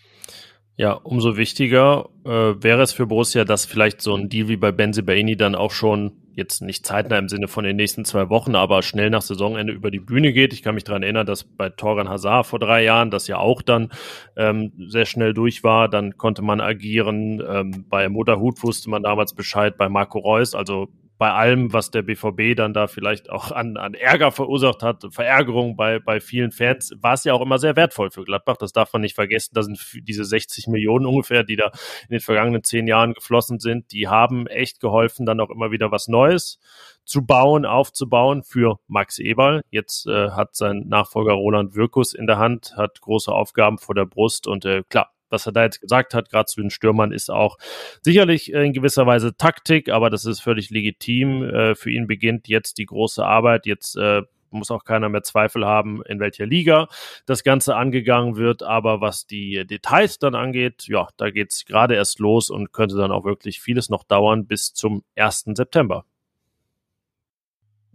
Ja, umso wichtiger äh, wäre es für Borussia, dass vielleicht so ein Deal wie bei Benzibaini dann auch schon jetzt nicht zeitnah im Sinne von den nächsten zwei Wochen, aber schnell nach Saisonende über die Bühne geht. Ich kann mich daran erinnern, dass bei Torgan Hazard vor drei Jahren das ja auch dann ähm, sehr schnell durch war. Dann konnte man agieren. Ähm, bei Mutterhut wusste man damals Bescheid, bei Marco Reus. Also bei allem, was der BVB dann da vielleicht auch an, an Ärger verursacht hat, Verärgerung bei, bei vielen Fans, war es ja auch immer sehr wertvoll für Gladbach. Das darf man nicht vergessen. Da sind diese 60 Millionen ungefähr, die da in den vergangenen zehn Jahren geflossen sind, die haben echt geholfen, dann auch immer wieder was Neues zu bauen, aufzubauen für Max Eberl. Jetzt äh, hat sein Nachfolger Roland Wirkus in der Hand, hat große Aufgaben vor der Brust und äh, klar, was er da jetzt gesagt hat, gerade zu den Stürmern, ist auch sicherlich in gewisser Weise Taktik, aber das ist völlig legitim. Äh, für ihn beginnt jetzt die große Arbeit. Jetzt äh, muss auch keiner mehr Zweifel haben, in welcher Liga das Ganze angegangen wird. Aber was die Details dann angeht, ja, da geht es gerade erst los und könnte dann auch wirklich vieles noch dauern bis zum 1. September.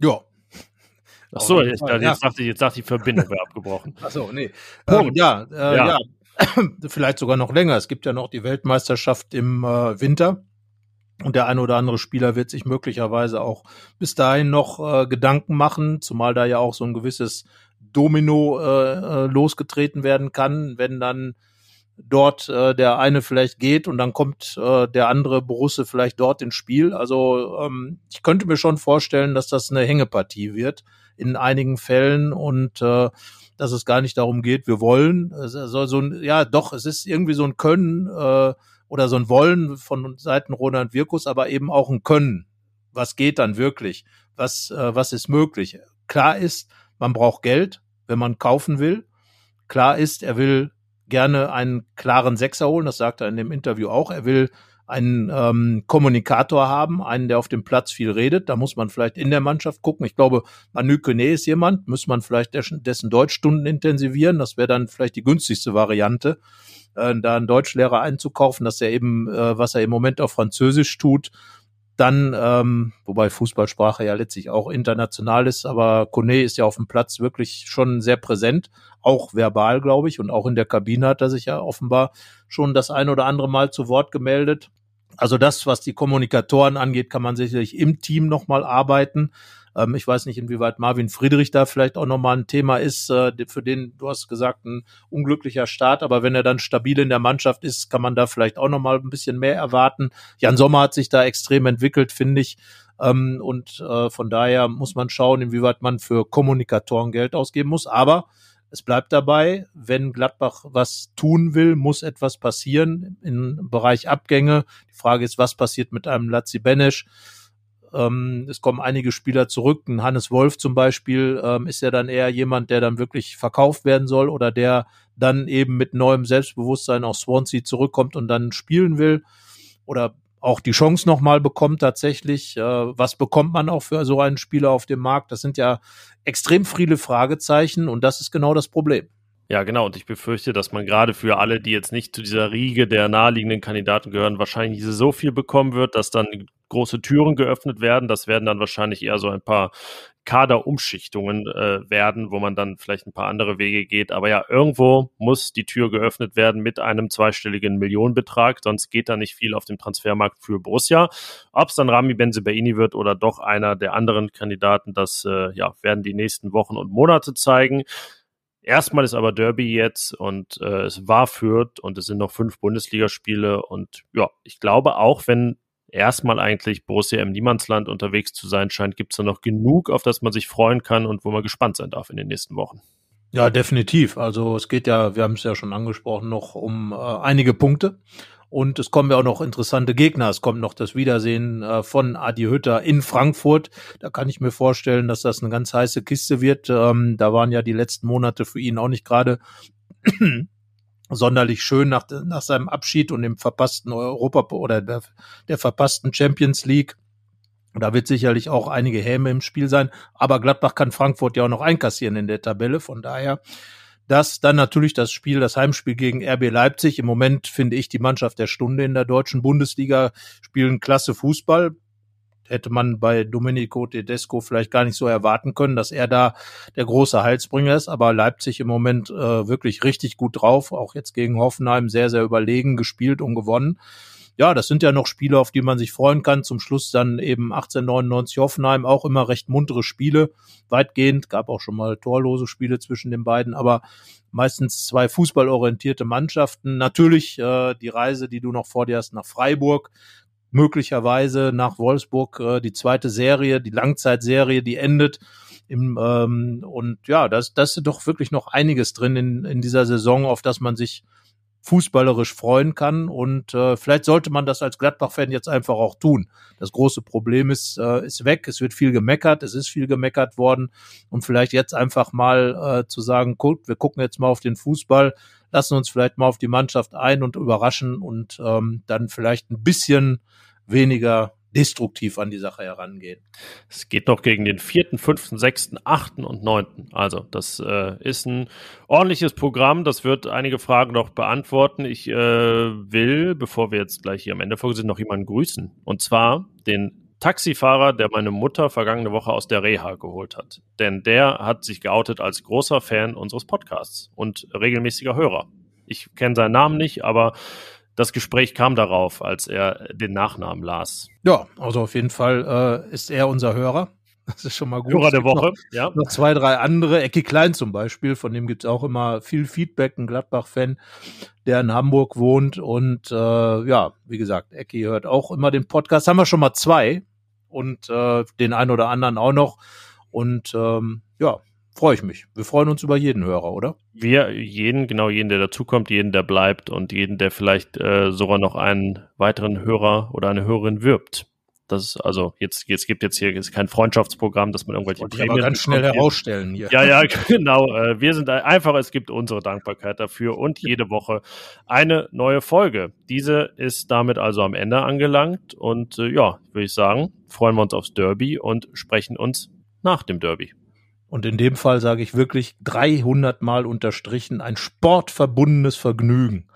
Ja. Ach so, jetzt, jetzt, dachte ich, jetzt dachte ich, die Verbindung wäre abgebrochen. Ach so, nee. Ähm, ja, äh, ja. ja, vielleicht sogar noch länger. Es gibt ja noch die Weltmeisterschaft im äh, Winter. Und der eine oder andere Spieler wird sich möglicherweise auch bis dahin noch äh, Gedanken machen, zumal da ja auch so ein gewisses Domino äh, äh, losgetreten werden kann, wenn dann dort äh, der eine vielleicht geht und dann kommt äh, der andere Borusse vielleicht dort ins Spiel. Also ähm, ich könnte mir schon vorstellen, dass das eine Hängepartie wird in einigen Fällen und äh, dass es gar nicht darum geht, wir wollen. Es so ein, ja, doch, es ist irgendwie so ein Können äh, oder so ein Wollen von Seiten Ronald Wirkus, aber eben auch ein Können. Was geht dann wirklich? Was, äh, was ist möglich? Klar ist, man braucht Geld, wenn man kaufen will. Klar ist, er will gerne einen klaren Sechser holen, das sagt er in dem Interview auch. Er will einen ähm, Kommunikator haben, einen, der auf dem Platz viel redet. Da muss man vielleicht in der Mannschaft gucken. Ich glaube, Manu Kone ist jemand, muss man vielleicht dessen, Deutschstunden intensivieren. Das wäre dann vielleicht die günstigste Variante, äh, da einen Deutschlehrer einzukaufen, dass er eben, äh, was er im Moment auf Französisch tut, dann, ähm, wobei Fußballsprache ja letztlich auch international ist, aber Kone ist ja auf dem Platz wirklich schon sehr präsent, auch verbal, glaube ich, und auch in der Kabine hat er sich ja offenbar schon das ein oder andere Mal zu Wort gemeldet. Also das, was die Kommunikatoren angeht, kann man sicherlich im Team nochmal arbeiten. Ähm, ich weiß nicht, inwieweit Marvin Friedrich da vielleicht auch nochmal ein Thema ist, äh, für den, du hast gesagt, ein unglücklicher Start, aber wenn er dann stabil in der Mannschaft ist, kann man da vielleicht auch nochmal ein bisschen mehr erwarten. Jan Sommer hat sich da extrem entwickelt, finde ich. Ähm, und äh, von daher muss man schauen, inwieweit man für Kommunikatoren Geld ausgeben muss. Aber es bleibt dabei, wenn Gladbach was tun will, muss etwas passieren im Bereich Abgänge. Die Frage ist, was passiert mit einem Lazzi Benesch? Ähm, es kommen einige Spieler zurück. Ein Hannes Wolf zum Beispiel ähm, ist ja dann eher jemand, der dann wirklich verkauft werden soll oder der dann eben mit neuem Selbstbewusstsein aus Swansea zurückkommt und dann spielen will. Oder auch die Chance nochmal bekommt tatsächlich. Äh, was bekommt man auch für so einen Spieler auf dem Markt? Das sind ja extrem viele Fragezeichen und das ist genau das Problem. Ja, genau. Und ich befürchte, dass man gerade für alle, die jetzt nicht zu dieser Riege der naheliegenden Kandidaten gehören, wahrscheinlich so viel bekommen wird, dass dann große Türen geöffnet werden. Das werden dann wahrscheinlich eher so ein paar Kaderumschichtungen äh, werden, wo man dann vielleicht ein paar andere Wege geht. Aber ja, irgendwo muss die Tür geöffnet werden mit einem zweistelligen Millionenbetrag, sonst geht da nicht viel auf dem Transfermarkt für Borussia. Ob es dann Rami Benzebaini wird oder doch einer der anderen Kandidaten, das äh, ja, werden die nächsten Wochen und Monate zeigen. Erstmal ist aber Derby jetzt und äh, es war Fürth und es sind noch fünf Bundesligaspiele und ja, ich glaube auch, wenn erstmal eigentlich Borussia im Niemandsland unterwegs zu sein scheint, gibt es da noch genug, auf das man sich freuen kann und wo man gespannt sein darf in den nächsten Wochen. Ja, definitiv. Also es geht ja, wir haben es ja schon angesprochen, noch um äh, einige Punkte. Und es kommen ja auch noch interessante Gegner. Es kommt noch das Wiedersehen äh, von Adi Hütter in Frankfurt. Da kann ich mir vorstellen, dass das eine ganz heiße Kiste wird. Ähm, da waren ja die letzten Monate für ihn auch nicht gerade sonderlich schön nach, nach seinem Abschied und dem verpassten Europa oder der, der verpassten Champions League. Da wird sicherlich auch einige Häme im Spiel sein. Aber Gladbach kann Frankfurt ja auch noch einkassieren in der Tabelle. Von daher Das dann natürlich das Spiel, das Heimspiel gegen RB Leipzig. Im Moment finde ich die Mannschaft der Stunde in der deutschen Bundesliga spielen klasse Fußball hätte man bei Domenico Tedesco vielleicht gar nicht so erwarten können, dass er da der große Heilsbringer ist. Aber Leipzig im Moment äh, wirklich richtig gut drauf, auch jetzt gegen Hoffenheim sehr, sehr überlegen gespielt und gewonnen. Ja, das sind ja noch Spiele, auf die man sich freuen kann. Zum Schluss dann eben 1899 Hoffenheim, auch immer recht muntere Spiele, weitgehend. Gab auch schon mal torlose Spiele zwischen den beiden, aber meistens zwei fußballorientierte Mannschaften. Natürlich äh, die Reise, die du noch vor dir hast nach Freiburg, möglicherweise nach Wolfsburg äh, die zweite Serie, die Langzeitserie, die endet. Im, ähm, und ja, das, das ist doch wirklich noch einiges drin in, in dieser Saison, auf das man sich fußballerisch freuen kann. Und äh, vielleicht sollte man das als Gladbach-Fan jetzt einfach auch tun. Das große Problem ist, äh, ist weg. Es wird viel gemeckert. Es ist viel gemeckert worden. Und vielleicht jetzt einfach mal äh, zu sagen, guck, wir gucken jetzt mal auf den Fußball, lassen uns vielleicht mal auf die Mannschaft ein und überraschen und ähm, dann vielleicht ein bisschen weniger destruktiv an die Sache herangehen. Es geht noch gegen den vierten, fünften, sechsten, achten und neunten. Also das äh, ist ein ordentliches Programm. Das wird einige Fragen noch beantworten. Ich äh, will, bevor wir jetzt gleich hier am Ende der Folge sind, noch jemanden grüßen. Und zwar den Taxifahrer, der meine Mutter vergangene Woche aus der Reha geholt hat. Denn der hat sich geoutet als großer Fan unseres Podcasts und regelmäßiger Hörer. Ich kenne seinen Namen nicht, aber das Gespräch kam darauf, als er den Nachnamen las. Ja, also auf jeden Fall äh, ist er unser Hörer. Das ist schon mal gut. Hörer der Woche, noch, ja. Noch zwei, drei andere. Ecki Klein zum Beispiel, von dem gibt's auch immer viel Feedback, ein Gladbach-Fan, der in Hamburg wohnt. Und äh, ja, wie gesagt, Ecki hört auch immer den Podcast. Haben wir schon mal zwei und äh, den einen oder anderen auch noch. Und ähm, ja, freue ich mich. Wir freuen uns über jeden Hörer, oder? Wir, jeden, genau jeden, der dazukommt, jeden, der bleibt und jeden, der vielleicht äh, sogar noch einen weiteren Hörer oder eine Hörerin wirbt. Das ist also jetzt, jetzt gibt jetzt hier ist kein Freundschaftsprogramm, dass man irgendwelche ich aber ganz schnell herausstellen hier. Ja, ja, genau. Äh, wir sind einfach, es gibt unsere Dankbarkeit dafür und jede Woche eine neue Folge. Diese ist damit also am Ende angelangt und äh, ja, würde ich sagen, freuen wir uns aufs Derby und sprechen uns nach dem Derby. Und in dem Fall sage ich wirklich 300 Mal unterstrichen, ein sportverbundenes Vergnügen.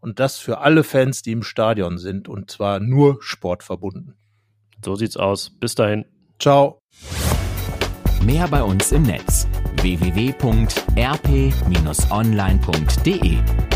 Und das für alle Fans, die im Stadion sind. Und zwar nur sportverbunden. So sieht's aus. Bis dahin. Ciao. Mehr bei uns im Netz www.rp-online.de